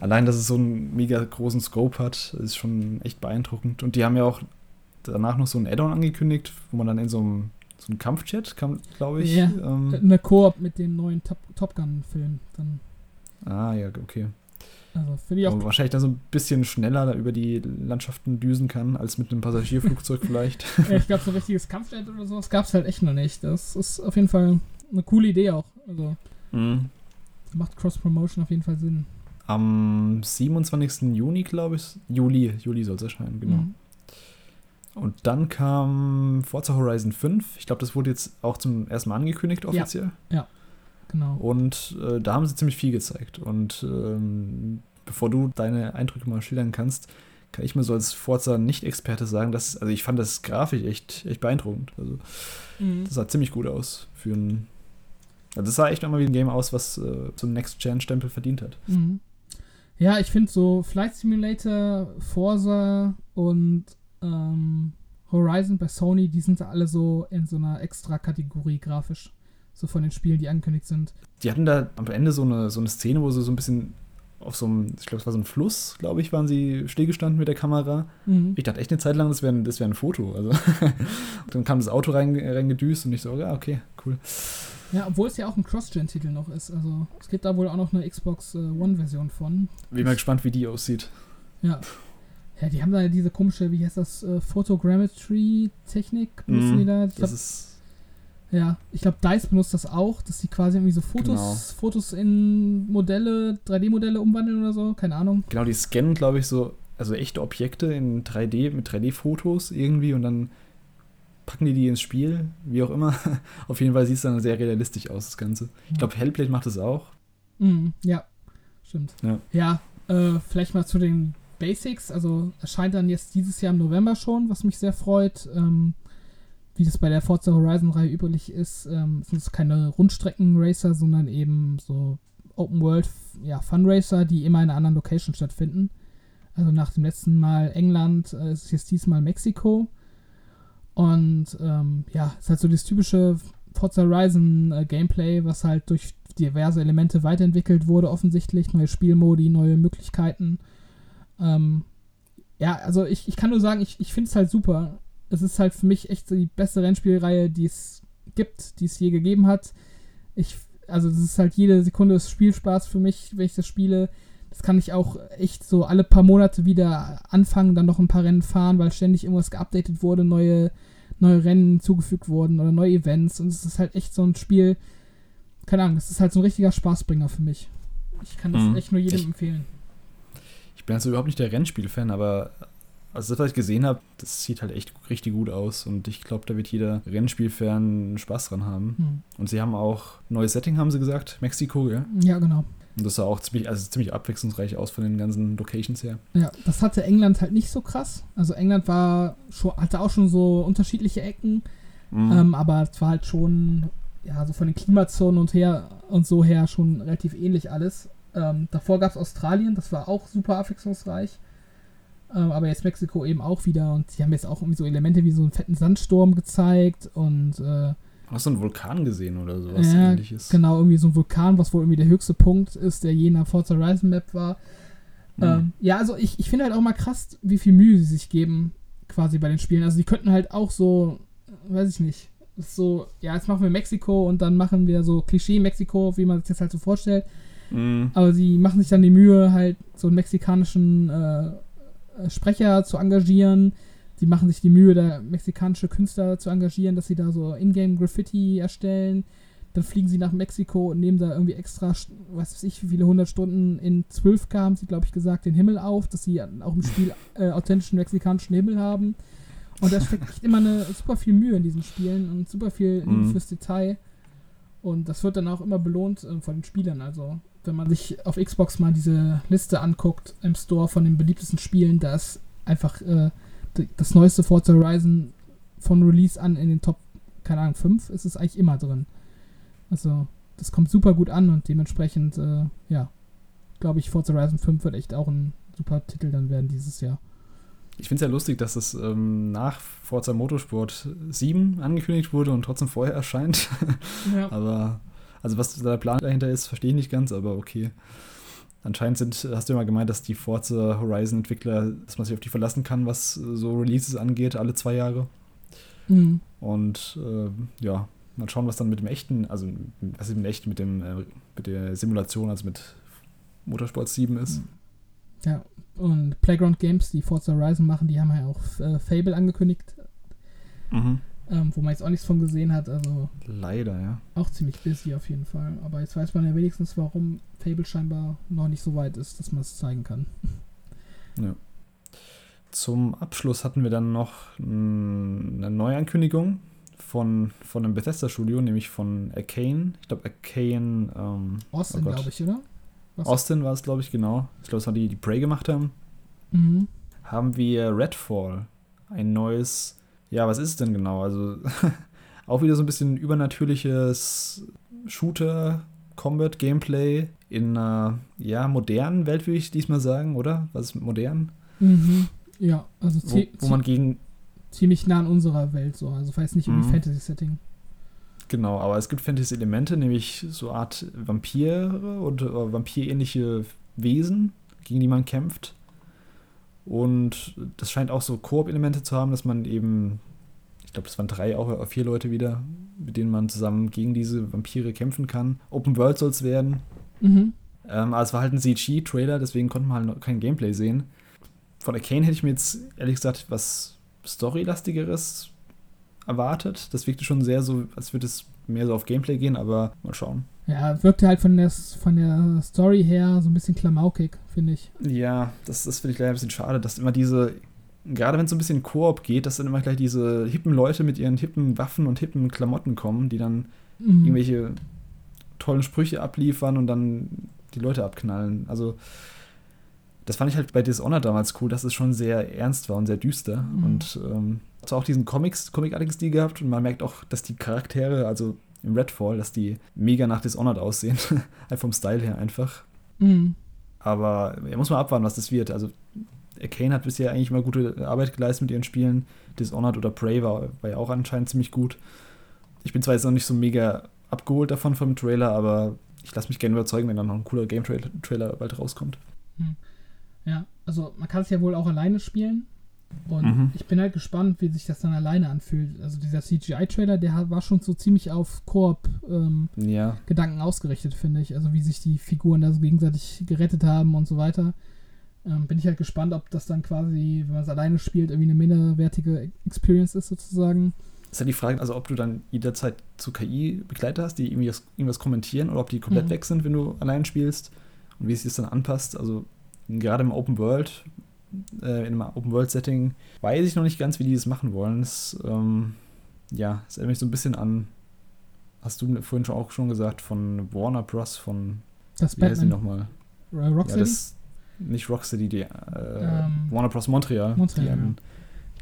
allein, dass es so einen mega großen Scope hat, ist schon echt beeindruckend. Und die haben ja auch danach noch so ein Add-on angekündigt, wo man dann in so einem, so einem Kampfjet kam, glaube ich. Ja. Ähm, Eine Koop mit dem neuen Top, Top Gun-Film. Dann, ah, ja, okay. Also finde ich auch wahrscheinlich dann so ein bisschen schneller da über die Landschaften düsen kann, als mit einem Passagierflugzeug <laughs> vielleicht. Ja, ich glaube, so ein richtiges Kampfjet oder sowas gab es halt echt noch nicht. Das ist auf jeden Fall eine coole Idee auch. Also Mhm. macht Cross-Promotion auf jeden Fall Sinn. Am 27. Juni, glaube ich. Juli, Juli soll es erscheinen, genau. Mhm. Und dann kam Forza Horizon 5. Ich glaube, das wurde jetzt auch zum ersten Mal angekündigt, offiziell. Genau. Und äh, da haben sie ziemlich viel gezeigt. Und ähm, bevor du deine Eindrücke mal schildern kannst, kann ich mir so als Forza-Nicht-Experte sagen, dass, also ich fand das grafisch echt, echt beeindruckend. Also Mhm. das sah ziemlich gut aus für ein. Also das sah echt mal wie ein Game aus, was äh, so einen Next-Gen-Stempel verdient hat. Mhm. Ja, ich finde so Flight Simulator, Forza und ähm, Horizon bei Sony, die sind alle so in so einer extra Kategorie grafisch. So von den Spielen, die angekündigt sind. Die hatten da am Ende so eine, so eine Szene, wo sie so ein bisschen auf so einem, ich glaube, es war so ein Fluss, glaube ich, waren sie stillgestanden mit der Kamera. Mhm. Ich dachte echt eine Zeit lang, das wäre ein, das wär ein Foto. Also <laughs> dann kam das Auto rein, reingedüst und ich so, ja, okay, cool. Ja, obwohl es ja auch ein Cross-Gen-Titel noch ist. Also es gibt da wohl auch noch eine Xbox äh, One-Version von. Bin mal gespannt, wie die aussieht. Ja. Ja, die haben da diese komische, wie heißt das, äh, Photogrammetry-Technik benutzen die da. Ich glaub, Das ist, ja, ich glaube, DICE benutzt das auch, dass die quasi irgendwie so Fotos, Genau. Fotos in Modelle, 3D-Modelle umwandeln oder so, keine Ahnung. genau, die scannen, glaube ich, so, also echte Objekte in 3D, mit 3D-Fotos irgendwie und dann packen die die ins Spiel, wie auch immer. <laughs> Auf jeden Fall sieht es dann sehr realistisch aus, das Ganze. Ich glaube, Hellblade macht das auch. Mhm, ja, stimmt. Ja. Ja, äh, vielleicht mal zu den Basics. Also erscheint dann jetzt dieses Jahr im November schon, was mich sehr freut. Ähm, wie das bei der Forza Horizon-Reihe üblich ist, ähm, sind es keine Rundstrecken-Racer, sondern eben so Open-World, ja, Fun-Racer, die immer in einer anderen Location stattfinden. Also nach dem letzten Mal England äh, ist es jetzt diesmal Mexiko. Und ähm, ja, es ist halt so das typische Forza Horizon äh, Gameplay, was halt durch diverse Elemente weiterentwickelt wurde, offensichtlich. Neue Spielmodi, neue Möglichkeiten. Ähm, ja, also ich, ich kann nur sagen, ich, ich finde es halt super. Es ist halt für mich echt so die beste Rennspielreihe, die es gibt, die es je gegeben hat. Ich, also das ist halt jede Sekunde des Spielspaß für mich, wenn ich das spiele. Das kann ich auch echt so alle paar Monate wieder anfangen, dann noch ein paar Rennen fahren, weil ständig irgendwas geupdatet wurde, neue, neue Rennen zugefügt wurden oder neue Events. Und es ist halt echt so ein Spiel, keine Ahnung, das ist halt so ein richtiger Spaßbringer für mich. Ich kann das Mhm. echt nur jedem Ich- empfehlen. Ich bin also überhaupt nicht der Rennspiel-Fan, aber also das, was ich gesehen habe, das sieht halt echt richtig gut aus und ich glaube, da wird jeder Rennspiel-Fan Spaß dran haben. Hm. Und sie haben auch neues Setting, haben sie gesagt, Mexiko, ja. Ja, genau. Und das sah auch ziemlich, also ziemlich abwechslungsreich aus von den ganzen Locations her. Ja, das hatte England halt nicht so krass. Also England war schon, hatte auch schon so unterschiedliche Ecken, Mhm. ähm, aber es war halt schon, ja, so von den Klimazonen und her und so her schon relativ ähnlich alles. Ähm, davor gab es Australien, das war auch super abwechslungsreich. Ähm, aber jetzt Mexiko eben auch wieder und sie haben jetzt auch irgendwie so Elemente wie so einen fetten Sandsturm gezeigt und äh, Hast du einen Vulkan gesehen oder sowas ja, ähnliches? genau, irgendwie so ein Vulkan, was wohl irgendwie der höchste Punkt ist, der je der Forza Horizon Map war. Mhm. Ähm, ja, also ich, ich finde halt auch mal krass, wie viel Mühe sie sich geben, quasi bei den Spielen. Also die könnten halt auch so, weiß ich nicht, so, ja, jetzt machen wir Mexiko und dann machen wir so Klischee Mexiko, wie man sich das halt so vorstellt. Mhm. Aber sie machen sich dann die Mühe, halt so einen mexikanischen äh, äh, Sprecher zu engagieren. Die machen sich die Mühe, da mexikanische Künstler zu engagieren, dass sie da so Ingame-Graffiti erstellen. Dann fliegen sie nach Mexiko und nehmen da irgendwie extra, was weiß ich, wie viele hundert Stunden in 12K, haben sie, glaube ich, gesagt, den Himmel auf, dass sie auch im Spiel äh, authentischen mexikanischen Himmel haben. Und da steckt echt immer eine super viel Mühe in diesen Spielen und super viel Mhm. fürs Detail. Und das wird dann auch immer belohnt äh, von den Spielern. Also, wenn man sich auf Xbox mal diese Liste anguckt im Store von den beliebtesten Spielen, da ist einfach äh, das neueste Forza Horizon von Release an in den Top, keine Ahnung, 5 ist es eigentlich immer drin. Also, das kommt super gut an und dementsprechend, äh, ja, glaube ich, Forza Horizon 5 wird echt auch ein super Titel dann werden dieses Jahr. Ich finde es ja lustig, dass es ähm, nach Forza Motorsport 7 angekündigt wurde und trotzdem vorher erscheint. <laughs> Ja. aber, also was der Plan dahinter ist, verstehe ich nicht ganz, aber okay. Anscheinend sind, hast du ja mal gemeint, dass die Forza Horizon-Entwickler, dass man sich auf die verlassen kann, was äh, so Releases angeht, alle zwei Jahre. Mhm. Und äh, ja, mal schauen, was dann mit dem echten, also was mit dem echten, mit dem, äh, mit der Simulation, also mit Motorsport 7 ist. Ja, und Playground Games, die Forza Horizon machen, die haben ja auch äh, Fable angekündigt, Mhm. Ähm, wo man jetzt auch nichts von gesehen hat. Also Leider, ja. auch ziemlich busy auf jeden Fall. Aber jetzt weiß man ja wenigstens, warum Fable scheinbar noch nicht so weit ist, dass man es zeigen kann. Ja. Zum Abschluss hatten wir dann noch eine Neuankündigung von, von einem Bethesda-Studio, nämlich von Arcane. Ich glaube, Arcane. Ähm, Austin, oh glaube ich, oder? Was? Austin war es, glaube ich, genau. Ich glaube, das war die, die Prey gemacht haben. Mhm. Haben wir Redfall. Ein neues. Ja, was ist es denn genau? Also, <laughs> auch wieder so ein bisschen übernatürliches Shooter-Combat-Gameplay in einer, ja, modernen Welt, würde ich diesmal sagen, oder? Was ist modern? Mhm. Ja, also Wo, wo man gegen ziemlich nah an unserer Welt so. Also weiß nicht um Mhm. Fantasy-Setting. Genau, aber es gibt Fantasy-Elemente, nämlich so Art Vampire und äh, vampirähnliche Wesen, gegen die man kämpft. Und das scheint auch so Koop-Elemente zu haben, dass man eben, ich glaube, das waren drei, auch vier Leute wieder, mit denen man zusammen gegen diese Vampire kämpfen kann. Open World soll es werden. Mhm. Ähm, aber es war halt ein CG-Trailer, deswegen konnte man halt noch kein Gameplay sehen. Von Arcane hätte ich mir jetzt ehrlich gesagt was Storylastigeres erwartet. Das wirkte schon sehr so, als würde es mehr so auf Gameplay gehen, aber mal schauen. Ja, wirkte halt von der, von der Story her so ein bisschen klamaukig, finde ich. Ja, das, das finde ich leider ein bisschen schade, dass immer diese, gerade wenn es so ein bisschen Koop geht, dass dann immer gleich diese hippen Leute mit ihren hippen Waffen und hippen Klamotten kommen, die dann Mhm. irgendwelche tollen Sprüche abliefern und dann die Leute abknallen. Also, das fand ich halt bei Dishonored damals cool, dass es schon sehr ernst war und sehr düster. Mhm. Und ähm, hat auch diesen Comics, comicartigen Stil gehabt und man merkt auch, dass die Charaktere, also im Redfall, dass die mega nach Dishonored aussehen. <laughs> halt vom Style her einfach. Mhm. Aber er muss mal abwarten, was das wird. Also, Arcane hat bisher eigentlich immer gute Arbeit geleistet mit ihren Spielen. Dishonored oder Prey war, war ja auch anscheinend ziemlich gut. Ich bin zwar jetzt noch nicht so mega abgeholt davon vom Trailer, aber ich lasse mich gerne überzeugen, wenn dann noch ein cooler Game-Trailer bald rauskommt. Hm. Ja, also man kann es ja wohl auch alleine spielen. Und Mhm. ich bin halt gespannt, wie sich das dann alleine anfühlt. Also dieser CGI-Trailer, der war schon so ziemlich auf Koop-Gedanken Ja, ausgerichtet, finde ich. Also wie sich die Figuren da so gegenseitig gerettet haben und so weiter. Ähm, bin ich halt gespannt, ob das dann quasi, wenn man es alleine spielt, irgendwie eine minderwertige Experience ist sozusagen. ist ja die Frage, also ob du dann jederzeit zu KI-Begleiter hast, die irgendwie was, irgendwas kommentieren oder ob die komplett Mhm. weg sind, wenn du allein spielst und wie es sich das dann anpasst. Also gerade im Open World, äh, in einem Open World-Setting, weiß ich noch nicht ganz, wie die das machen wollen. Das, ähm, ja, es erinnert mich so ein bisschen an, hast du vorhin schon auch schon gesagt, von Warner Bros. von, Das wie heißt die nochmal? Äh, Rocksteady? Ja, das, nicht Rocksteady, die äh, Ähm, Warner Bros. Montreal, Montreal, die an,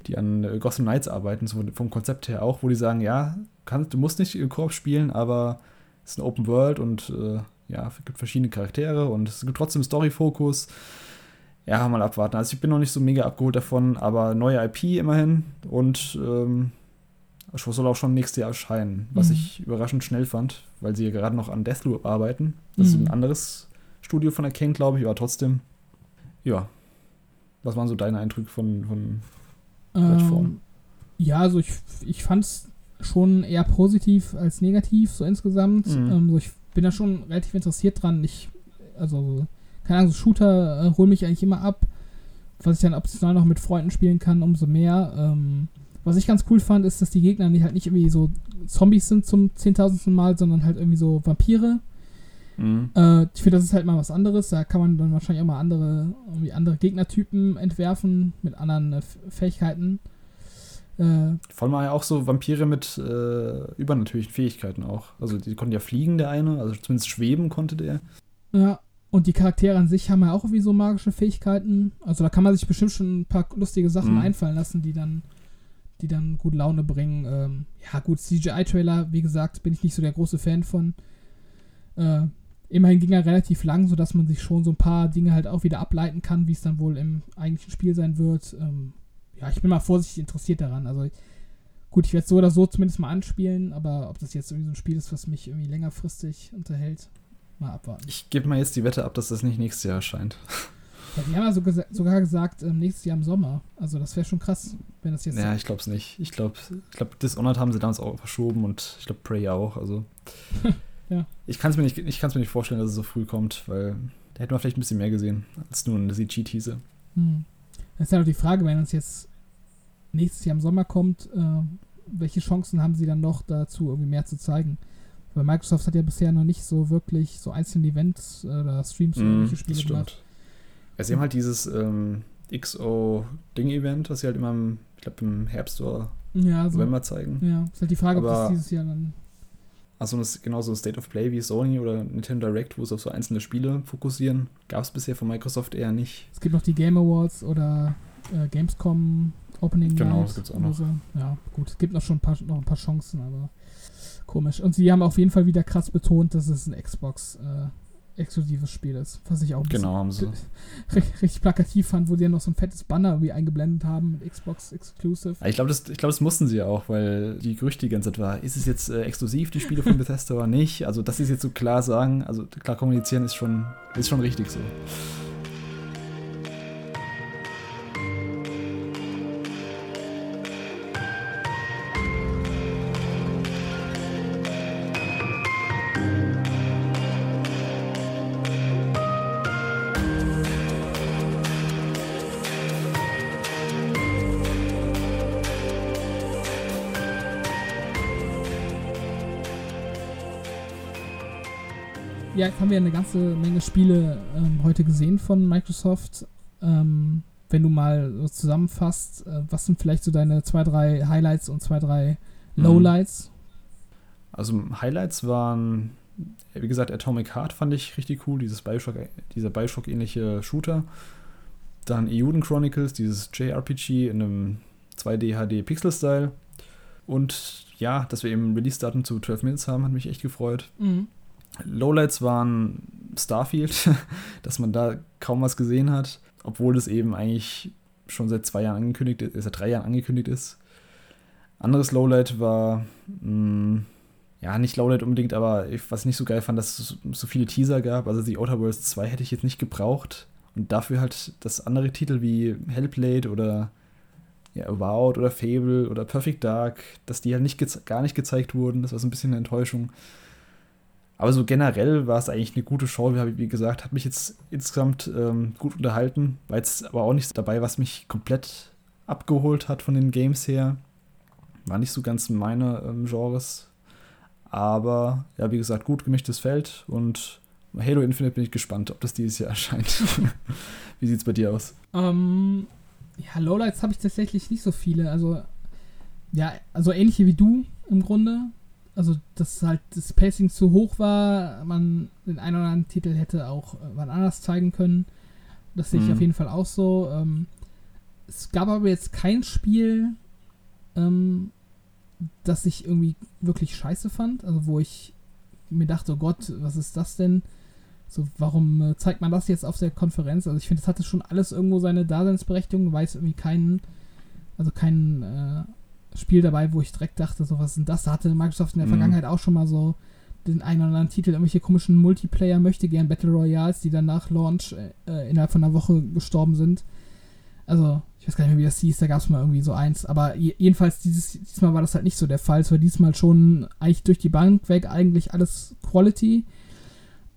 die an äh, Gotham Knights arbeiten, so vom Konzept her auch, wo die sagen, ja, kannst, du musst nicht im Koop spielen, aber es ist eine Open World und äh, ja, es gibt verschiedene Charaktere und es gibt trotzdem Story-Fokus. Ja, mal abwarten. Also ich bin noch nicht so mega abgeholt davon, aber neue IP immerhin und ähm, soll auch schon nächstes Jahr erscheinen, was Mhm. ich überraschend schnell fand, weil sie ja gerade noch an Deathloop arbeiten. Das ist Mhm. ein anderes Studio von Arcane, glaube ich, aber trotzdem. Ja. Was waren so deine Eindrücke von, von? Ähm, ja, also ich, ich fand es schon eher positiv als negativ, so insgesamt. Mhm. Ähm, so ich bin da schon relativ interessiert dran. Ich, also, keine Ahnung, so Shooter äh, holen mich eigentlich immer ab. Was ich dann optional noch mit Freunden spielen kann, umso mehr. Ähm, was ich ganz cool fand, ist, dass die Gegner nicht halt nicht irgendwie so Zombies sind zum zehntausendsten Mal, sondern halt irgendwie so Vampire. Mhm. Äh, ich finde, das ist halt mal was anderes. Da kann man dann wahrscheinlich auch mal andere, irgendwie andere Gegnertypen entwerfen mit anderen äh, Fähigkeiten. Äh, Vor allem ja auch so Vampire mit äh, übernatürlichen Fähigkeiten auch. Also die konnten ja fliegen, der eine, also zumindest schweben konnte der. ja, und die Charaktere an sich haben ja auch irgendwie so magische Fähigkeiten. Also da kann man sich bestimmt schon ein paar lustige Sachen Mhm. einfallen lassen, die dann, die dann gut Laune bringen. Ähm, ja, gut, CGI-Trailer, wie gesagt, bin ich nicht so der große Fan von. Äh, immerhin ging er relativ lang, sodass man sich schon so ein paar Dinge halt auch wieder ableiten kann, wie es dann wohl im eigentlichen Spiel sein wird. Ähm, ja, ich bin mal vorsichtig interessiert daran. Also gut, ich werde so oder so zumindest mal anspielen, aber ob das jetzt irgendwie so ein Spiel ist, was mich irgendwie längerfristig unterhält, mal abwarten. Ich gebe mal jetzt die Wette ab, dass das nicht nächstes Jahr erscheint. Ja, die haben ja so gesa sogar gesagt, ähm, nächstes Jahr im Sommer. Also das wäre schon krass, wenn das jetzt. Ja, ich glaube es nicht. Ich glaube, ich glaub, Dishonored haben sie damals auch verschoben und ich glaube Prey auch. Also <laughs> Ja. ich kann es mir, nicht- ich kann's mir nicht vorstellen, dass es so früh kommt, weil da hätten wir vielleicht ein bisschen mehr gesehen als nur eine CG-Teaser. Hm. Das ist ja noch die Frage, wenn uns jetzt nächstes Jahr im Sommer kommt, äh, welche Chancen haben sie dann noch dazu, irgendwie mehr zu zeigen? Weil Microsoft hat ja bisher noch nicht so wirklich so einzelne Events äh, oder Streams oder Mhm, irgendwelche Spiele gemacht. Ja, sie haben halt dieses ähm, XO-Ding-Event, was sie halt immer, im, ich glaube, im Herbst oder Ja, so. November zeigen. Ja, ist halt die Frage, ob das Aber- dieses Jahr dann. Also das genauso ein State of Play wie Sony oder Nintendo Direct, wo sie auf so einzelne Spiele fokussieren, gab es bisher von Microsoft eher nicht. Es gibt noch die Game Awards oder äh, Gamescom Opening Genau, Night das gibt's auch oder noch. So. Ja, gut, es gibt noch schon ein paar, noch ein paar Chancen, aber komisch. Und sie haben auf jeden Fall wieder krass betont, dass es ein Xbox äh, exklusives Spiel ist. Was ich auch Genau, haben sie. richtig, richtig plakativ fand, wo sie ja noch so ein fettes Banner irgendwie eingeblendet haben mit Xbox Exclusive. Ich glaube, das, ich glaub, das mussten sie ja auch, weil die Gerüchte die ganze Zeit war, ist es jetzt äh, exklusiv, die Spiele von <laughs> Bethesda oder nicht? Also, dass sie es jetzt so klar sagen, also klar kommunizieren, ist schon, ist schon richtig so. Ja, jetzt haben wir eine ganze Menge Spiele ähm, heute gesehen von Microsoft. Ähm, wenn du mal so zusammenfasst, äh, was sind vielleicht so deine zwei, drei Highlights und zwei, drei Mhm. Lowlights? Also Highlights waren, wie gesagt, Atomic Heart fand ich richtig cool, dieses Bioshock, dieser Bioshock-ähnliche Shooter. Dann Euden Chronicles, dieses JRPG in einem 2D HD Pixel-Style. Und ja, dass wir eben Release-Daten zu 12 Minutes haben, hat mich echt gefreut. Lowlights waren Starfield, <laughs> dass man da kaum was gesehen hat. obwohl das eben eigentlich schon seit zwei Jahren angekündigt ist, seit drei Jahren angekündigt ist. Anderes Lowlight war, mh, mm, ja, nicht Lowlight unbedingt, aber ich, was ich nicht so geil fand, dass es so viele Teaser gab. Also die Outer Worlds 2 hätte ich jetzt nicht gebraucht. Und dafür halt das andere Titel wie Hellblade oder ja, Avowed oder Fable oder Perfect Dark, dass die halt nicht gar nicht gezeigt wurden. Das war so ein bisschen eine Enttäuschung. Aber so generell war es eigentlich eine gute Show. Wie gesagt, hat mich jetzt insgesamt ähm, gut unterhalten. War jetzt aber auch nichts dabei, was mich komplett abgeholt hat von den Games her. War nicht so ganz meine ähm, Genres. Aber ja, wie gesagt, gut gemischtes Feld und Halo Infinite bin ich gespannt, ob das dieses Jahr <laughs> erscheint. wie sieht es bei dir aus? Ähm, ja, Lowlights habe ich tatsächlich nicht so viele. Also, ja, also ähnliche wie du im Grunde. Also, dass halt das Pacing zu hoch war, man den einen oder anderen Titel hätte auch äh, wann anders zeigen können. Das sehe ich mhm. auf jeden Fall auch so. Ähm, es gab aber jetzt kein Spiel, ähm, das ich irgendwie wirklich scheiße fand. Also, wo ich mir dachte, oh Gott, was ist das denn? So, warum äh, zeigt man das jetzt auf der Konferenz? Also ich finde, das hatte schon alles irgendwo seine Daseinsberechtigung, weil es irgendwie keinen, also kein äh, Spiel dabei, wo ich direkt dachte, so was ist denn das? Da hatte Microsoft in der mhm. Vergangenheit auch schon mal so den einen oder anderen Titel, irgendwelche komischen Multiplayer möchte gern Battle Royals, die dann nach Launch äh, innerhalb von einer Woche gestorben sind. Also, ich weiß gar nicht mehr, wie das hieß, da gab es mal irgendwie so eins. Aber jedenfalls, dieses, diesmal war das halt nicht so der Fall. Es war diesmal schon eigentlich durch die Bank weg eigentlich alles Quality.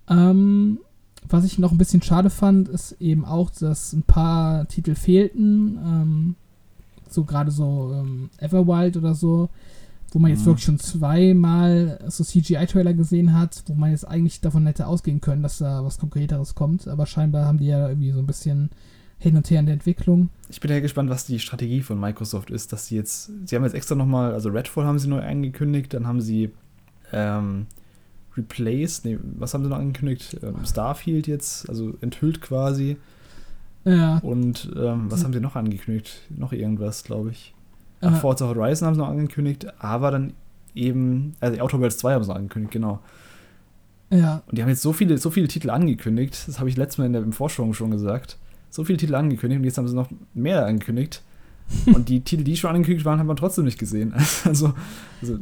Ähm, was ich noch ein bisschen schade fand, ist eben auch, dass ein paar Titel fehlten. Ähm, so gerade so ähm, Everwild oder so, wo man jetzt mhm. wirklich schon zweimal so CGI-Trailer gesehen hat, wo man jetzt eigentlich davon hätte ausgehen können, dass da was Konkreteres kommt. Aber scheinbar haben die ja irgendwie so ein bisschen hin und her in der Entwicklung. Ich bin ja gespannt, was die Strategie von Microsoft ist, dass sie jetzt, sie haben jetzt extra nochmal, also Redfall haben sie neu angekündigt, dann haben sie ähm, Replace, nee, was haben sie noch angekündigt? Ähm, Starfield jetzt, also enthüllt quasi. Ja. Und ähm, was haben sie noch angekündigt? Noch irgendwas, glaube ich. Ach, Forza Horizon haben sie noch angekündigt, aber dann eben, also Outer Worlds 2 haben sie noch angekündigt, genau. Ja. Und die haben jetzt so viele, so viele Titel angekündigt, das habe ich letztes Mal in der im Vorsprung schon gesagt. So viele Titel angekündigt und jetzt haben sie noch mehr angekündigt. <laughs> und die Titel, die schon angekündigt waren, haben wir trotzdem nicht gesehen. <laughs> Also, also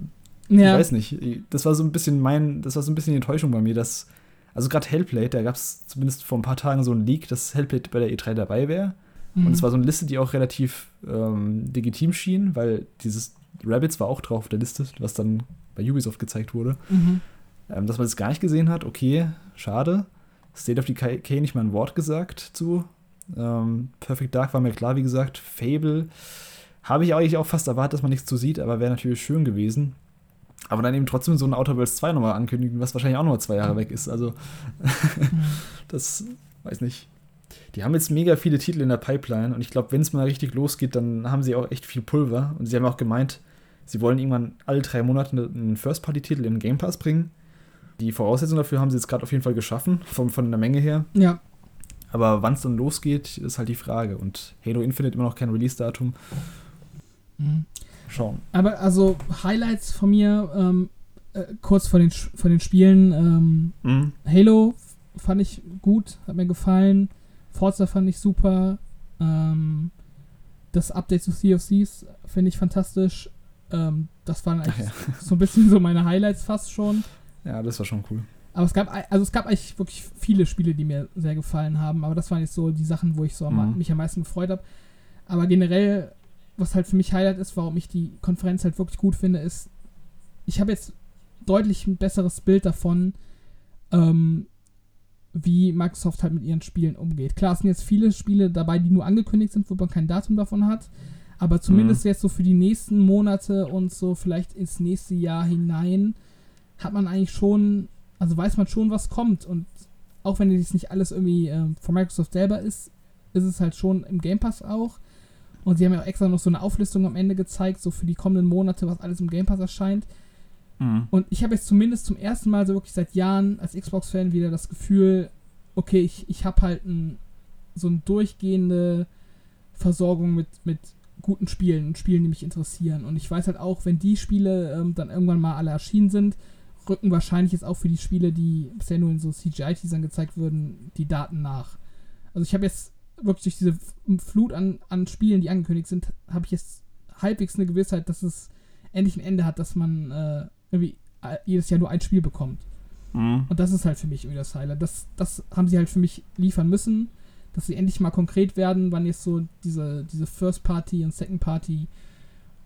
ja. Ich weiß nicht. Das war so ein bisschen mein, das war so ein bisschen die Enttäuschung bei mir, dass, also gerade Hellblade, da gab es zumindest vor ein paar Tagen so ein Leak, dass Hellblade bei der E3 dabei wäre. Mhm. Und es war so eine Liste, die auch relativ ähm, legitim schien, weil dieses Rabbits war auch drauf auf der Liste, was dann bei Ubisoft gezeigt wurde. Mhm. Ähm, dass man es das gar nicht gesehen hat, okay, schade. State of Decay nicht mal ein Wort gesagt zu. Ähm, Perfect Dark war mir klar, wie gesagt. Fable habe ich eigentlich auch fast erwartet, dass man nichts zu sieht, aber wäre natürlich schön gewesen. Aber dann eben trotzdem so ein Outer Worlds 2 nochmal ankündigen, was wahrscheinlich auch noch zwei Jahre weg ist. Also, <laughs> das weiß nicht. Die haben jetzt mega viele Titel in der Pipeline und ich glaube, wenn es mal richtig losgeht, dann haben sie auch echt viel Pulver. Und sie haben auch gemeint, sie wollen irgendwann alle drei Monate einen First-Party-Titel in den Game Pass bringen. Die Voraussetzungen dafür haben sie jetzt gerade auf jeden Fall geschaffen, von, von der Menge her. Ja. Aber wann es dann losgeht, ist halt die Frage. Und Halo Infinite immer noch kein Release-Datum. Mhm schauen. Aber also Highlights von mir, ähm, äh, kurz vor den, vor den Spielen. Ähm, mhm. Halo fand ich gut, hat mir gefallen. Forza fand ich super. Ähm, das Update zu Sea of Thieves finde ich fantastisch. Ähm, das waren eigentlich ja. <laughs> so ein bisschen so meine Highlights fast schon. Ja, das war schon cool. Aber es gab, also es gab eigentlich wirklich viele Spiele, die mir sehr gefallen haben. Aber das waren jetzt so die Sachen, wo ich so mhm. mich am meisten gefreut habe. Aber generell was halt für mich Highlight ist, warum ich die Konferenz halt wirklich gut finde, ist, ich habe jetzt deutlich ein besseres Bild davon, ähm, wie Microsoft halt mit ihren Spielen umgeht. Klar, es sind jetzt viele Spiele dabei, die nur angekündigt sind, wo man kein Datum davon hat. Aber zumindest mhm. jetzt so für die nächsten Monate und so vielleicht ins nächste Jahr hinein hat man eigentlich schon, also weiß man schon, was kommt. Und auch wenn es nicht alles irgendwie äh, von Microsoft selber ist, ist es halt schon im Game Pass auch. Und sie haben ja auch extra noch so eine Auflistung am Ende gezeigt, so für die kommenden Monate, was alles im Game Pass erscheint. Mhm. Und ich habe jetzt zumindest zum ersten Mal so wirklich seit Jahren als Xbox-Fan wieder das Gefühl, okay, ich, ich habe halt ein, so eine durchgehende Versorgung mit, mit guten Spielen und Spielen, die mich interessieren. Und ich weiß halt auch, wenn die Spiele ähm, dann irgendwann mal alle erschienen sind, rücken wahrscheinlich jetzt auch für die Spiele, die bisher nur in so CGI-Teasern gezeigt wurden, die Daten nach. Also ich habe jetzt wirklich durch diese Flut an, an Spielen, die angekündigt sind, habe ich jetzt halbwegs eine Gewissheit, dass es endlich ein Ende hat, dass man äh, irgendwie äh, jedes Jahr nur ein Spiel bekommt. Mhm. Und das ist halt für mich irgendwie das Highlight. Das, das haben sie halt für mich liefern müssen, dass sie endlich mal konkret werden, wann jetzt so diese, diese First Party und Second Party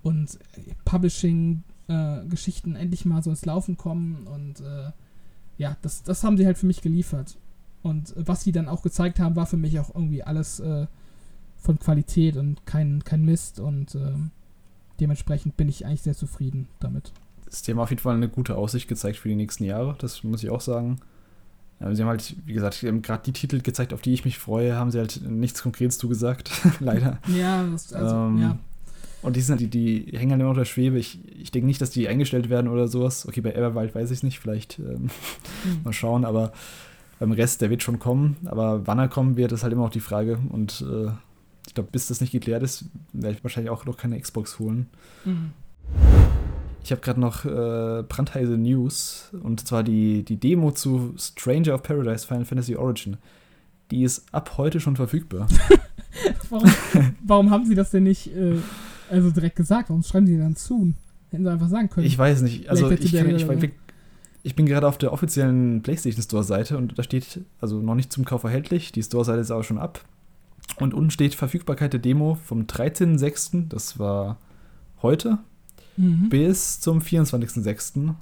und äh, Publishing-Geschichten endlich mal so ins Laufen kommen. Und äh, ja, das, das haben sie halt für mich geliefert. Und äh, was sie dann auch gezeigt haben, war für mich auch irgendwie alles äh, von Qualität und kein, kein Mist. Und ähm, dementsprechend bin ich eigentlich sehr zufrieden damit. Sie haben auf jeden Fall eine gute Aussicht gezeigt für die nächsten Jahre, das muss ich auch sagen. Sie haben halt, wie gesagt, gerade die Titel gezeigt, auf die ich mich freue, haben sie halt nichts Konkretes zugesagt, <laughs> leider. Ja, also, Ähm, ja. Und die sind die, die hängen halt immer unter Schwebe. Ich, ich denke nicht, dass die eingestellt werden oder sowas. Okay, bei Everwild weiß ich es nicht, vielleicht ähm, Hm. <laughs> mal schauen, aber beim Rest, der wird schon kommen. Aber wann er kommen wird, ist halt immer noch die Frage. Und äh, ich glaube, bis das nicht geklärt ist, werde ich wahrscheinlich auch noch keine Xbox holen. Mhm. Ich habe gerade noch äh, brandheiße News und zwar die, die Demo zu Stranger of Paradise Final Fantasy Origin. Die ist ab heute schon verfügbar. <laughs> Warum, warum haben sie das denn nicht äh, also direkt gesagt? Warum schreiben sie dann zu? Hätten sie einfach sagen können. Ich weiß nicht. Also ich, kann, ich, ich, ich bin gerade auf der offiziellen PlayStation Store Seite und da steht also noch nicht zum Kauf erhältlich. Die Store Seite ist aber schon ab. Und unten steht Verfügbarkeit der Demo vom 13.06., das war heute, mhm. bis zum 24.06.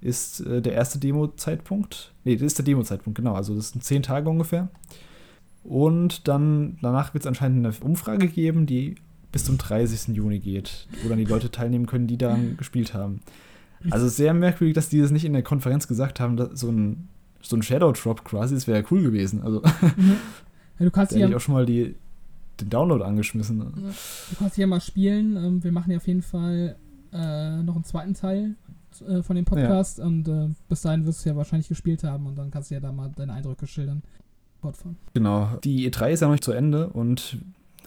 ist äh, der erste Demo-Zeitpunkt. Nee, das ist der Demo-Zeitpunkt, genau. Also das sind zehn Tage ungefähr. Und dann danach wird es anscheinend eine Umfrage geben, die bis zum 30. Juni geht, wo dann die Leute teilnehmen können, die daran gespielt haben. Also sehr merkwürdig, dass die das nicht in der Konferenz gesagt haben, dass so ein, so ein Shadow Drop quasi, das wäre ja cool gewesen. Also Mhm. Ja, du kannst <laughs> ja, ich auch schon mal die, den Download angeschmissen. du kannst ja mal spielen. Ähm, wir machen ja auf jeden Fall äh, noch einen zweiten Teil äh, von dem Podcast und äh, bis dahin wirst du ja wahrscheinlich gespielt haben und dann kannst du ja da mal deine Eindrücke schildern. Fortfahren. Genau. Die E3 ist ja noch nicht zu Ende und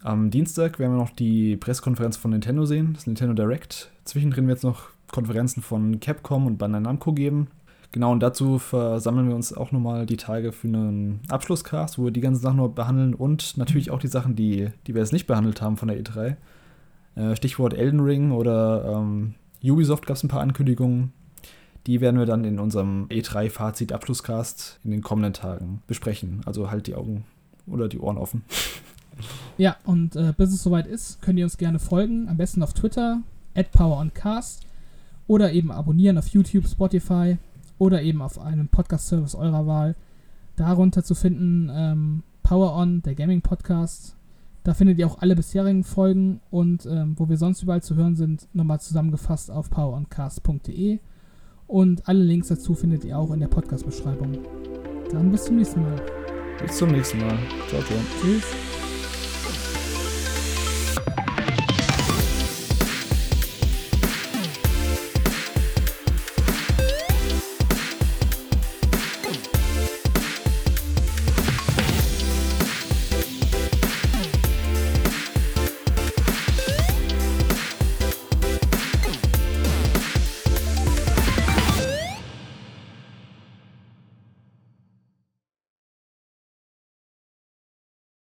am Dienstag werden wir noch die Pressekonferenz von Nintendo sehen, das Nintendo Direct. Zwischendrin wird es noch Konferenzen von Capcom und Bandai Namco geben. Genau, und dazu versammeln wir uns auch nochmal die Tage für einen Abschlusscast, wo wir die ganzen Sachen noch behandeln und natürlich auch die Sachen, die, die wir jetzt nicht behandelt haben von der E3. Äh, Stichwort Elden Ring oder ähm, Ubisoft gab es ein paar Ankündigungen. Die werden wir dann in unserem E3-Fazit-Abschlusscast in den kommenden Tagen besprechen. Also halt die Augen oder die Ohren offen. Ja, und äh, bis es soweit ist, könnt ihr uns gerne folgen. Am besten auf Twitter, at PowerOnCast. Oder eben abonnieren auf YouTube, Spotify oder eben auf einem Podcast-Service eurer Wahl. Darunter zu finden ähm, Power On, der Gaming-Podcast. Da findet ihr auch alle bisherigen Folgen und ähm, wo wir sonst überall zu hören sind, nochmal zusammengefasst auf poweroncast.de. Und alle Links dazu findet ihr auch in der Podcast-Beschreibung. Dann bis zum nächsten Mal. Bis zum nächsten Mal. Ciao, ciao. Tschüss.